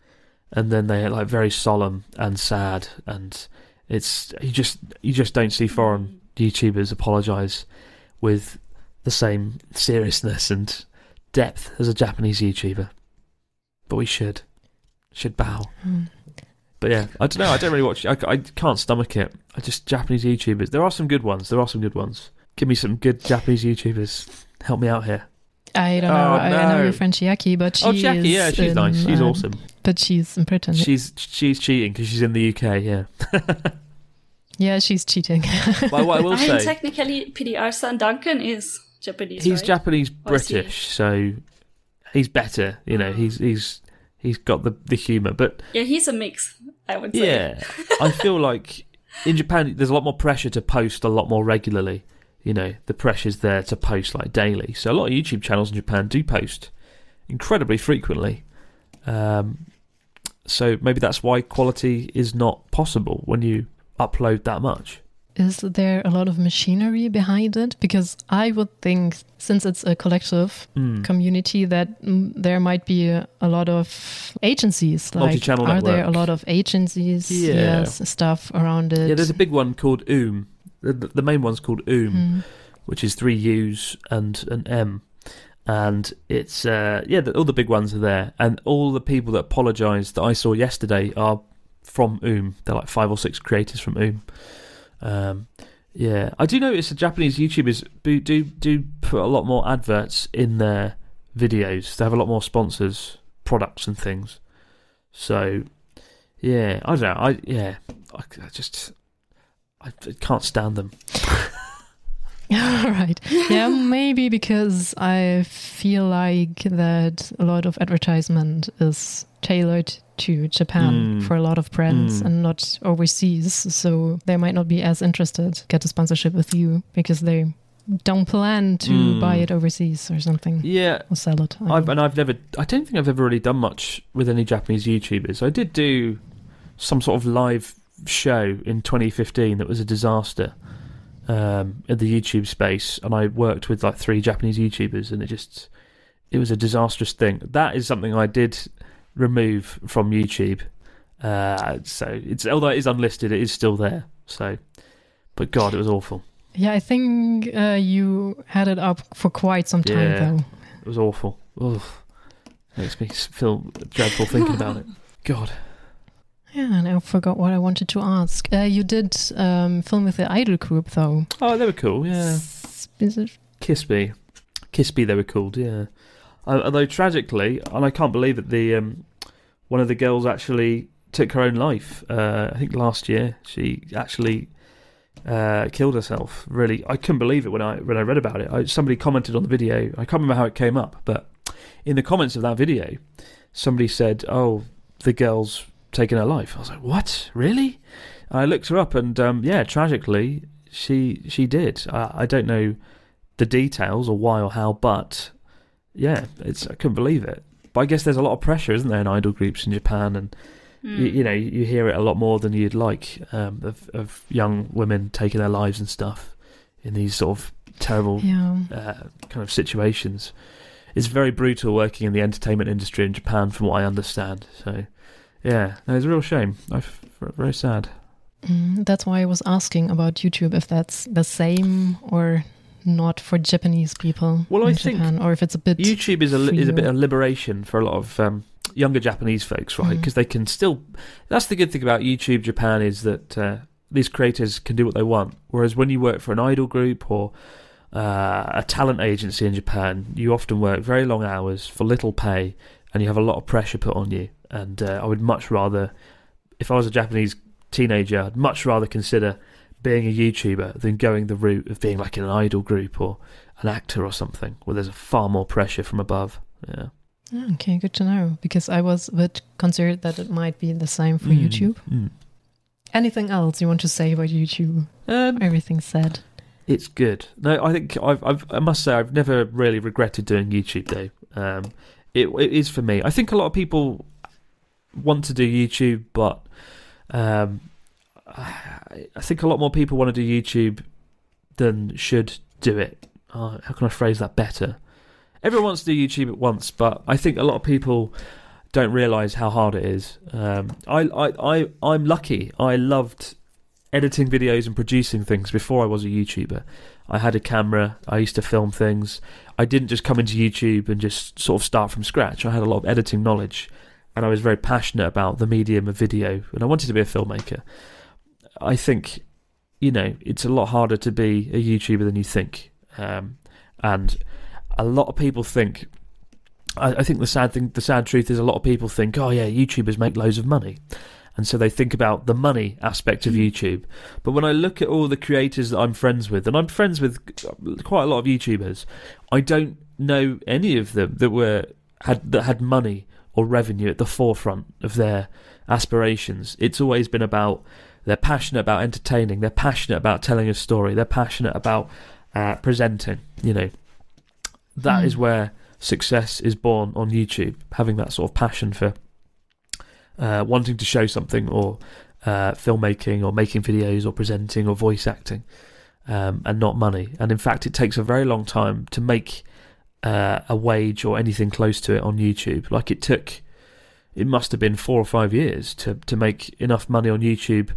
and then they're like very solemn and sad, and it's you just you just don't see foreign YouTubers apologize with the same seriousness and depth as a Japanese YouTuber, but we should should bow. Mm. But yeah, I don't know. I don't really watch. I, I can't stomach it. I just Japanese YouTubers. There are some good ones. There are some good ones. Give me some good Japanese YouTubers. Help me out here. I don't know. Oh, I, I know your friend Chiaki, but she oh, Jackie, is yeah, she's in, nice. She's uh, awesome. But she's in Britain. She's she's cheating because she's in the UK. Yeah. [LAUGHS] yeah, she's cheating. but what I will [LAUGHS] I mean, say, technically, PDR san Duncan is Japanese. he's right? Japanese Or is he? British, so he's better. You know, he's he's he's got the the humour. But Yeah, he's a mix. I would say. yeah, I feel like in Japan there's a lot more pressure to post a lot more regularly. You know, the pressure's there to post like daily. So a lot of YouTube channels in Japan do post incredibly frequently. Um, so maybe that's why quality is not possible when you upload that much. Is there a lot of machinery behind it? Because I would think, since it's a collective Mm. community, that mm, there might be a, a lot of agencies. Like, are there a lot of agencies? Yeah. Yes, stuff around it. Yeah, there's a big one called UUUM. The, the main one's called UUUM. Mm. which is three U's and an M. And it's uh, yeah, the, all the big ones are there, and all the people that apologised that I saw yesterday are from UUUM. They're like five or six creators from UUUM. Um, yeah, I do notice the Japanese YouTubers do, do do put a lot more adverts in their videos. They have a lot more sponsors, products, and things. So yeah, I don't know. I yeah, I, I just I can't stand them. [LAUGHS] All right. Yeah, maybe because I feel like that a lot of advertisement is tailored to Japan Mm. for a lot of brands Mm. and not overseas. So they might not be as interested to get a sponsorship with you because they don't plan to Mm. buy it overseas or something Yeah, or sell it. I I've, and I've never, I don't think I've ever really done much with any Japanese YouTubers. I did do some sort of live show in 2015 that was a disaster um, in the YouTube space, and I worked with like three Japanese YouTubers, and it just, it was a disastrous thing. That is something I did remove from YouTube. Uh, so it's although it is unlisted, it is still there. So, but God, it was awful. yeah, I think uh, you had it up for quite some time Yeah. though. It was awful. Ugh. Makes me feel dreadful thinking about it. [LAUGHS] God. Yeah, and I forgot what I wanted to ask. Uh, you did um, film with the Idol group though. Oh, they were cool. Yeah. Is it Kispy. Kispy, they were called. Yeah. Although tragically, and I can't believe that the um, one of the girls actually took her own life. Uh, I think last year she actually uh, killed herself. Really, I couldn't believe it when I when I read about it. I, somebody commented on the video. I can't remember how it came up, but in the comments of that video, somebody said, "Oh, the girl's taken her life." I was like, "What? Really?" And I looked her up, and um, yeah, tragically, she she did. I, I don't know the details or why or how, but yeah, it's I couldn't believe it. But I guess there's a lot of pressure, isn't there, in idol groups in Japan, and Hmm. you, you know you hear it a lot more than you'd like um, of of young women taking their lives and stuff in these sort of terrible yeah. uh, kind of situations. It's very brutal working in the entertainment industry in Japan, from what I understand. So, yeah, no, it's a real shame. I very sad. Mm, that's why I was asking about YouTube if that's the same or not for Japanese people Well, in I think Japan, or if it's a bit. YouTube is a is a bit of liberation for a lot of um, younger Japanese folks, right? Because they can still. That's the good thing about YouTube Japan is that uh, these creators can do what they want. Whereas when you work for an idol group or uh, a talent agency in Japan, you often work very long hours for little pay, and you have a lot of pressure put on you. And uh, I would much rather, if I was a Japanese teenager, I'd much rather consider being a YouTuber than going the route of being like in an idol group or an actor or something, where there's a far more pressure from above. Yeah. Ah, Okay, good to know because I was a bit concerned that it might be the same for Mm, YouTube. mm. Anything else you want to say about YouTube? Um, Everything said. it's good. No, I think I've, I've, I must say I've never really regretted doing YouTube though. Um, it, it is for me. I think a lot of people want to do YouTube, but um, I think a lot more people want to do YouTube than should do it. Uh, how can I phrase that better? Everyone wants to do YouTube at once, but I think a lot of people don't realize how hard it is. Um, I, I, I, I'm lucky. I loved editing videos and producing things before I was a YouTuber. I had a camera. I used to film things. I didn't just come into YouTube and just sort of start from scratch. I had a lot of editing knowledge, and I was very passionate about the medium of video, and I wanted to be a filmmaker. I think, you know, it's a lot harder to be a YouTuber than you think, um, and a lot of people think. I, I think the sad thing, the sad truth is, a lot of people think, oh yeah, YouTubers make loads of money, and so they think about the money aspect of YouTube. But when I look at all the creators that I'm friends with, and I'm friends with quite a lot of YouTubers, I don't know any of them that were had that had money or revenue at the forefront of their aspirations. It's always been about they're passionate about entertaining, they're passionate about telling a story, they're passionate about uh, presenting. You know, that Mm. is where success is born on YouTube. Having that sort of passion for uh, wanting to show something, or uh, filmmaking, or making videos, or presenting, or voice acting, um, and not money. And in fact, it takes a very long time to make uh, a wage or anything close to it on YouTube. Like it took, it must have been four or five years to to make enough money on YouTube,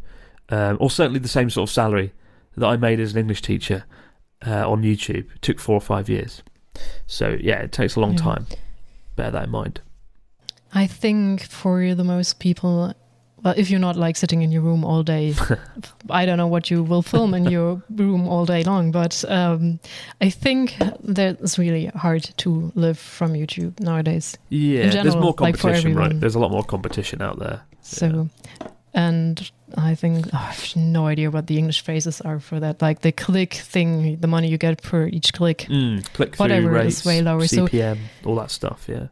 um, or certainly the same sort of salary that I made as an English teacher uh, on YouTube. It took four or five years. So yeah, it takes a long Yeah. time. Bear that in mind. I think for the most people, well, if you're not like sitting in your room all day, [LAUGHS] I don't know what you will film in your room all day long, but um, I think that it's really hard to live from YouTube nowadays. Yeah, In there's general, more like competition, right? There's a lot more competition out there. So, and I think oh, I have no idea what the English phrases are for that. Like the click thing, the money you get per each click. Mm, click Whatever is way lower, so- CPM, all that stuff. Yeah.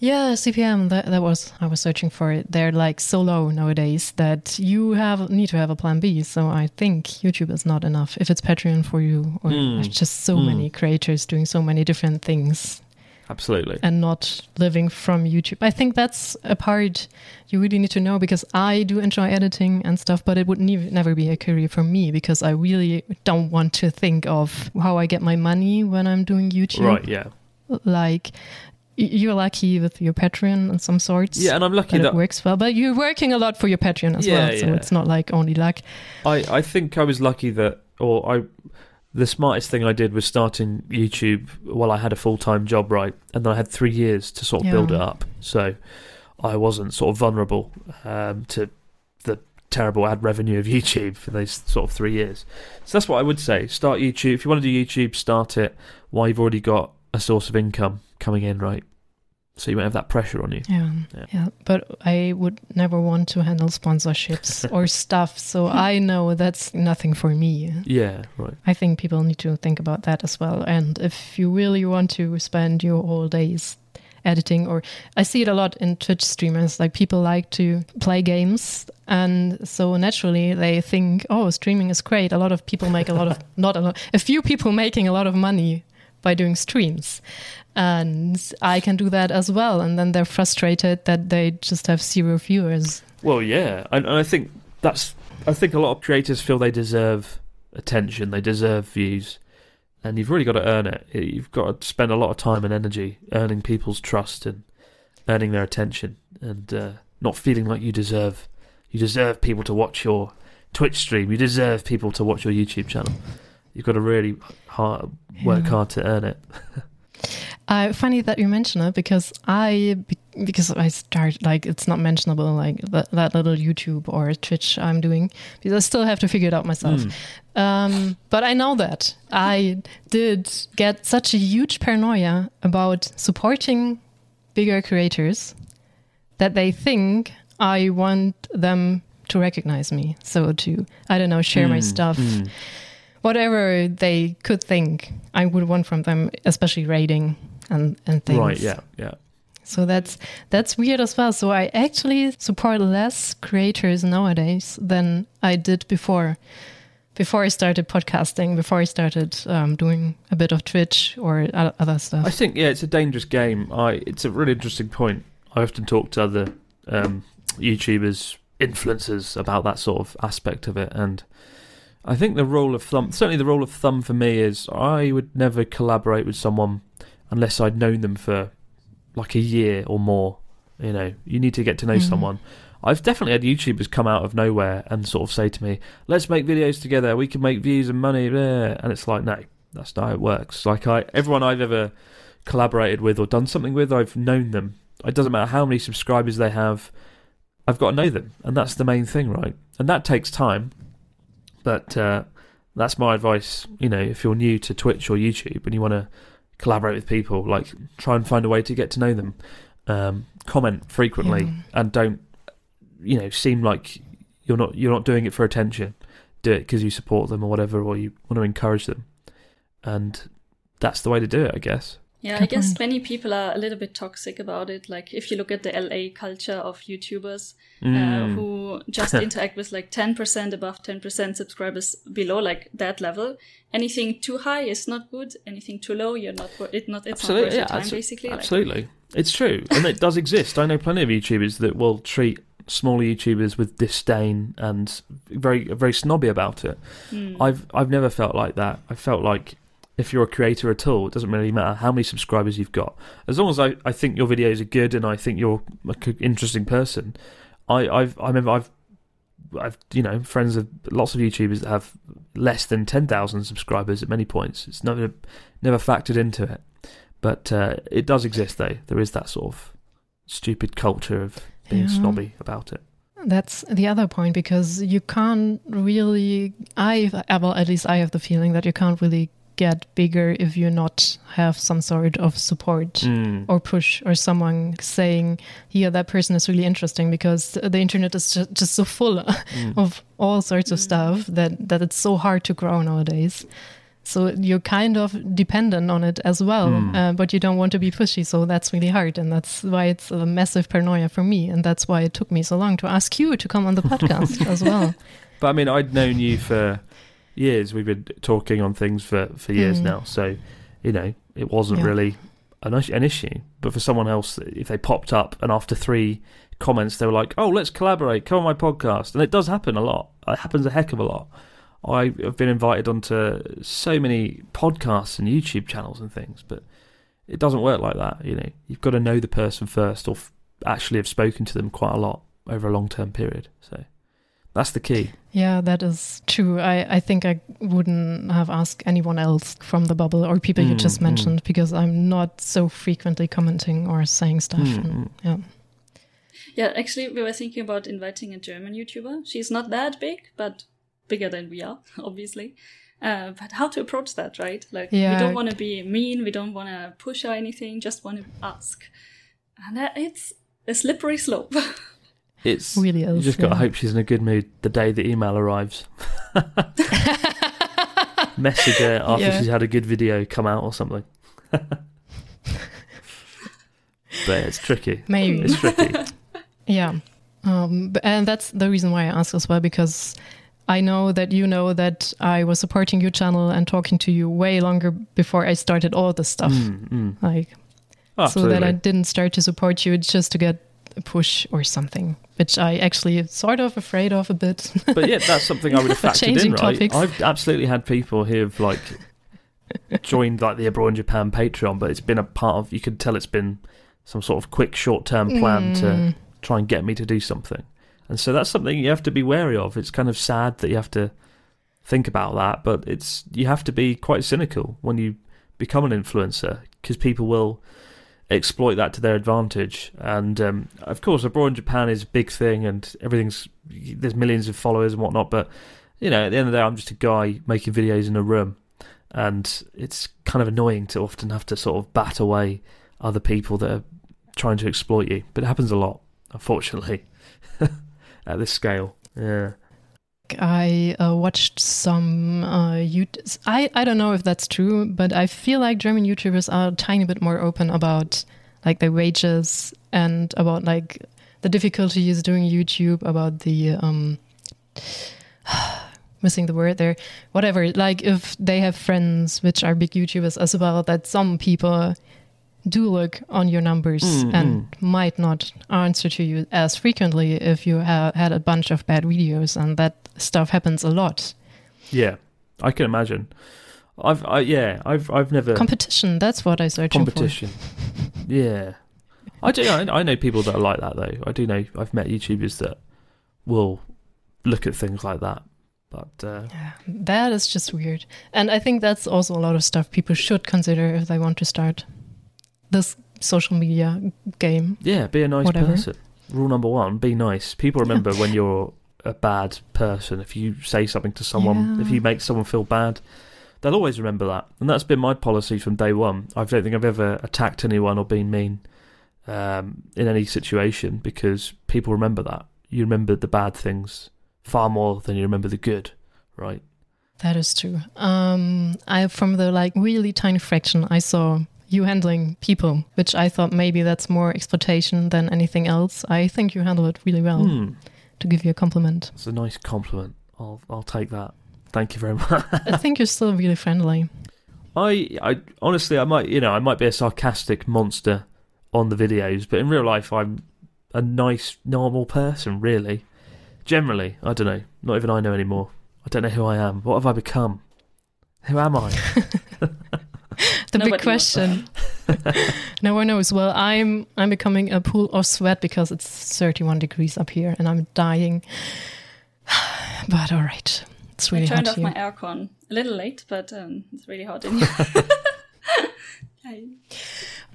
Yeah, CPM. That that was I was searching for it. They're like so low nowadays that you have need to have a plan B. So I think YouTube is not enough if it's Patreon for you, or Mm. just so Mm. many creators doing so many different things Absolutely. and not living from YouTube. I think that's a part you really need to know because I do enjoy editing and stuff, but it would nev- never be a career for me because I really don't want to think of how I get my money when I'm doing YouTube. Right. Yeah. Like you're lucky with your Patreon and some sorts. Yeah, and I'm lucky that that it works well, but you're working a lot for your Patreon as Yeah, well, so yeah. it's not like only luck. I, I think I was lucky that, or I, the smartest thing I did was starting YouTube while I had a full time job, right? And then I had three years to sort of build it up. So I wasn't sort of vulnerable um, to the terrible ad revenue of [LAUGHS] YouTube for those sort of three years. So that's what I would say. Start YouTube. If you want to do YouTube, start it while you've already got a source of income coming in, right? So you won't have that pressure on you. Yeah. Yeah. yeah, But I would never want to handle sponsorships [LAUGHS] or stuff, so I know that's nothing for me. Yeah, right. I think people need to think about that as well. And if you really want to spend your whole days editing, or I see it a lot in Twitch streamers, like people like to play games. And so naturally they think, oh, streaming is great. A lot of people make a lot of, [LAUGHS] not a lot, a few people making a lot of money by doing streams. And I can do that as well. And then they're frustrated that they just have zero viewers. Well, yeah, and, and I think that's. I think a lot of creators feel they deserve attention, they deserve views, and you've really got to earn it. You've got to spend a lot of time and energy earning people's trust and earning their attention, and uh, not feeling like you deserve. You deserve people to watch your Twitch stream. You deserve people to watch your YouTube channel. You've got to really hard, work Yeah. hard to earn it. [LAUGHS] Uh, funny that you mention it because I because I start like it's not mentionable like that, that little YouTube or Twitch I'm doing because I still have to figure it out myself. Mm. Um, but I know that I did get such a huge paranoia about supporting bigger creators that they think I want them to recognize me. So to I don't know share my Mm, stuff mm. whatever they could think I would want from them, especially rating and and things. Right? Yeah, yeah. So that's that's weird as well. So I actually support less creators nowadays than I did before. before I started podcasting, before I started um, doing a bit of Twitch or other stuff. I think yeah, it's a dangerous game. I it's a really interesting point. I often talk to other um, YouTubers, influencers about that sort of aspect of it, and I think the rule of thumb, certainly the rule of thumb for me is I would never collaborate with someone unless I'd known them for like a year or more. You know, you need to get to know Mhm. someone. I've definitely had YouTubers come out of nowhere and sort of say to me, "Let's make videos together. We can make views and money." blah." And it's like, no, that's not how it works. Like I, everyone I've ever collaborated with or done something with, I've known them. It doesn't matter how many subscribers they have. I've got to know them, and that's the main thing, right? And that takes time. But uh, that's my advice. You know, if you're new to Twitch or YouTube and you want to collaborate with people, like try and find a way to get to know them. Um, comment frequently, Yeah. and don't you know seem like you're not you're not doing it for attention. Do it because you support them or whatever, or you want to encourage them, and that's the way to do it, I guess. Yeah, I guess point. many people are a little bit toxic about it. Like if you look at the LA culture of YouTubers uh, Mm. who just [LAUGHS] interact with like 10% above 10% subscribers below like that level, anything too high is not good. Anything too low, you're not wor- it not it's not worth your time abso- basically. Like, Absolutely, it's true, and it does exist. I know plenty of YouTubers that will treat smaller YouTubers with disdain and very very snobby about it. mm. I've I've never felt like that. I felt like if you're a creator at all, it doesn't really matter how many subscribers you've got. As long as I, I think your videos are good and I think you're an interesting person, I I've I remember I've I've you know friends of lots of YouTubers that have less than ten thousand subscribers at many points. It's never never factored into it, but uh, it does exist though. There is that sort of stupid culture of being Yeah. snobby about it. That's the other point because you can't really. I well, at least I have the feeling that you can't really get bigger if you not have some sort of support Mm. or push or someone saying, "Yeah, that person is really interesting," because the internet is just, just so full [LAUGHS] Mm. of all sorts of stuff that that it's so hard to grow nowadays. So you're kind of dependent on it as well, Mm. uh, but you don't want to be pushy. So that's really hard, and that's why it's a massive paranoia for me, and that's why it took me so long to ask you to come on the [LAUGHS] podcast as well. But I mean, I'd known you for years. We've been talking on things for, for years Mm. now. So, you know, it wasn't Yeah. really an, an issue. But for someone else, if they popped up and after three comments, they were like, oh, let's collaborate, come on my podcast. And it does happen a lot. It happens a heck of a lot. I've been invited onto so many podcasts and YouTube channels and things, but it doesn't work like that. You know, you've got to know the person first, or f- actually have spoken to them quite a lot over a long term period. So that's the key. Yeah, that is true. I, I think I wouldn't have asked anyone else from the bubble or people you Mm, just mm. mentioned because I'm not so frequently commenting or saying stuff. Mm, and- mm. yeah. Yeah, actually, we were thinking about inviting a German YouTuber. She's not that big, but bigger than we are, [LAUGHS] obviously. Uh, but how to approach that, right? Like, we don't want to be mean, we don't want to push or anything, just want to ask. And that, it's a slippery slope. [LAUGHS] It's Really You just got to hope she's in a good mood the day the email arrives. [LAUGHS] Message her after Yeah. she's had a good video come out or something. [LAUGHS] but it's tricky. Maybe. It's tricky. [LAUGHS] Yeah. Um, and that's the reason why I ask as well, because I know that you know that I was supporting your channel and talking to you way longer before I started all this stuff. Mm, mm. Like, so Absolutely. that I didn't start to support you just to get a push or something, which I actually sort of afraid of a bit. but yeah, that's something I would have [LAUGHS] factored in, right? topics. I've absolutely had people who have like joined like the Abroad in Japan Patreon, but it's been a part of. You could tell it's been some sort of quick short term plan to Mm. try and get me to do something. And so that's something you have to be wary of. It's kind of sad that you have to think about that, but it's you have to be quite cynical when you become an influencer because people will exploit that to their advantage. And um, of course, abroad in Japan is a big thing, and everything's there's millions of followers and whatnot. But you know, at the end of the day, I'm just a guy making videos in a room, and it's kind of annoying to often have to sort of bat away other people that are trying to exploit you. But it happens a lot, unfortunately, [LAUGHS] at this scale. Yeah. I uh, watched some uh, YouTube. I I don't know if that's true, but I feel like German YouTubers are a tiny bit more open about like their wages and about like the difficulties doing YouTube, about the um, [SIGHS] missing the word there. Whatever. Like if they have friends which are big YouTubers as well, that some people do look on your numbers Mm, and might not answer to you as frequently if you ha- had a bunch of bad videos, and that stuff happens a lot. Yeah, I can imagine. I've, I, yeah, I've, I've never Competition. That's what I search for. competition. yeah, I do. I, I know people that are like that though. I do know. I've met YouTubers that will look at things like that. But uh, Yeah, that is just weird. And I think that's also a lot of stuff people should consider if they want to start this social media game. yeah, be a nice Whatever. person. Rule number one: be nice. People remember when [LAUGHS] you're a bad person. If you say something to someone, if you make someone feel bad, they'll always remember that. And that's been my policy from day one. I don't think I've ever attacked anyone or been mean um, in any situation because people remember that. You remember the bad things far more than you remember the good, right? That is true. Um, I from the like really tiny fraction I saw you handling people, which I thought maybe that's more exploitation than anything else. I think you handle it really well. Hmm. To give you a compliment, It's a nice compliment. I'll I'll take that. Thank you very [LAUGHS] much. I think you're still really friendly. I I honestly I might you know I might be a sarcastic monster on the videos, but in real life I'm a nice normal person. Really, generally I don't know. Not even I know anymore. I don't know who I am. What have I become? Who am I? [LAUGHS] [LAUGHS] The Nobody big question. [LAUGHS] no one knows. Well, I'm I'm becoming a pool of sweat because it's 31 degrees up here and I'm dying. [SIGHS] but all right, it's really I turned hot off my here. aircon a little late, but um, it's really hot in [LAUGHS] here.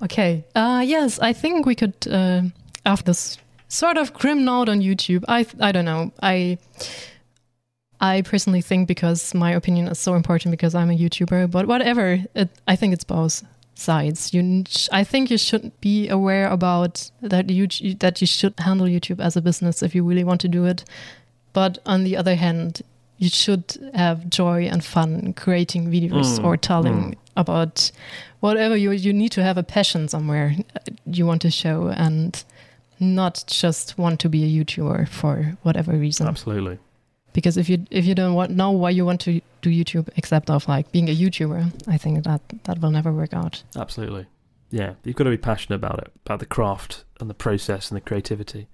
Okay. Uh, yes, I think we could uh, after this sort of grim note on YouTube. I I don't know. I I personally think because my opinion is so important because I'm a YouTuber, but whatever. It, I think it's both sides. You, I think you should be aware about that. You that you should handle YouTube as a business if you really want to do it. But on the other hand, you should have joy and fun creating videos Mm, or telling mm. about whatever you you need to have a passion somewhere uh, you want to show and not just want to be a YouTuber for whatever reason Absolutely. Because if you if you don't want know why you want to do YouTube except of like being a YouTuber, I think that that will never work out. Absolutely. Yeah, you've got to be passionate about it, about the craft and the process and the creativity.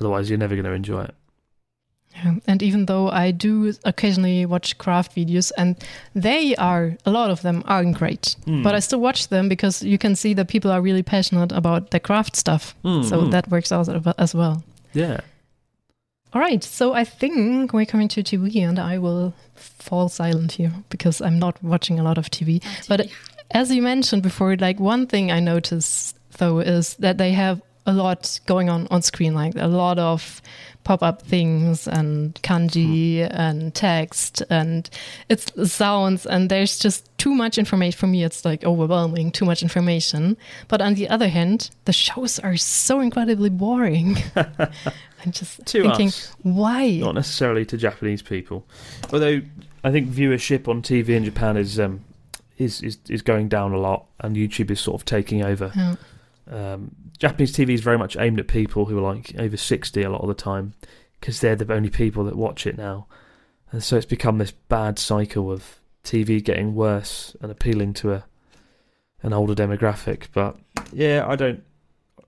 Otherwise, you're never going to enjoy it. Yeah. And even though I do occasionally watch craft videos, and they are a lot of them aren't great, Hmm. but I still watch them because you can see that people are really passionate about the craft stuff. Mm, So mm. that works out as well. yeah, All right, so I think we're coming to TV, and I will fall silent here because I'm not watching a lot of TV. But as you mentioned before, like one thing I noticed though is that they have a lot going on on screen, like a lot of pop-up things and kanji and text and it's sounds and there's just too much information for me it's like overwhelming too much information. But on the other hand the shows are so incredibly boring [LAUGHS] i'm just To thinking us. why not necessarily to Japanese people. Although I think viewership on TV in Japan is um, is, is is going down a lot, and YouTube is sort of taking over. Um, Japanese TV is very much aimed at people who are like over sixty a lot of the time, because they're the only people that watch it now, and so it's become this bad cycle of TV getting worse and appealing to a an older demographic. But yeah, I don't.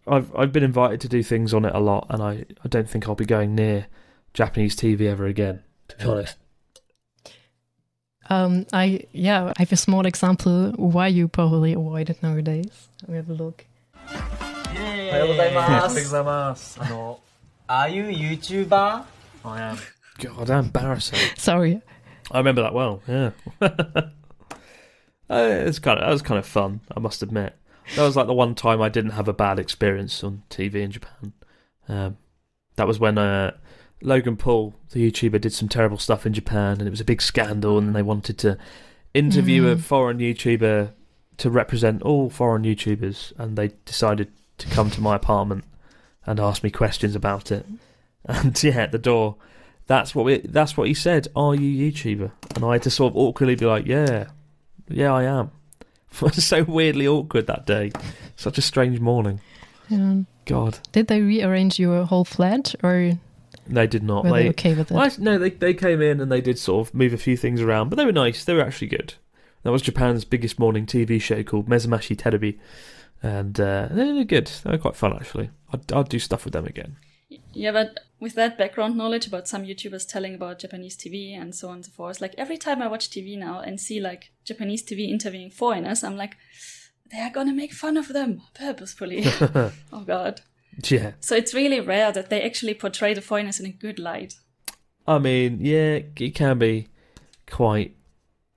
I've I've been invited to do things on it a lot, and I, I don't think I'll be going near Japanese TV ever again. To be honest. um i yeah i have a small example why you probably avoid it nowadays let me have a look おはようございます。あの、 Are you YouTuber? I am. God, how embarrassing. sorry I remember that well. Yeah. [LAUGHS] uh, it's kind of that was kind of fun. I must admit. That was like the one time I didn't have a bad experience on TV in Japan. Um, that was when uh, Logan Paul, the YouTuber, did some terrible stuff in Japan, and it was a big scandal. And they wanted to interview a Mm. foreign YouTuber to represent all foreign YouTubers, and they decided to come to my apartment and ask me questions about it. And [LAUGHS] yeah, at the door, that's what we, that's what he said. Are you YouTuber? And I had to sort of awkwardly be like, yeah, yeah, I am. [LAUGHS] Was so weirdly awkward that day. Such a strange morning. yeah. God. did they rearrange your whole flat or They did not. Were they They, okay with it? well, no, they they came in and they did sort of move a few things around, but they were nice. They were actually good. That was Japan's biggest morning TV show called Mezamashi Terebi, and uh, they were good. They were quite fun actually. I'd, I'd do stuff with them again. Yeah, but with that background knowledge about some YouTubers telling about Japanese TV and so on and so forth, like every time I watch TV now and see like Japanese TV interviewing foreigners, I'm like, they are gonna make fun of them purposefully. [LAUGHS] [LAUGHS] oh god. Yeah, So it's really rare that they actually portray the foreigners in a good light. I mean, yeah, it can be quite.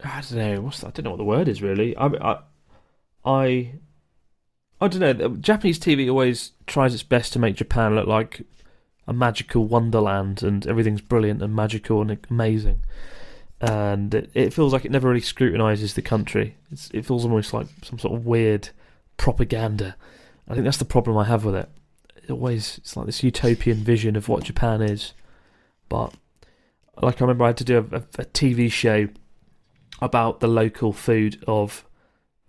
I don't know. What's I don't know what the word is really. I, I, I, I don't know. Japanese TV always tries its best to make Japan look like a magical wonderland, and everything's brilliant and magical and amazing. And it, it feels like it never really scrutinises the country. It's, it feels almost like some sort of weird propaganda. I think that's the problem I have with it. It always, it's like this utopian vision of what Japan is, but like I remember I had to do a, a, a TV show about the local food of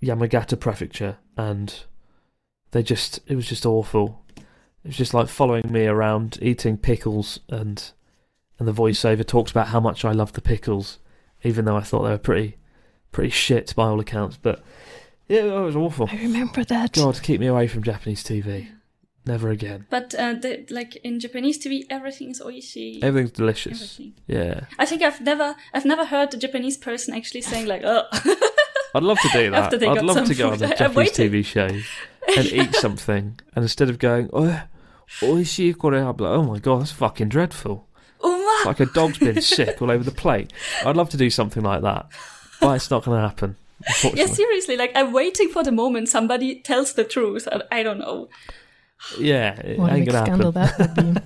Yamagata Prefecture, and they just it was just awful. It was just like following me around eating pickles, and and the voiceover talks about how much I love the pickles, even though I thought they were pretty pretty shit by all accounts. But yeah, it was awful. I remember that. God, keep me away from Japanese TV. Never again. But uh, the, like in Japanese TV, everything is oishi. Everything's delicious. Everything. Yeah, I think I've never, I've never heard a Japanese person actually saying like, "Oh, [LAUGHS] I'd love to do [LAUGHS] that. After they I'd got love some to go on [LAUGHS] a Japanese. TV show and eat [LAUGHS] something, and instead of going, oh, oh oishii kore, I'd be like, oh my god, that's fucking dreadful. Oh uma." It's like a dog's been sick all over the plate. I'd love to do something like that, but it's not going to happen. Yeah, seriously. Like I'm waiting for the moment somebody tells the truth. and I don't know. Yeah, it What a ain't big going to scandal happen. that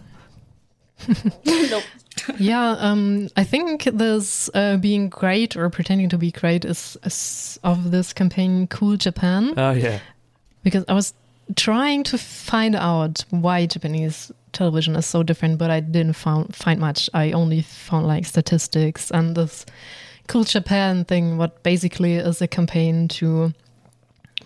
would be. no. [LAUGHS] yeah, um, I think this uh, being great or pretending to be great is, is of this campaign Cool Japan Oh yeah, because I was trying to find out why Japanese television is so different, but I didn't found, find much. I only found like statistics and this Cool Japan thing, what basically is a campaign to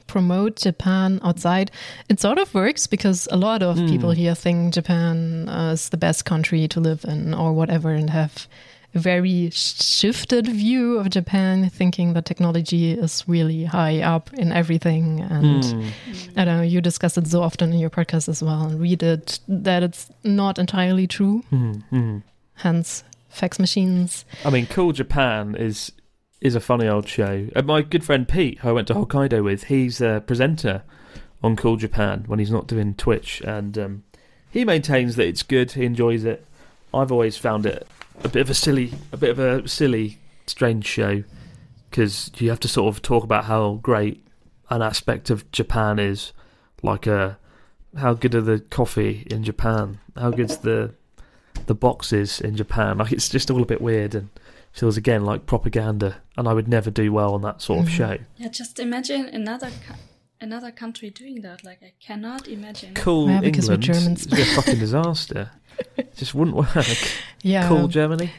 promote Japan outside. It sort of works because a lot of people here think Japan uh, is the best country to live in or whatever and have a very shifted view of Japan, thinking that technology is really high up in everything. And Hmm. I don't know, you discuss it so often in your podcast as well and read it that it's not entirely true. Hmm. Hence, fax machines. I mean, Cool Japan is is a funny old show. And my good friend Pete, who I went to Hokkaido with, he's a presenter on Cool Japan when he's not doing Twitch, and um, he maintains that it's good. He enjoys it. I've always found it a bit of a silly, a bit of a silly, strange show because you have to sort of talk about how great an aspect of Japan is, like uh, how good are the coffee in Japan, how good's the the boxes in Japan. Like it's just all a bit weird and feels again like propaganda. And I would never do well on that sort of Mhm. show. Yeah, just imagine another co- another country doing that. Like I cannot imagine. Cool Yeah, because we're England Germans. is a fucking [LAUGHS] disaster. It just wouldn't work. Yeah. Cool Germany.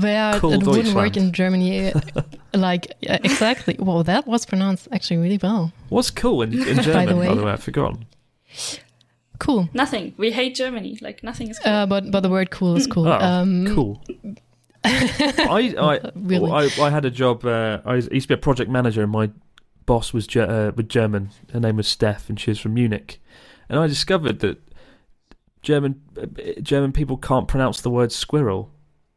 Where Cool it wouldn't work in Germany, [LAUGHS] like yeah, exactly. Well, that was pronounced actually really well. What's cool in, in [LAUGHS] German? by, the way. way, I've forgotten. Cool. Nothing. We hate Germany. Like nothing is cool. Uh, but but the word cool is cool. Oh, um, cool. [LAUGHS] I, I, Really? I, I had a job. Uh, I used to be a project manager, and my boss was Ge- uh, was German. Her name was Steph, and she was from Munich. And I discovered that German uh, German people can't pronounce the word squirrel.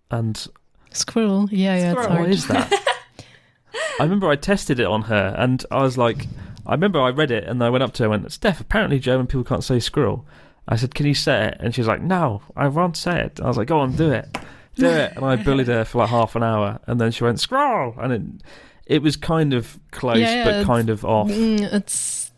And Squirrel. Yeah, yeah, it's Squirrel. what hard. is that? [LAUGHS] I remember I tested it on her, and I was like, I remember I read it, and I went up to her and went, Steph, apparently German people can't say squirrel. I said, Can you say it? And she was like, No, I won't say it. I was like, Go on, do it, do it. And I bullied her for like half an hour, and then she went squirrel, and it, it was kind of close, Yeah, yeah, but kind of off. Mm, it's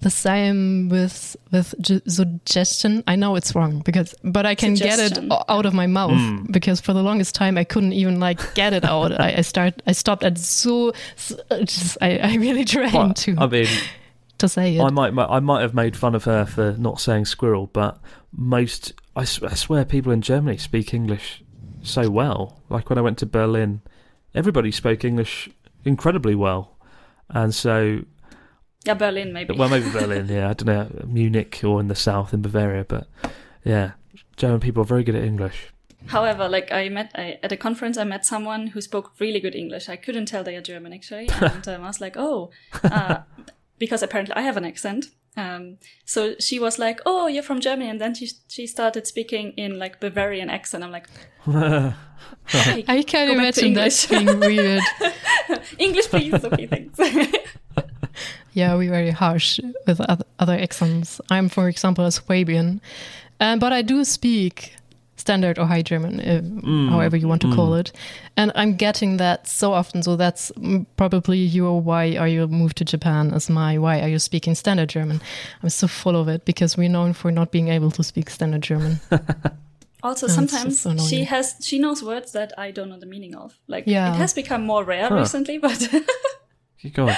the same with with ju- suggestion. I know it's wrong because, but I can get it out of my mouth Mm. because for the longest time I couldn't even like get it out. I, I start I stopped at so. so just, I I really trying But, to I mean, to say it. I might I might have made fun of her for not saying squirrel, but most I, swear people in Germany speak English so well. Like when I went to Berlin, everybody spoke English incredibly well, and so yeah, Berlin maybe. well maybe Berlin, yeah, I don't know Munich or in the south in Bavaria, but yeah, German people are very good at English. However, like I met I, at a conference, I met someone who spoke really good English. I couldn't tell they are German actually, [LAUGHS] and um, I was like, oh, uh, because apparently I have an accent. Um, so she was like, "Oh, you're from Germany," and then she she started speaking in like Bavarian accent. I'm like, [LAUGHS] "Hey, I can go back to imagine that being weird. [LAUGHS] English, please." Okay, thanks. [LAUGHS] Yeah, we're very harsh with other accents. I'm, for example, a Swabian, um, but I do speak standard or high German, uh, Mm, however you want to call it. And I'm getting that so often. So that's mm, probably your why are you moved to Japan as my why are you speaking standard German. I'm so full of it because we're known for not being able to speak standard German. [LAUGHS] also, That's sometimes so she has she knows words that I don't know the meaning of. Like Yeah. it has become more rare Huh. recently, but [LAUGHS] Good God.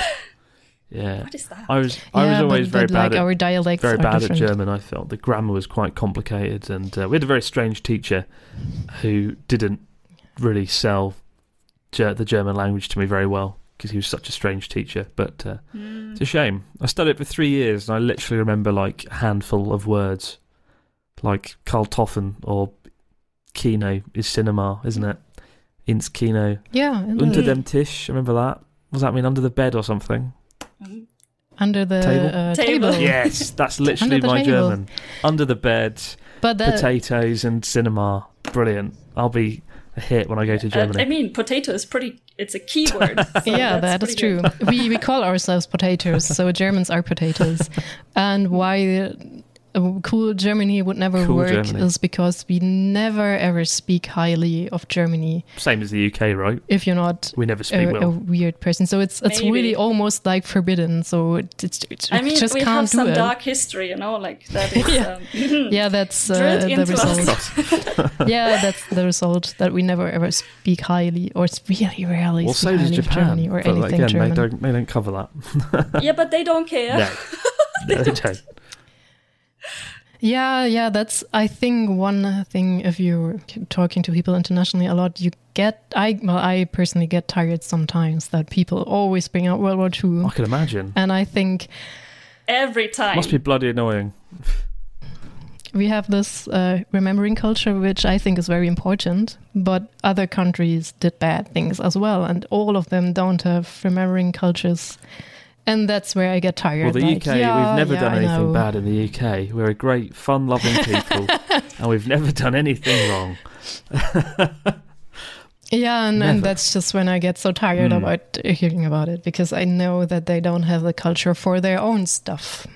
Yeah. what is that? I was I yeah, was always but, very but, bad like at our dialects very are bad different. at German. I felt the grammar was quite complicated, and uh, we had a very strange teacher who didn't really sell ger- the German language to me very well because he was such a strange teacher. But uh, Mm. it's a shame. I studied it for three years, and I literally remember like a handful of words, like Karltoffen or Kino is cinema, isn't it? Ins Kino. Yeah, Unter dem Tisch. Remember that? What Does that mean under the bed or something? Under the Table? Uh, Table. table. [LAUGHS] Yes, that's literally my table. German. Under the bed. but that potatoes and cinema. Brilliant. I'll be a hit when I go to Uh, Germany. I mean, potato is pretty. It's a keyword. [LAUGHS] so yeah, that's that is pretty true. we we call ourselves potatoes, so Germans are potatoes. [LAUGHS] And why uh, cool Germany would never Cool work Germany. is because we never ever speak highly of Germany Same as the UK, right? if you're not We never speak a, a weird person. So it's it's Maybe. really almost like forbidden. So it, it's, it's, I mean, just we can't have do some it. dark history, you know, like that is. [LAUGHS] Yeah. um, Yeah, that's uh, the result. [LAUGHS] yeah, that's the result that we never ever speak highly, or it's really rarely Well, speak so does highly of Japan. Germany or but anything again, German. they don't they don't cover that. yeah, but they don't care. [LAUGHS] No, no they don't. Yeah, yeah, that's I think one thing if you're talking to people internationally a lot, you get I well I personally get tired sometimes that people always bring up World War II. I can imagine. And I think Every time. Must be bloody annoying. we have this uh, remembering culture, which I think is very important. But other countries did bad things as well, and all of them don't have remembering cultures. And that's where I get tired. Well, the like, UK, yeah, we've never yeah, done anything bad in the UK. We're a great, fun-loving [LAUGHS] people, and we've never done anything wrong. [LAUGHS] Yeah, and, and that's just when I get so tired Mm. about hearing about it because I know that they don't have the culture for their own stuff.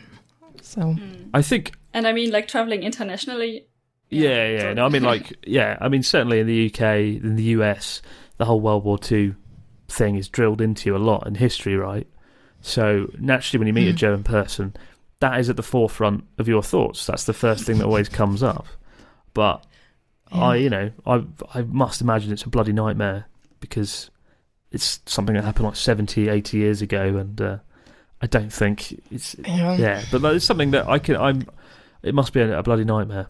So I think and I mean, like traveling internationally. Yeah, yeah. so- No, I mean, like, [LAUGHS] yeah. I mean, certainly in the UK, in the US, the whole World War Two thing is drilled into you a lot in history, right? So naturally, when you meet a Mm. German person, that is at the forefront of your thoughts. That's the first thing that always [LAUGHS] comes up. But I, you know, I, I must imagine it's a bloody nightmare because it's something that happened like 70, 80 years ago, and uh, I don't think it's yeah. yeah. But it's something that I can. I'm. It must be a, a bloody nightmare.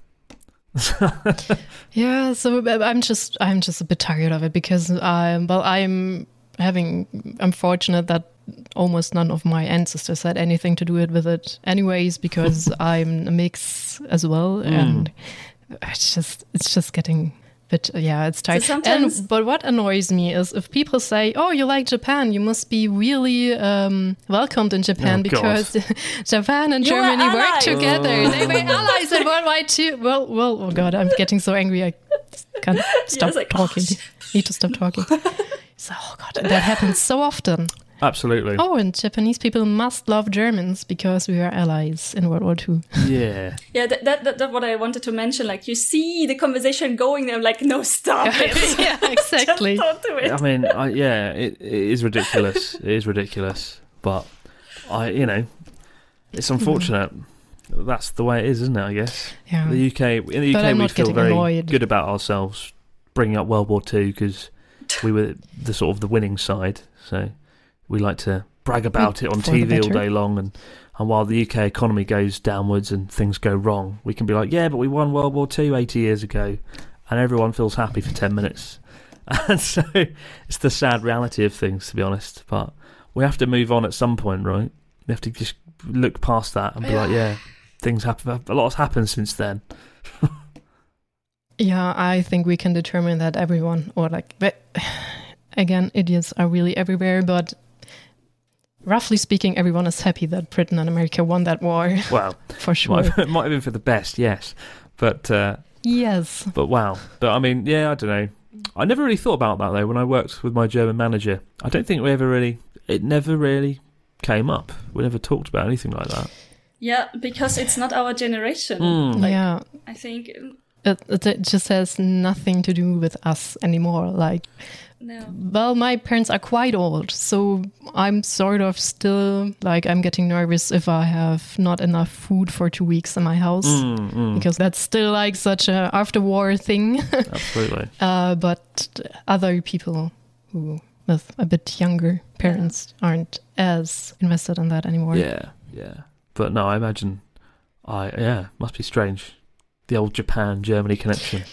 Yeah, so uh, I'm just I'm just a bit tired of it because I'm well I'm having I'm fortunate that almost none of my ancestors had anything to do it with it anyways because [LAUGHS] I'm a mix as well Mm. and it's just it's just getting bit yeah it's tired sometimes- and but what annoys me is if people say oh you like Japan you must be really um welcomed in Japan Oh, because [LAUGHS] Japan and You Germany work allies. together. They were allies in World War II well well oh god I'm getting so angry. I can't [LAUGHS] stop it's like, oh, talking need to stop talking. so oh god that happens so often Absolutely. oh and Japanese people must love Germans because we are allies in World War II [LAUGHS] Yeah. Yeah, that, that, that, that what I wanted to mention. Like, you see the conversation going there. I'm like, no, stop it. [LAUGHS] yeah [LAUGHS] exactly Just don't do it. I mean, I, yeah, it, it is ridiculous. it is ridiculous. But I, you know, it's hmm. unfortunate. That's the way it is, isn't it? I guess yeah the UK in the But UK we feel very annoyed. good about ourselves bringing up World War Two because we were the sort of the winning side. So we like to brag about it on for TV all day long, and and while the UK economy goes downwards and things go wrong, we can be like, yeah, but we won World War Two 80 years ago, and everyone feels happy for ten minutes. [LAUGHS] And so it's the sad reality of things, to be honest. But we have to move on at some point, right? We have to just look past that and be like, yeah, things happen. A lot has happened since then. [LAUGHS] Yeah, I think we can determine that everyone, or like, but [SIGHS] again, idiots are really everywhere, but roughly speaking, everyone is happy that Britain and America won that war, Well, [LAUGHS] for sure. might, have, might have been for the best, yes, but uh, yes. but wow. But I mean, yeah, I don't know. I never really thought about that though when I worked with my German manager. I don't think we ever really. It never really came up. We never talked about anything like that. Yeah, because it's not our generation. Mm. Like, yeah. I think It, it, it just has nothing to do with us anymore. Like, no. well, my parents are quite old, so I'm sort of still like, I'm getting nervous if I have not enough food for two weeks in my house. Mm, mm, Because that's still like such a after war thing. [LAUGHS] absolutely. Uh, but other people who with a bit younger parents aren't as invested in that anymore. Yeah, yeah. But no, I imagine. I yeah, must be strange. The old Japan Germany connection. [LAUGHS]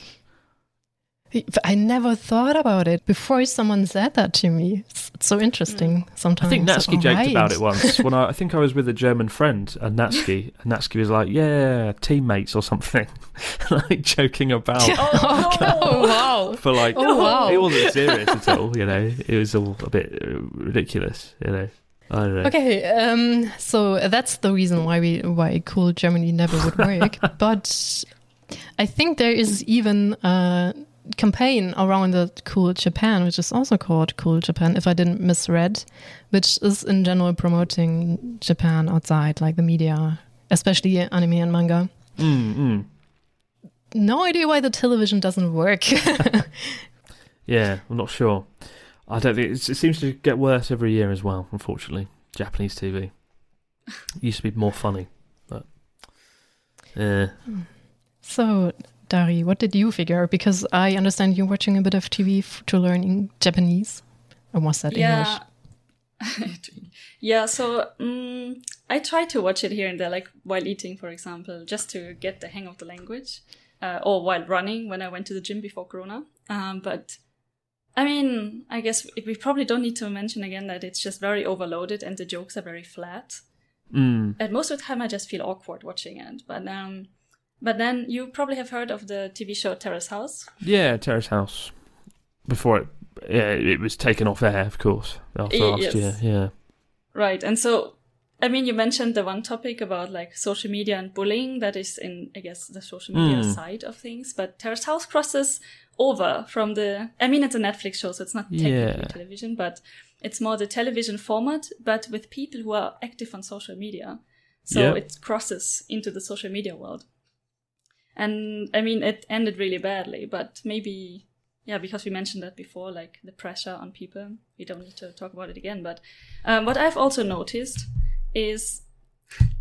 I never thought about it before someone said that to me. It's, it's so interesting I sometimes. I think Natsuki Oh, joked right. about it once when I, [LAUGHS] I think I was with a German friend and Natsuki, and Natsuki was like, "Yeah, teammates or something," [LAUGHS] like joking about [LAUGHS] Oh. Oh, wow. for like. Oh, wow. It wasn't serious at all, you know. It was all a bit uh, ridiculous, you know. I don't know. Okay, um, so that's the reason why we why cool Germany never would work. but I think there is even a campaign around the cool Japan, which is also called Cool Japan, if I didn't misread, which is in general promoting Japan outside, like the media, especially anime and manga. Mm, mm. No idea why the television doesn't work. [LAUGHS] Yeah, I'm not sure. I don't think it seems to get worse every year as well. Unfortunately, Japanese TV used to be more funny, but yeah. so, Dari, what did you figure? Because I understand you're watching a bit of TV f- to learn Japanese. And was that English? Yeah. [LAUGHS] yeah, so um, I try to watch it here and there, like while eating, for example, just to get the hang of the language, uh, or while running when I went to the gym before Corona. Um, but I mean, I guess we probably don't need to mention again that it's just very overloaded and the jokes are very flat. Mm. And most of the time, I just feel awkward watching it. But um, but then you probably have heard of the TV show Terrace House. Yeah, Terrace House. Before it, yeah, it was taken off air, of course, after last yes. year. Yeah. Right. And so, I mean, you mentioned the one topic about like social media and bullying that is in, I guess, the social media Mm. side of things. But Terrace House crosses over from the, I mean, it's a Netflix show, so it's not technically Yeah. television, but it's more the television format, but with people who are active on social media. So Yeah. it crosses into the social media world. And I mean, it ended really badly, but maybe, yeah, because we mentioned that before, like the pressure on people. We don't need to talk about it again. But um, what I've also noticed is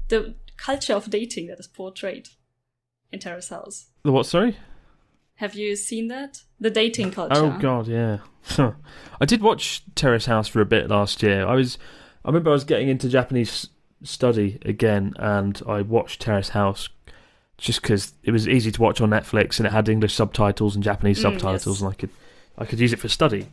the culture of dating that is portrayed in Terrace House. The what? Sorry. Have you seen that? The dating culture. Oh God, yeah. [LAUGHS] I did watch Terrace House for a bit last year. I was, I remember I was getting into Japanese study again, and I watched Terrace House just because it was easy to watch on Netflix and it had English subtitles and Japanese Mm, subtitles, yes. and I could, I could use it for study,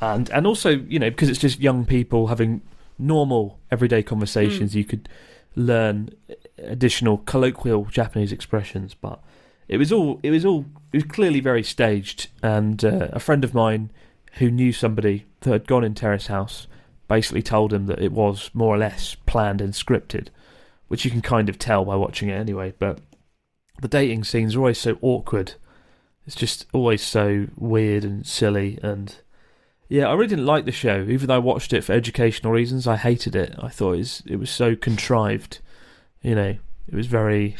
and and also you know because it's just young people having normal everyday conversations, you could learn additional colloquial Japanese expressions, but it was all it was all it was clearly very staged. And uh, a friend of mine who knew somebody that had gone in terrace house basically told him that it was more or less planned and scripted which you can kind of tell by watching it anyway. But the dating scenes are always so awkward it's just always so weird and silly and yeah i really didn't like the show even though i watched it for educational reasons i hated it i thought it was, it was so contrived you know it was very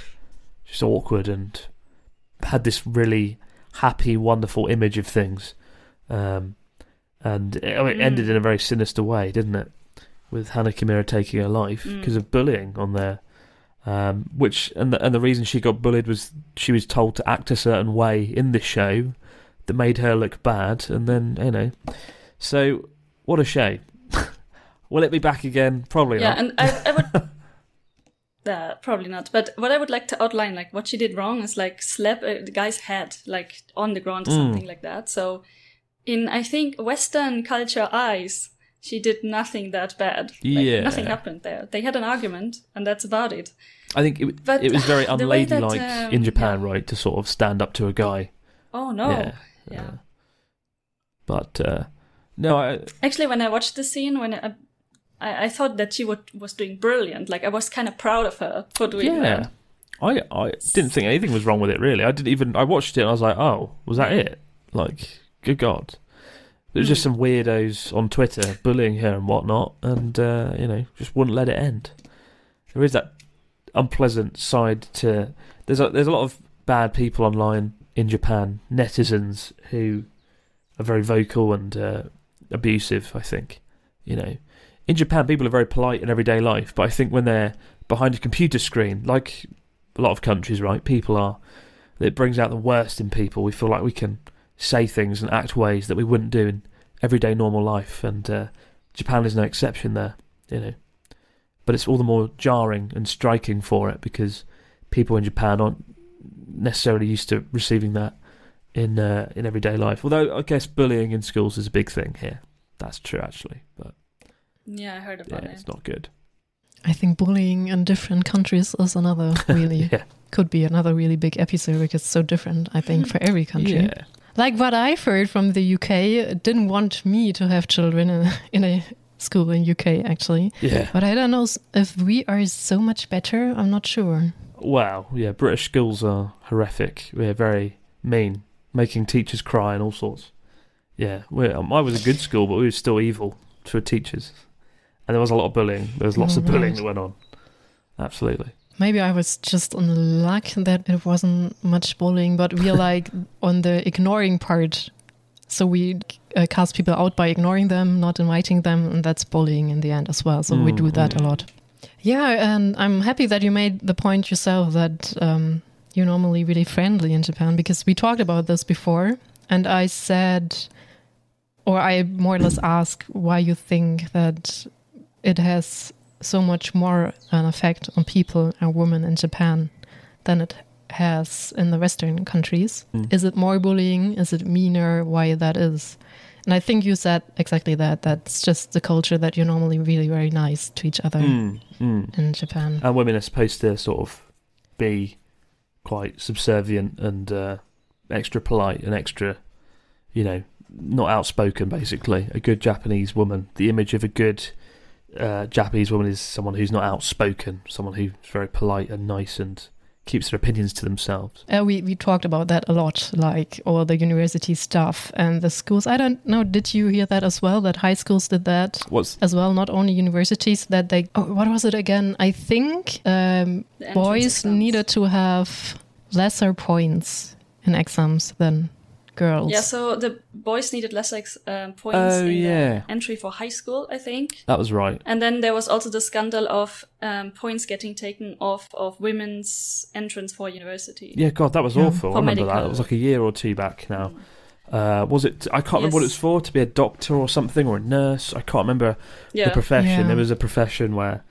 just awkward and had this really happy, wonderful image of things, um, and it, I mean, it Mm. ended in a very sinister way, didn't it? With Hana Kimura taking her life Mm. because of bullying on there, um, which and the, and the reason she got bullied was she was told to act a certain way in this show that made her look bad, and then you know, so what a shame. [LAUGHS] Will it be back again? Probably yeah, not. Yeah, and I, I would. [LAUGHS] Uh, probably not. But what I would like to outline, like what she did wrong, is like slap uh, the guy's head, like on the ground or Mm. something like that. So, in I think Western culture eyes, she did nothing that bad. Like, Yeah. nothing happened there. They had an argument, and that's about it. I think it, But it was very [LAUGHS] way that, unladylike um, in Japan, yeah. right, to sort of stand up to a guy Oh no. Yeah, Yeah. uh, but uh, no, I, Actually, when I watched the scene, when I, I, I thought that she would, was doing brilliant. Like I was kind of proud of her for doing yeah, that. I I didn't think anything was wrong with it. Really, I didn't even. I watched it and I was like, oh, was that it? Like, good God. There was just some weirdos on Twitter bullying her and whatnot, and uh, you know, just wouldn't let it end. There is that unpleasant side to there's a there's a lot of bad people online in Japan, netizens who are very vocal and uh, abusive. I think, you know, in Japan people are very polite in everyday life, but I think when they're behind a computer screen, like a lot of countries, right, people are. It brings out the worst in people. We feel like we can say things and act ways that we wouldn't do in everyday normal life, and uh, Japan is no exception there, you know. But it's all the more jarring and striking for it because people in Japan aren't necessarily used to receiving that in uh, in everyday life. Although I guess bullying in schools is a big thing here. That's true, actually, but Yeah, I heard about yeah, about it's not good. I think bullying in different countries is another really [LAUGHS] Yeah, could be another really big episode because it's so different. I think for every country. yeah, Like what I've heard from the UK, didn't want me to have children in a, in a school in UK actually. yeah. But I don't know if we are so much better. I'm not sure. Wow, yeah, British schools are horrific. We're very mean, making teachers cry and all sorts. Yeah, um, I was a good school, but we were still evil to teachers. And there was a lot of bullying. There was lots of Oh, bullying right. that went on. Absolutely. Maybe I was just on luck that it wasn't much bullying, but we are [LAUGHS] like on the ignoring part. So we uh, cast people out by ignoring them, not inviting them, and that's bullying in the end as well. So we Mm, do that mm. a lot. Yeah, and I'm happy that you made the point yourself that um, you're normally really friendly in Japan because we talked about this before, and I said, or I more or less [COUGHS] asked why you think that it has so much more an effect on people and women in Japan than it has in the Western countries. Mm. Is it more bullying? Is it meaner? Why that is? And I think you said exactly that. That's just the culture that you're normally really very nice to each other Mm, mm. in Japan. And women are supposed to sort of be quite subservient and uh, extra polite and extra, you know, not outspoken, basically. A good Japanese woman, the image of a good uh, Japanese woman is someone who's not outspoken, someone who's very polite and nice and keeps their opinions to themselves. Uh, we we talked about that a lot, like all the university stuff and the schools. I don't know. Did you hear that as well? That high schools did that What's as well, not only universities. That they oh, what was it again? I think um, boys exams. needed to have lesser points in exams than girls. Yeah, so the boys needed less ex- um, points Oh, in yeah. the entry for high school, I think. that was right? And then there was also the scandal of um, points getting taken off of women's entrance for university. Yeah, God, that was Yeah. awful. I For remember that. It was like a year or two back now. Uh, was it? I can't remember what it was for. To be a doctor or something or a nurse. I can't remember Yeah. the profession. Yeah. There was a profession where,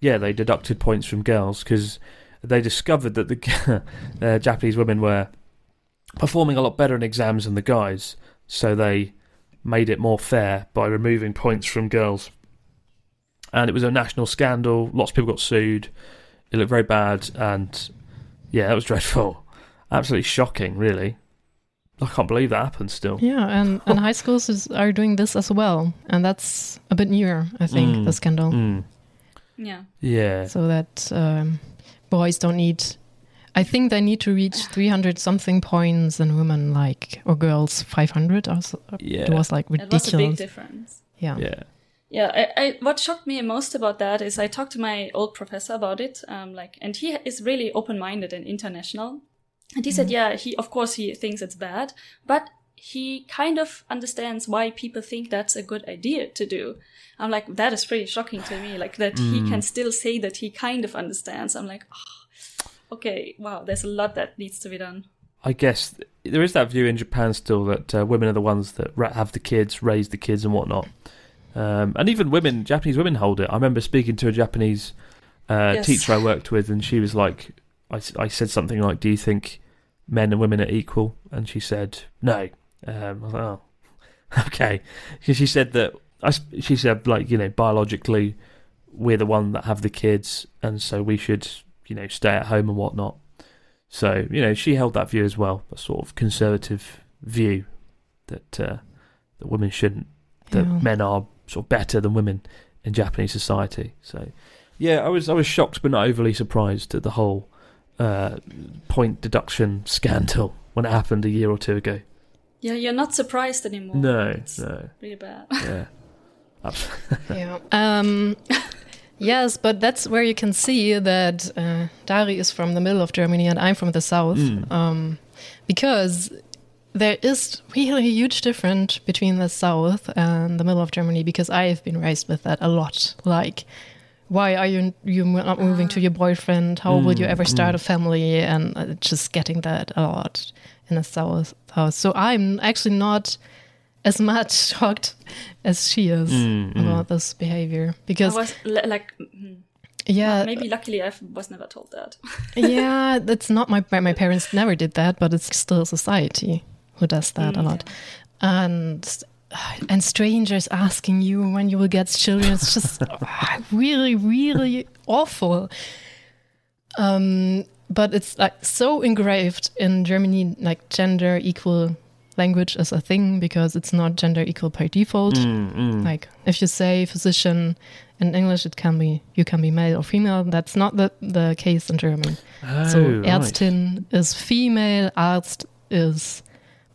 yeah, they deducted points from girls because they discovered that the [LAUGHS] uh, Japanese women were performing a lot better in exams than the guys. So they made it more fair by removing points from girls. And it was a national scandal. Lots of people got sued. It looked very bad, and yeah, that was [LAUGHS] dreadful. Absolutely shocking, really. I can't believe that happened still. Yeah, and, [LAUGHS] and high schools is, are doing this as well, and that's a bit newer, I think, Mm. the scandal. Mm. Yeah. Yeah. So that um, boys don't need. I think they need to reach 300 something points, and women like or girls 500. Or so. Yeah. It was like It was a big ridiculous. difference. Yeah. Yeah. Yeah, I, I, what shocked me most about that is I talked to my old professor about it, um, like, and he is really open-minded and international. And he said, mm-hmm. yeah, he, of course, he thinks it's bad, but he kind of understands why people think that's a good idea to do. I'm like, that is pretty shocking to me, like that he mm. can still say that he kind of understands. I'm like, oh, okay, wow, there's a lot that needs to be done. I guess there is that view in Japan still that uh, women are the ones that have the kids, raise the kids, and whatnot. Um, and even women, Japanese women hold it. I remember speaking to a Japanese uh, Yes. teacher I worked with, and she was like, I, I said something like, Do you think men and women are equal? And she said, No. Um, I was like, Oh, [LAUGHS] okay. She she said that, I, she said, like, you know, biologically, we're the one that have the kids, and so we should, you know, stay at home and whatnot. So you know, she held that view as well, a sort of conservative view that uh, that women shouldn't, that Yeah. men are sort of better than women in Japanese society. So yeah, I was I was shocked but not overly surprised at the whole uh, point deduction [LAUGHS] scandal when it happened a year or two ago. Yeah, you're not surprised anymore. No, It's no, really bad. yeah. [LAUGHS] Abs- [LAUGHS] Yeah. Um, yes, but that's where you can see that uh, Dari is from the middle of Germany and I'm from the south. Mm. Um, because there is really a huge difference between the south and the middle of Germany because I have been raised with that a lot. Like, why are you you not moving to your boyfriend? How will you Mm, ever start mm. a family? And uh, just getting that a lot in the south. House. So I'm actually not as much [LAUGHS] shocked as she is Mm, mm. about this behavior. I because was li- like, mm, yeah. Maybe luckily I was never told that. [LAUGHS] yeah that's not my my parents never did that but it's still society who does that a Mm, lot. and and strangers asking you when you will get children it's just [LAUGHS] really really awful. Um but it's like so engraved in germany like gender equal language is a thing because it's not gender equal by default Mm, mm. like if you say physician in english it can be you can be male or female that's not the, the case in german so Oh, right. ärztin is female arzt is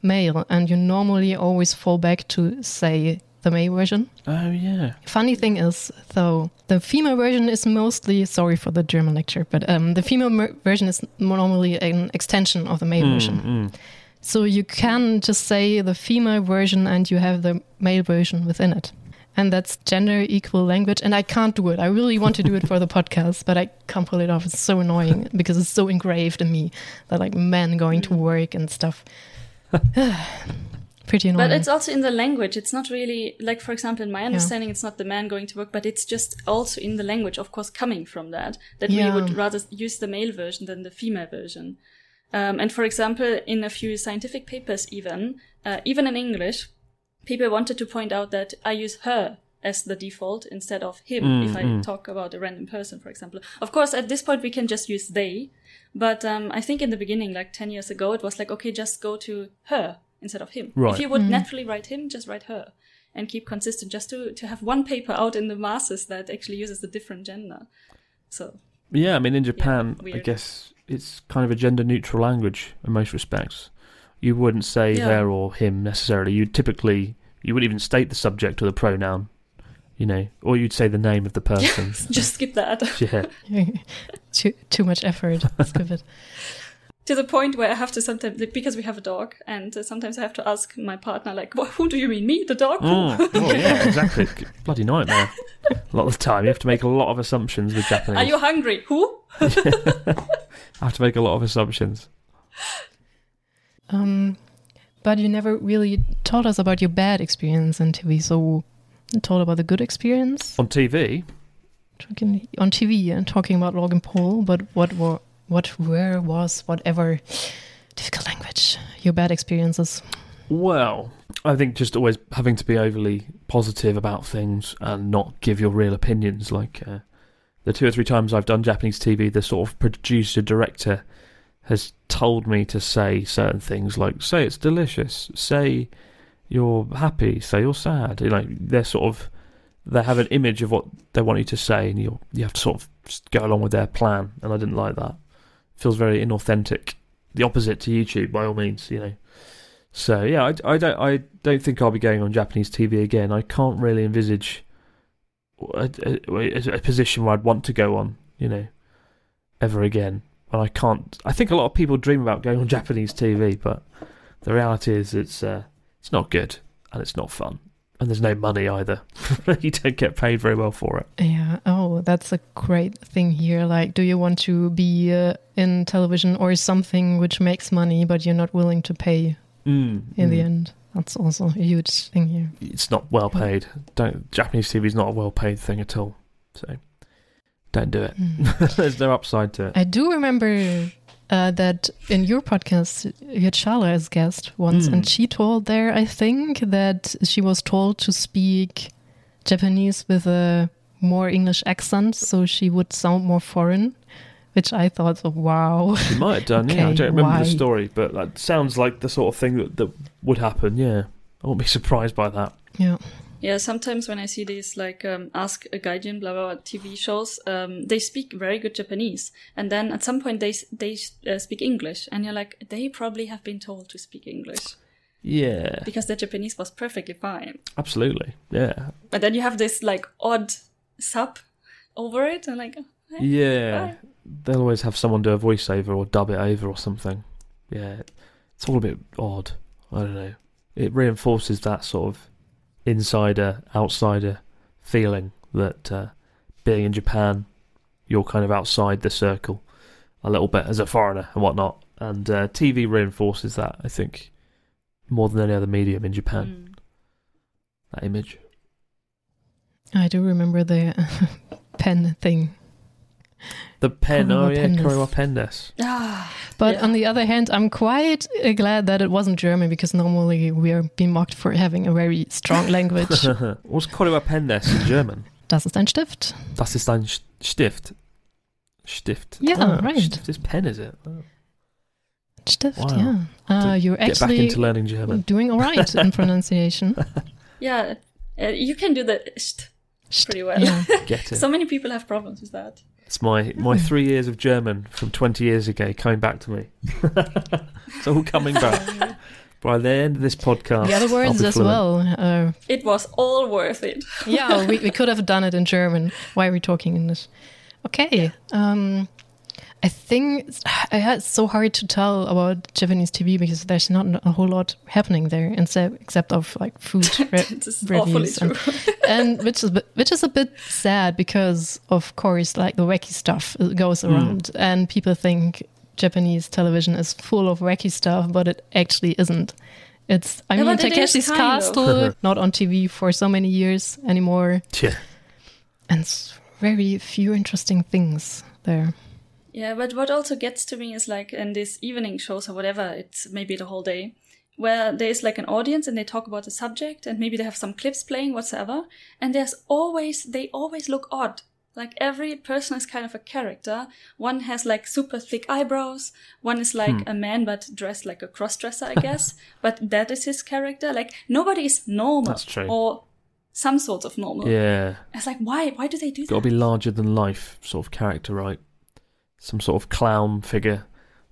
male and you normally always fall back to say the male version Oh yeah. funny thing is though the female version is mostly sorry for the german lecture but um, the female version is normally an extension of the male version Mm, mm. So you can just say the female version and you have the male version within it. And that's gender equal language. And I can't do it. I really want to do it for the podcast, but I can't pull it off. It's so annoying because it's so engraved in me that like men going to work and stuff. [SIGHS] Pretty annoying. But it's also in the language. It's not really like, for example, in my understanding, it's not the man going to work, but it's just also in the language, of course, coming from that that Yeah. we would rather use the male version than the female version. Um, and for example, in a few scientific papers, even uh, even in English, people wanted to point out that I use her as the default instead of him Mm, if I mm. talk about a random person, for example. Of course, at this point we can just use they, but um, I think in the beginning, like ten years ago, it was like okay, just go to her instead of him. Right. If you would naturally write him, just write her, and keep consistent, just to to have one paper out in the masses that actually uses a different gender. So Yeah, I mean, in Japan, I guess it's kind of a gender neutral language in most respects. You wouldn't say Yeah. her or him necessarily. You typically you wouldn't even state the subject or the pronoun, you know, or you'd say the name of the person. [LAUGHS] just skip that. [LAUGHS] yeah, [LAUGHS] too, too much effort. Skip it. To the point where I have to sometimes because we have a dog, and uh, sometimes I have to ask my partner like, "Wh- "Who do you mean, me, the dog?" oh, [LAUGHS] oh, yeah, exactly. [LAUGHS] Bloody nightmare. A lot of the time, you have to make a lot of assumptions with Japanese. Are you hungry? Who? [LAUGHS] I have to make a lot of assumptions. Um, but you never really told us about your bad experience in TV. So, you told about the good experience On TV, talking on TV and talking about Logan Paul. But what were what where was whatever difficult language your bad experiences? Well, I think just always having to be overly positive about things and not give your real opinions. Like uh, the two or three times I've done Japanese TV, the sort of producer director has told me to say certain things, like say it's delicious, say you're happy, say you're sad. You know, they're sort of they have an image of what they want you to say, and you you have to sort of go along with their plan. And I didn't like that. Feels very inauthentic. The opposite to YouTube, by all means, you know. So yeah, I, I don't I don't think I'll be going on Japanese TV again. I can't really envisage a, a, a position where I'd want to go on, you know, ever again. And I can't. I think a lot of people dream about going on [LAUGHS] Japanese TV, but the reality is it's uh, it's not good and it's not fun, and there's no money either. [LAUGHS] you don't get paid very well for it. Yeah. Oh, that's a great thing here. Like, do you want to be uh, in television or something which makes money, but you're not willing to pay Mm, in the mm. end? That's also a huge thing here. it's not well paid. Don't Japanese TV is not a well paid thing at all. So don't do it. Mm. [LAUGHS] There's no upside to it. I do remember uh, that in your podcast, you had Sharla as guest once, Mm. and she told there, I think, that she was told to speak Japanese with a more English accent, so she would sound more foreign which I thought, oh, wow. She might have done, yeah. I don't remember why? the story, but that sounds like the sort of thing that, that would happen, yeah. I won't be surprised by that. Yeah. Yeah, sometimes when I see these like um, Ask a Gaijin blah blah blah TV shows, um, they speak very good Japanese, and then at some point they they uh, speak English, and you're like, they probably have been told to speak English Yeah, because their Japanese was perfectly fine. absolutely. Yeah. But then you have this like odd sub over it, and like, eh, Yeah. Right. They'll always have someone do a voiceover or dub it over or something. Yeah. It's all a bit odd. I don't know. It reinforces that sort of insider, outsider feeling that uh, being in Japan, you're kind of outside the circle a little bit as a foreigner and whatnot. And uh, TV reinforces that, I think, more than any other medium in Japan, mm. that image. I do remember the [LAUGHS] pen thing. The pen, oh Korewa yeah, Pendes. Ah, But Yeah. on the other hand, I'm quite uh, glad that it wasn't German because normally we are being mocked for having a very strong [LAUGHS] language. [LAUGHS] What's Korewa Pendes in German? das ist ein Stift. Das ist ein Stift. Stift. Yeah, Ah, right. Stift is pen, is it? Oh. Stift, Wow. yeah. Uh, you're Get back actually into learning German. doing all right in [LAUGHS] pronunciation. yeah, uh, you can do the st pretty well. Yeah. Get it. so many people have problems with that. It's my my three years of German from twenty years ago coming back to me. [LAUGHS] it's all coming back. By the end of this podcast, The other words as fluent. well. Uh, It was all worth it. yeah, we, we could have done it in German. Why are we talking English? Okay. Um, I think it's, it's so hard to tell about Japanese TV because there's not a whole lot happening there, instead except of like food [LAUGHS] re- This is awfully reviews and, [LAUGHS] and which is a bit- which is a bit sad because of course like the wacky stuff goes Hmm. around and people think Japanese television is full of wacky stuff, but it actually isn't. It's I Yeah, mean but it is Takeshi's. Castle [LAUGHS] not on TV for so many years anymore, Yeah. and very few interesting things there. Yeah, but what also gets to me is like in these evening shows or whatever, it's maybe the whole day, where there's like an audience and they talk about the subject and maybe they have some clips playing whatsoever, and there's always they always look odd. Like every person is kind of a character. One has like super thick eyebrows. One is like Hmm. a man but dressed like a crossdresser, I guess. [LAUGHS] but that is his character. Like nobody is normal That's true. or some sort of normal. Yeah. It's like why why do they do that? Got to be larger than life sort of character, right? Some sort of clown figure,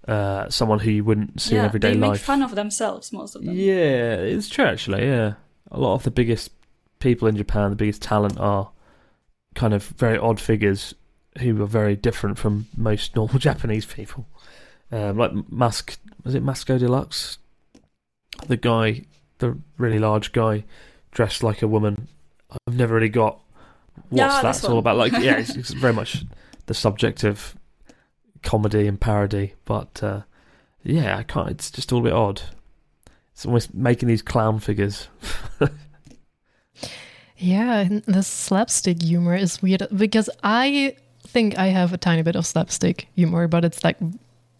uh, someone who you wouldn't see in yeah, everyday they make fun of themselves most of them. Yeah, it's true actually. Yeah, a lot of the biggest people in Japan, the biggest talent, are kind of very odd figures who are very different from most [LAUGHS] normal Japanese people. Um, like Mask, was it Matsuko Deluxe? The guy, the really large guy, dressed like a woman. I've never really got what's Yeah, that's all about. Like, yeah, it's, [LAUGHS] it's very much the subject of comedy and parody, but uh, yeah, I can't. It's just all a bit odd. It's almost making these clown figures. [LAUGHS] Yeah, the slapstick humor is weird because I think I have a tiny bit of slapstick humor, but it's like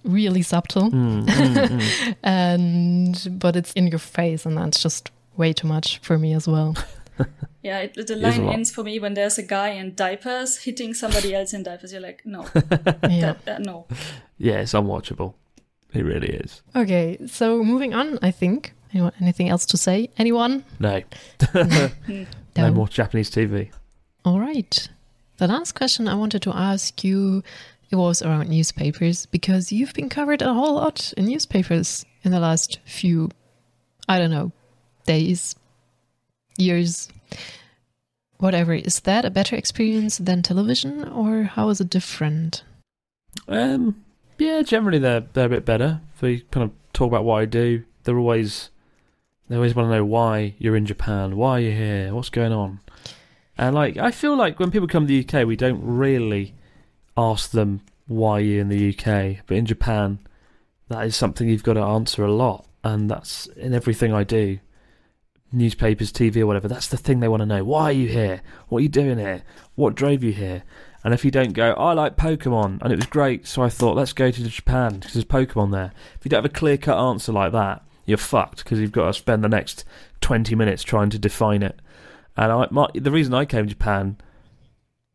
really subtle Mm, mm, mm. [LAUGHS] and but it's in your face and that's just way too much for me as well. [LAUGHS] [LAUGHS] Yeah, it, the line ends for me when there's a guy in diapers hitting somebody else in diapers. You're like, no, [LAUGHS] yeah. that, uh, no. Yeah, it's unwatchable. It really is. Okay, so moving on, I think. Anyone, anything else to say? Anyone? No, [LAUGHS] no No. more Japanese TV. All right. The last question I wanted to ask you it was around newspapers because you've been covered a whole lot in newspapers in the last few, I don't know, days, years, whatever. Is that a better experience than television or how is it different? Um, yeah, generally they're they're a bit better. We kind of talk about what I do, they're always they always want to know why you're in Japan, why you're here, what's going on. And like I feel like when people come to the UK, we don't really ask them why you're in the UK, but in Japan, that is something you've got to answer a lot, and that's in everything I do. Newspapers, TV, or whatever. That's the thing they want to know. Why are you here? What are you doing here? What drove you here? And if you don't go, I like Pokemon, and it was great, so I thought, let's go to Japan because there's Pokemon there. If you don't have a clear cut answer like that, you're fucked because you've got to spend the next 20 minutes trying to define it. And I, my, the reason I came to Japan,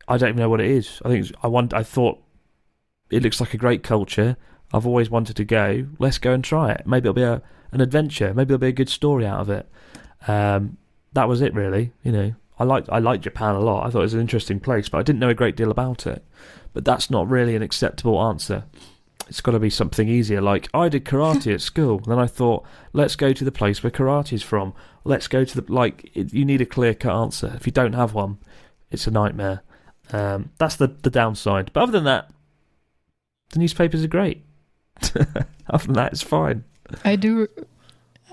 I don't even know what it is. I think I want, I thought it looks like a great culture. I've always wanted to go. Let's go and try it. Maybe it'll be a an adventure. Maybe there'll be a good story out of it. Um, that was it, really. You know, I liked I liked Japan a lot. I thought it was an interesting place, but I didn't know a great deal about it. But that's not really an acceptable answer. It's got to be something easier. Like I did karate at school, then I thought, let's go to the place where karate's from. Let's go to the like. You need a clear cut answer. If you don't have one, it's a nightmare. Um, that's the the downside. But other than that, the newspapers are great. [LAUGHS] other than that, it's fine. I do.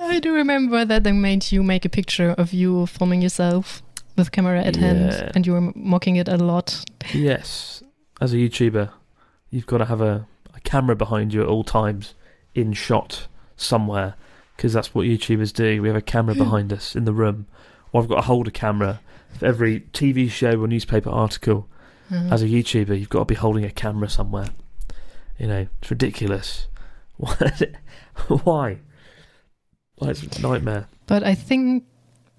I do remember that they made you make a picture of you filming yourself with camera at hand, and you were mocking it a lot. Yes, as a YouTuber, you've got to have a, a camera behind you at all times, in shot somewhere, because that's what YouTubers do. We have a camera behind us in the room, or I've got to hold a camera for every TV show or newspaper article. Mhm. As a YouTuber, you've got to be holding a camera somewhere. You know, it's ridiculous. [LAUGHS] Why? Why? It's a nightmare. But I think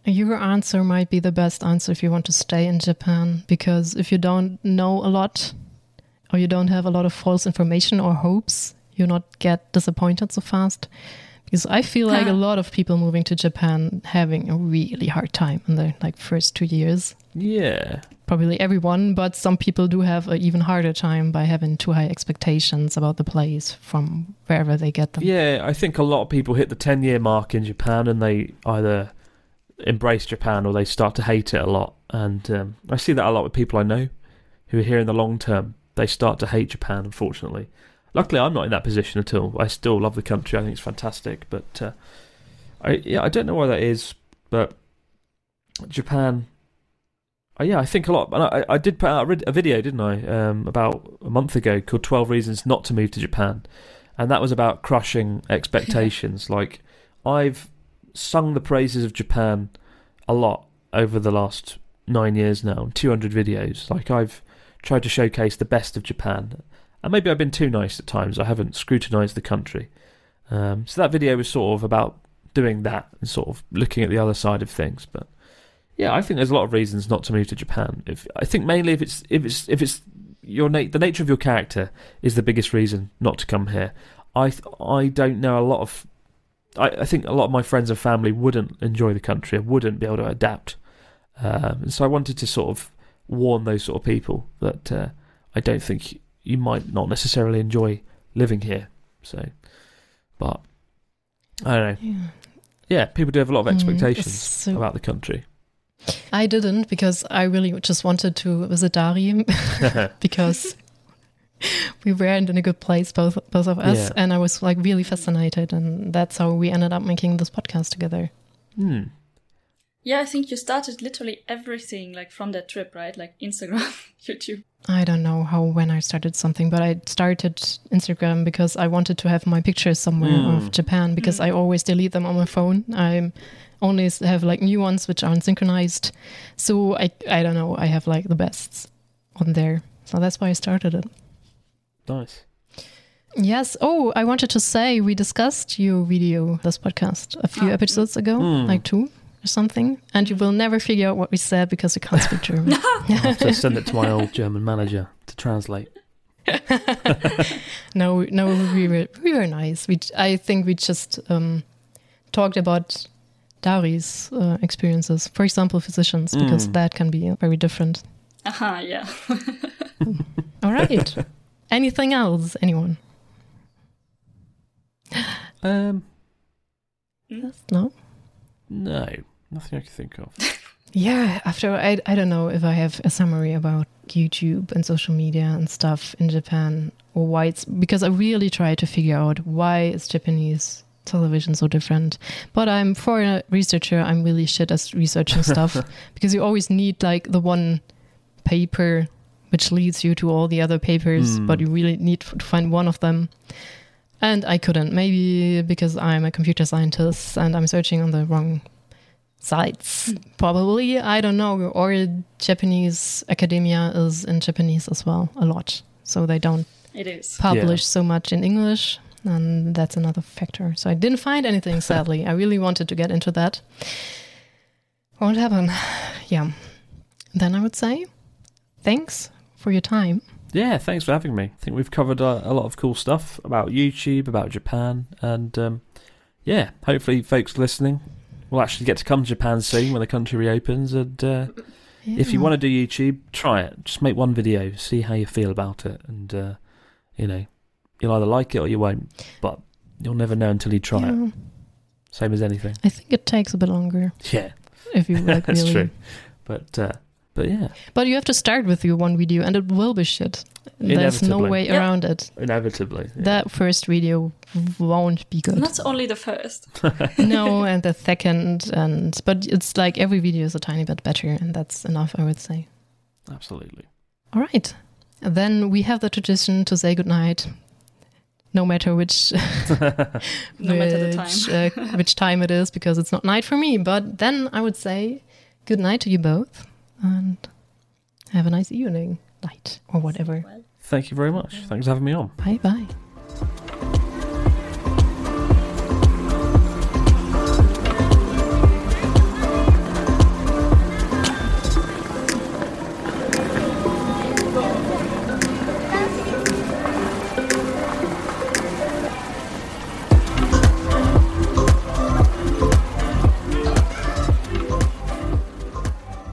your answer might be the best answer if you want to stay in Japan because if you don't know a lot or you don't have a lot of false information or hopes, you not get disappointed so fast. Because I feel like a lot of people moving to Japan having a really hard time in the like first two years. Yeah. Probably everyone, but some people do have an even harder time by having too high expectations about the place from wherever they get them. Yeah, I think a lot of people hit the 10 year mark in Japan and they either embrace Japan or they start to hate it a lot. And um, I see that a lot with people I know who are here in the long term. They start to hate Japan, unfortunately. Luckily, I'm not in that position at all. I still love the country. I think it's fantastic. But uh, I yeah, I don't know why that is, but Japan. Uh, yeah, I think a lot. And I, I did put out a, video, didn't I, um, about a month ago called 12 Reasons Not to Move to Japan and that was about crushing [LAUGHS] expectations. like I've sung the praises of Japan a lot over the last nine years now, 200 videos. Like I've tried to showcase the best of Japan, and maybe I've been too nice at times. I haven't scrutinised the country. Um, so that video was sort of about doing that and sort of looking at the other side of things. But yeah, I think there's a lot of reasons not to move to Japan. If I think mainly if it's if it's if it's your na- the nature of your character is the biggest reason not to come here. I th- I don't know a lot of. I, I think a lot of my friends and family wouldn't enjoy the country and wouldn't be able to adapt. Um, and so I wanted to sort of warn those sort of people that uh, I don't think you might not necessarily enjoy living here. So, but I don't know. Yeah. Yeah, people do have a lot of Mm, expectations so- about the country. I didn't because I really just wanted to visit Dari [LAUGHS] [LAUGHS] because we weren't in a good place, both both of us, Yeah. and I was like really fascinated, and that's how we ended up making this podcast together. Hmm. Yeah, I think you started literally everything like from that trip, right? Like Instagram, [LAUGHS] YouTube. I don't know how when I started something, but I started Instagram because I wanted to have my pictures somewhere Mm. of Japan because I always delete them on my phone. I only have like new ones which aren't synchronized, so I I don't know. I have like the best on there, so that's why I started it. Nice. Yes. Oh, I wanted to say we discussed your video, this podcast, a few Ah. episodes ago, Mm. like two or something, and you will never figure out what we said because you can't speak German. [LAUGHS] I'll have to send it to my old German manager to translate. [LAUGHS] no, no, we were we were nice. We I think we just um, talked about Dari's uh, experiences, for example, physicians, because Mm. that can be very different. Aha, yeah. [LAUGHS] All right. Anything else? Anyone? Um, No. no, nothing I can think of. [LAUGHS] Yeah, after I I don't know if I have a summary about YouTube and social media and stuff in Japan or why it's because I really try to figure out why is Japanese television so different. But I'm for a researcher, I'm really shit at researching stuff [LAUGHS] because you always need like the one paper which leads you to all the other papers, Hmm. but you really need to find one of them. And I couldn't, maybe because I'm a computer scientist and I'm searching on the wrong sites. Probably, I don't know. Or Japanese academia is in Japanese as well, a lot. So they don't It is. publish Yeah. so much in English. And that's another factor. So I didn't find anything, sadly. I really wanted to get into that. Won't happen. [SIGHS] Yeah. Then I would say thanks for your time. Yeah, thanks for having me. I think we've covered uh, a lot of cool stuff about YouTube, about Japan, and um, yeah, hopefully, folks listening will actually get to come to Japan soon when the country reopens. And uh, if you want to do YouTube, try it. Just make one video, see how you feel about it, and uh, you know, you'll either like it or you won't. But you'll never know until you try it. Same as anything. I think it takes a bit longer Yeah, if you [LAUGHS] like that's really. true. But uh, but yeah, But you have to start with your one video, and it will be shit. There's no way Yeah. around it. inevitably. yeah. That first video won't be good. Not only the first. [LAUGHS] no, and the second, and but it's like every video is a tiny bit better, and that's enough, I would say. absolutely. All right, then we have the tradition to say goodnight, no matter which [LAUGHS] No matter the which, time. uh, which time it is, because it's not night for me. But then I would say good night to you both, and have a nice evening, night, or whatever. Thank you very much. Thanks for having me on. Bye bye.